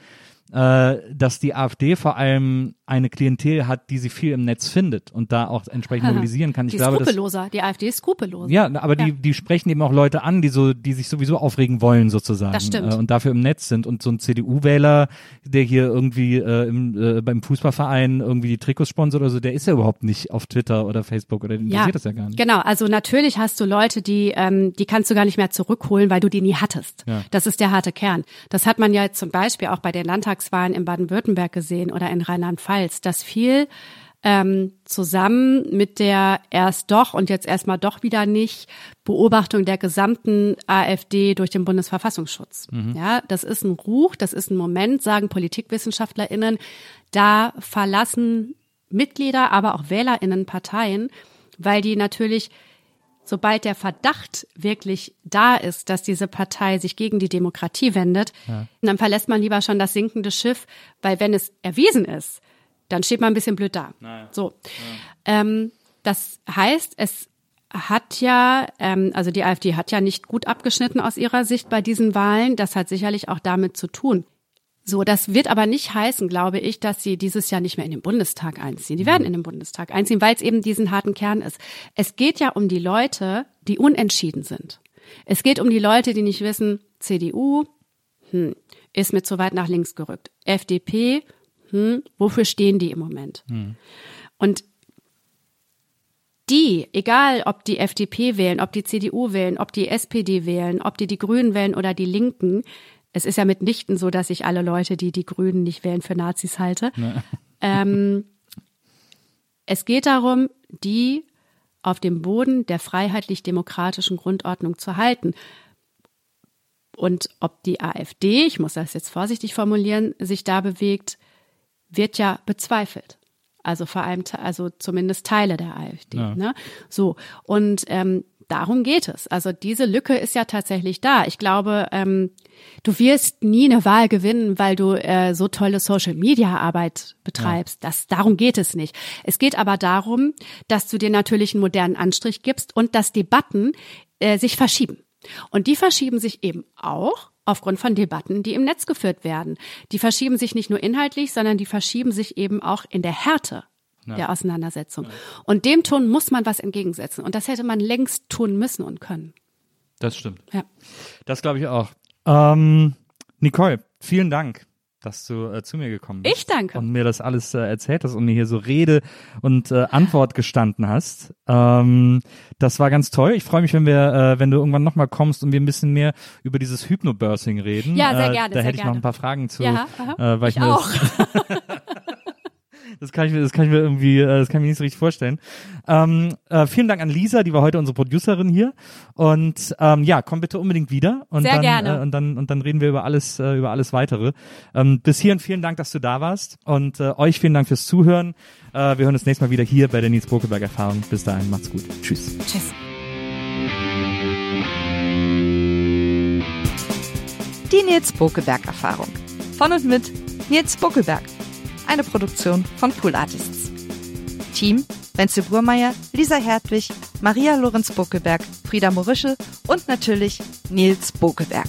dass die AfD vor allem eine Klientel hat, die sie viel im Netz findet und da auch entsprechend mobilisieren kann. Ich die glaube, ist skrupelloser. Das, die AfD ist skrupelloser. Ja, aber ja. die, die sprechen eben auch Leute an, die so, die sich sowieso aufregen wollen sozusagen. Das stimmt. Äh, und dafür im Netz sind. Und so ein CDU-Wähler, der hier irgendwie äh, im, äh, beim Fußballverein irgendwie die Trikots sponsert oder so, der ist ja überhaupt nicht auf Twitter oder Facebook oder interessiert ja, das ja gar nicht. Genau, also natürlich hast du Leute, die, ähm, die kannst du gar nicht mehr zurückholen, weil du die nie hattest. Ja. Das ist der harte Kern. Das hat man ja zum Beispiel auch bei den Landtagswahlen in Baden-Württemberg gesehen oder in Rheinland-Pfalz, dass viel ähm, zusammen mit der erst doch und jetzt erstmal doch wieder nicht Beobachtung der gesamten AfD durch den Bundesverfassungsschutz. Mhm. Ja, das ist ein Ruch, das ist ein Moment, sagen PolitikwissenschaftlerInnen, da verlassen Mitglieder, aber auch WählerInnen Parteien, weil die natürlich sobald der Verdacht wirklich da ist, dass diese Partei sich gegen die Demokratie wendet, ja. dann verlässt man lieber schon das sinkende Schiff, weil wenn es erwiesen ist, dann steht man ein bisschen blöd da. Naja. So. Ja. Ähm, das heißt, es hat ja, ähm, also die AfD hat ja nicht gut abgeschnitten aus ihrer Sicht bei diesen Wahlen. Das hat sicherlich auch damit zu tun. So, das wird aber nicht heißen, glaube ich, dass sie dieses Jahr nicht mehr in den Bundestag einziehen. Die werden in den Bundestag einziehen, weil es eben diesen harten Kern ist. Es geht ja um die Leute, die unentschieden sind. Es geht um die Leute, die nicht wissen, CDU, hm, ist mir zu weit nach links gerückt. FDP, hm, wofür stehen die im Moment? Hm. Und die, egal ob die FDP wählen, ob die CDU wählen, ob die SPD wählen, ob die die Grünen wählen oder die Linken, es ist ja mitnichten so, dass ich alle Leute, die die Grünen nicht wählen, für Nazis halte. Nee. Ähm, es geht darum, die auf dem Boden der freiheitlich-demokratischen Grundordnung zu halten. Und ob die AfD, ich muss das jetzt vorsichtig formulieren, sich da bewegt, wird ja bezweifelt. Also vor allem, also zumindest Teile der AfD. Ja. Ne? So und ähm, darum geht es. Also diese Lücke ist ja tatsächlich da. Ich glaube, ähm, du wirst nie eine Wahl gewinnen, weil du äh, so tolle Social Media Arbeit betreibst. Ja. Das darum geht es nicht. Es geht aber darum, dass du dir natürlich einen modernen Anstrich gibst und dass Debatten äh, sich verschieben. Und die verschieben sich eben auch aufgrund von Debatten, die im Netz geführt werden. Die verschieben sich nicht nur inhaltlich, sondern die verschieben sich eben auch in der Härte ja. der Auseinandersetzung. Ja. Und dem Ton muss man was entgegensetzen. Und das hätte man längst tun müssen und können. Das stimmt. Ja. Das glaube ich auch. Ähm, Nicole, vielen Dank dass du äh, zu mir gekommen bist. Ich danke. Und mir das alles äh, erzählt hast und mir hier so Rede und äh, Antwort gestanden hast. Ähm, das war ganz toll. Ich freue mich, wenn wir, äh, wenn du irgendwann nochmal kommst und wir ein bisschen mehr über dieses Hypnobirthing reden. Ja, sehr gerne. Äh, da sehr hätte ich gerne. noch ein paar Fragen zu. Ja, äh, weil ich, ich auch. Das kann ich mir, das kann ich mir irgendwie, äh, das kann ich mir nicht so richtig vorstellen. Ähm, äh, vielen Dank an Lisa, die war heute unsere Producerin hier. Und ähm, ja, komm bitte unbedingt wieder. Und Sehr dann, gerne. Äh, und dann und dann reden wir über alles, äh, über alles weitere. Ähm, bis hierhin vielen Dank, dass du da warst. Und äh, euch vielen Dank fürs Zuhören. Äh, wir hören uns nächstes Mal wieder hier bei der Nils Bokeberg Erfahrung. Bis dahin, macht's gut. Tschüss. Tschüss. Die Nils Bokeberg Erfahrung. Von und mit Nils Buckelberg eine Produktion von Pool Artists. Team Wenzel Burmeier, Lisa Hertwig, Maria Lorenz Bokelberg, Frieda Morische und natürlich Nils Bokelberg.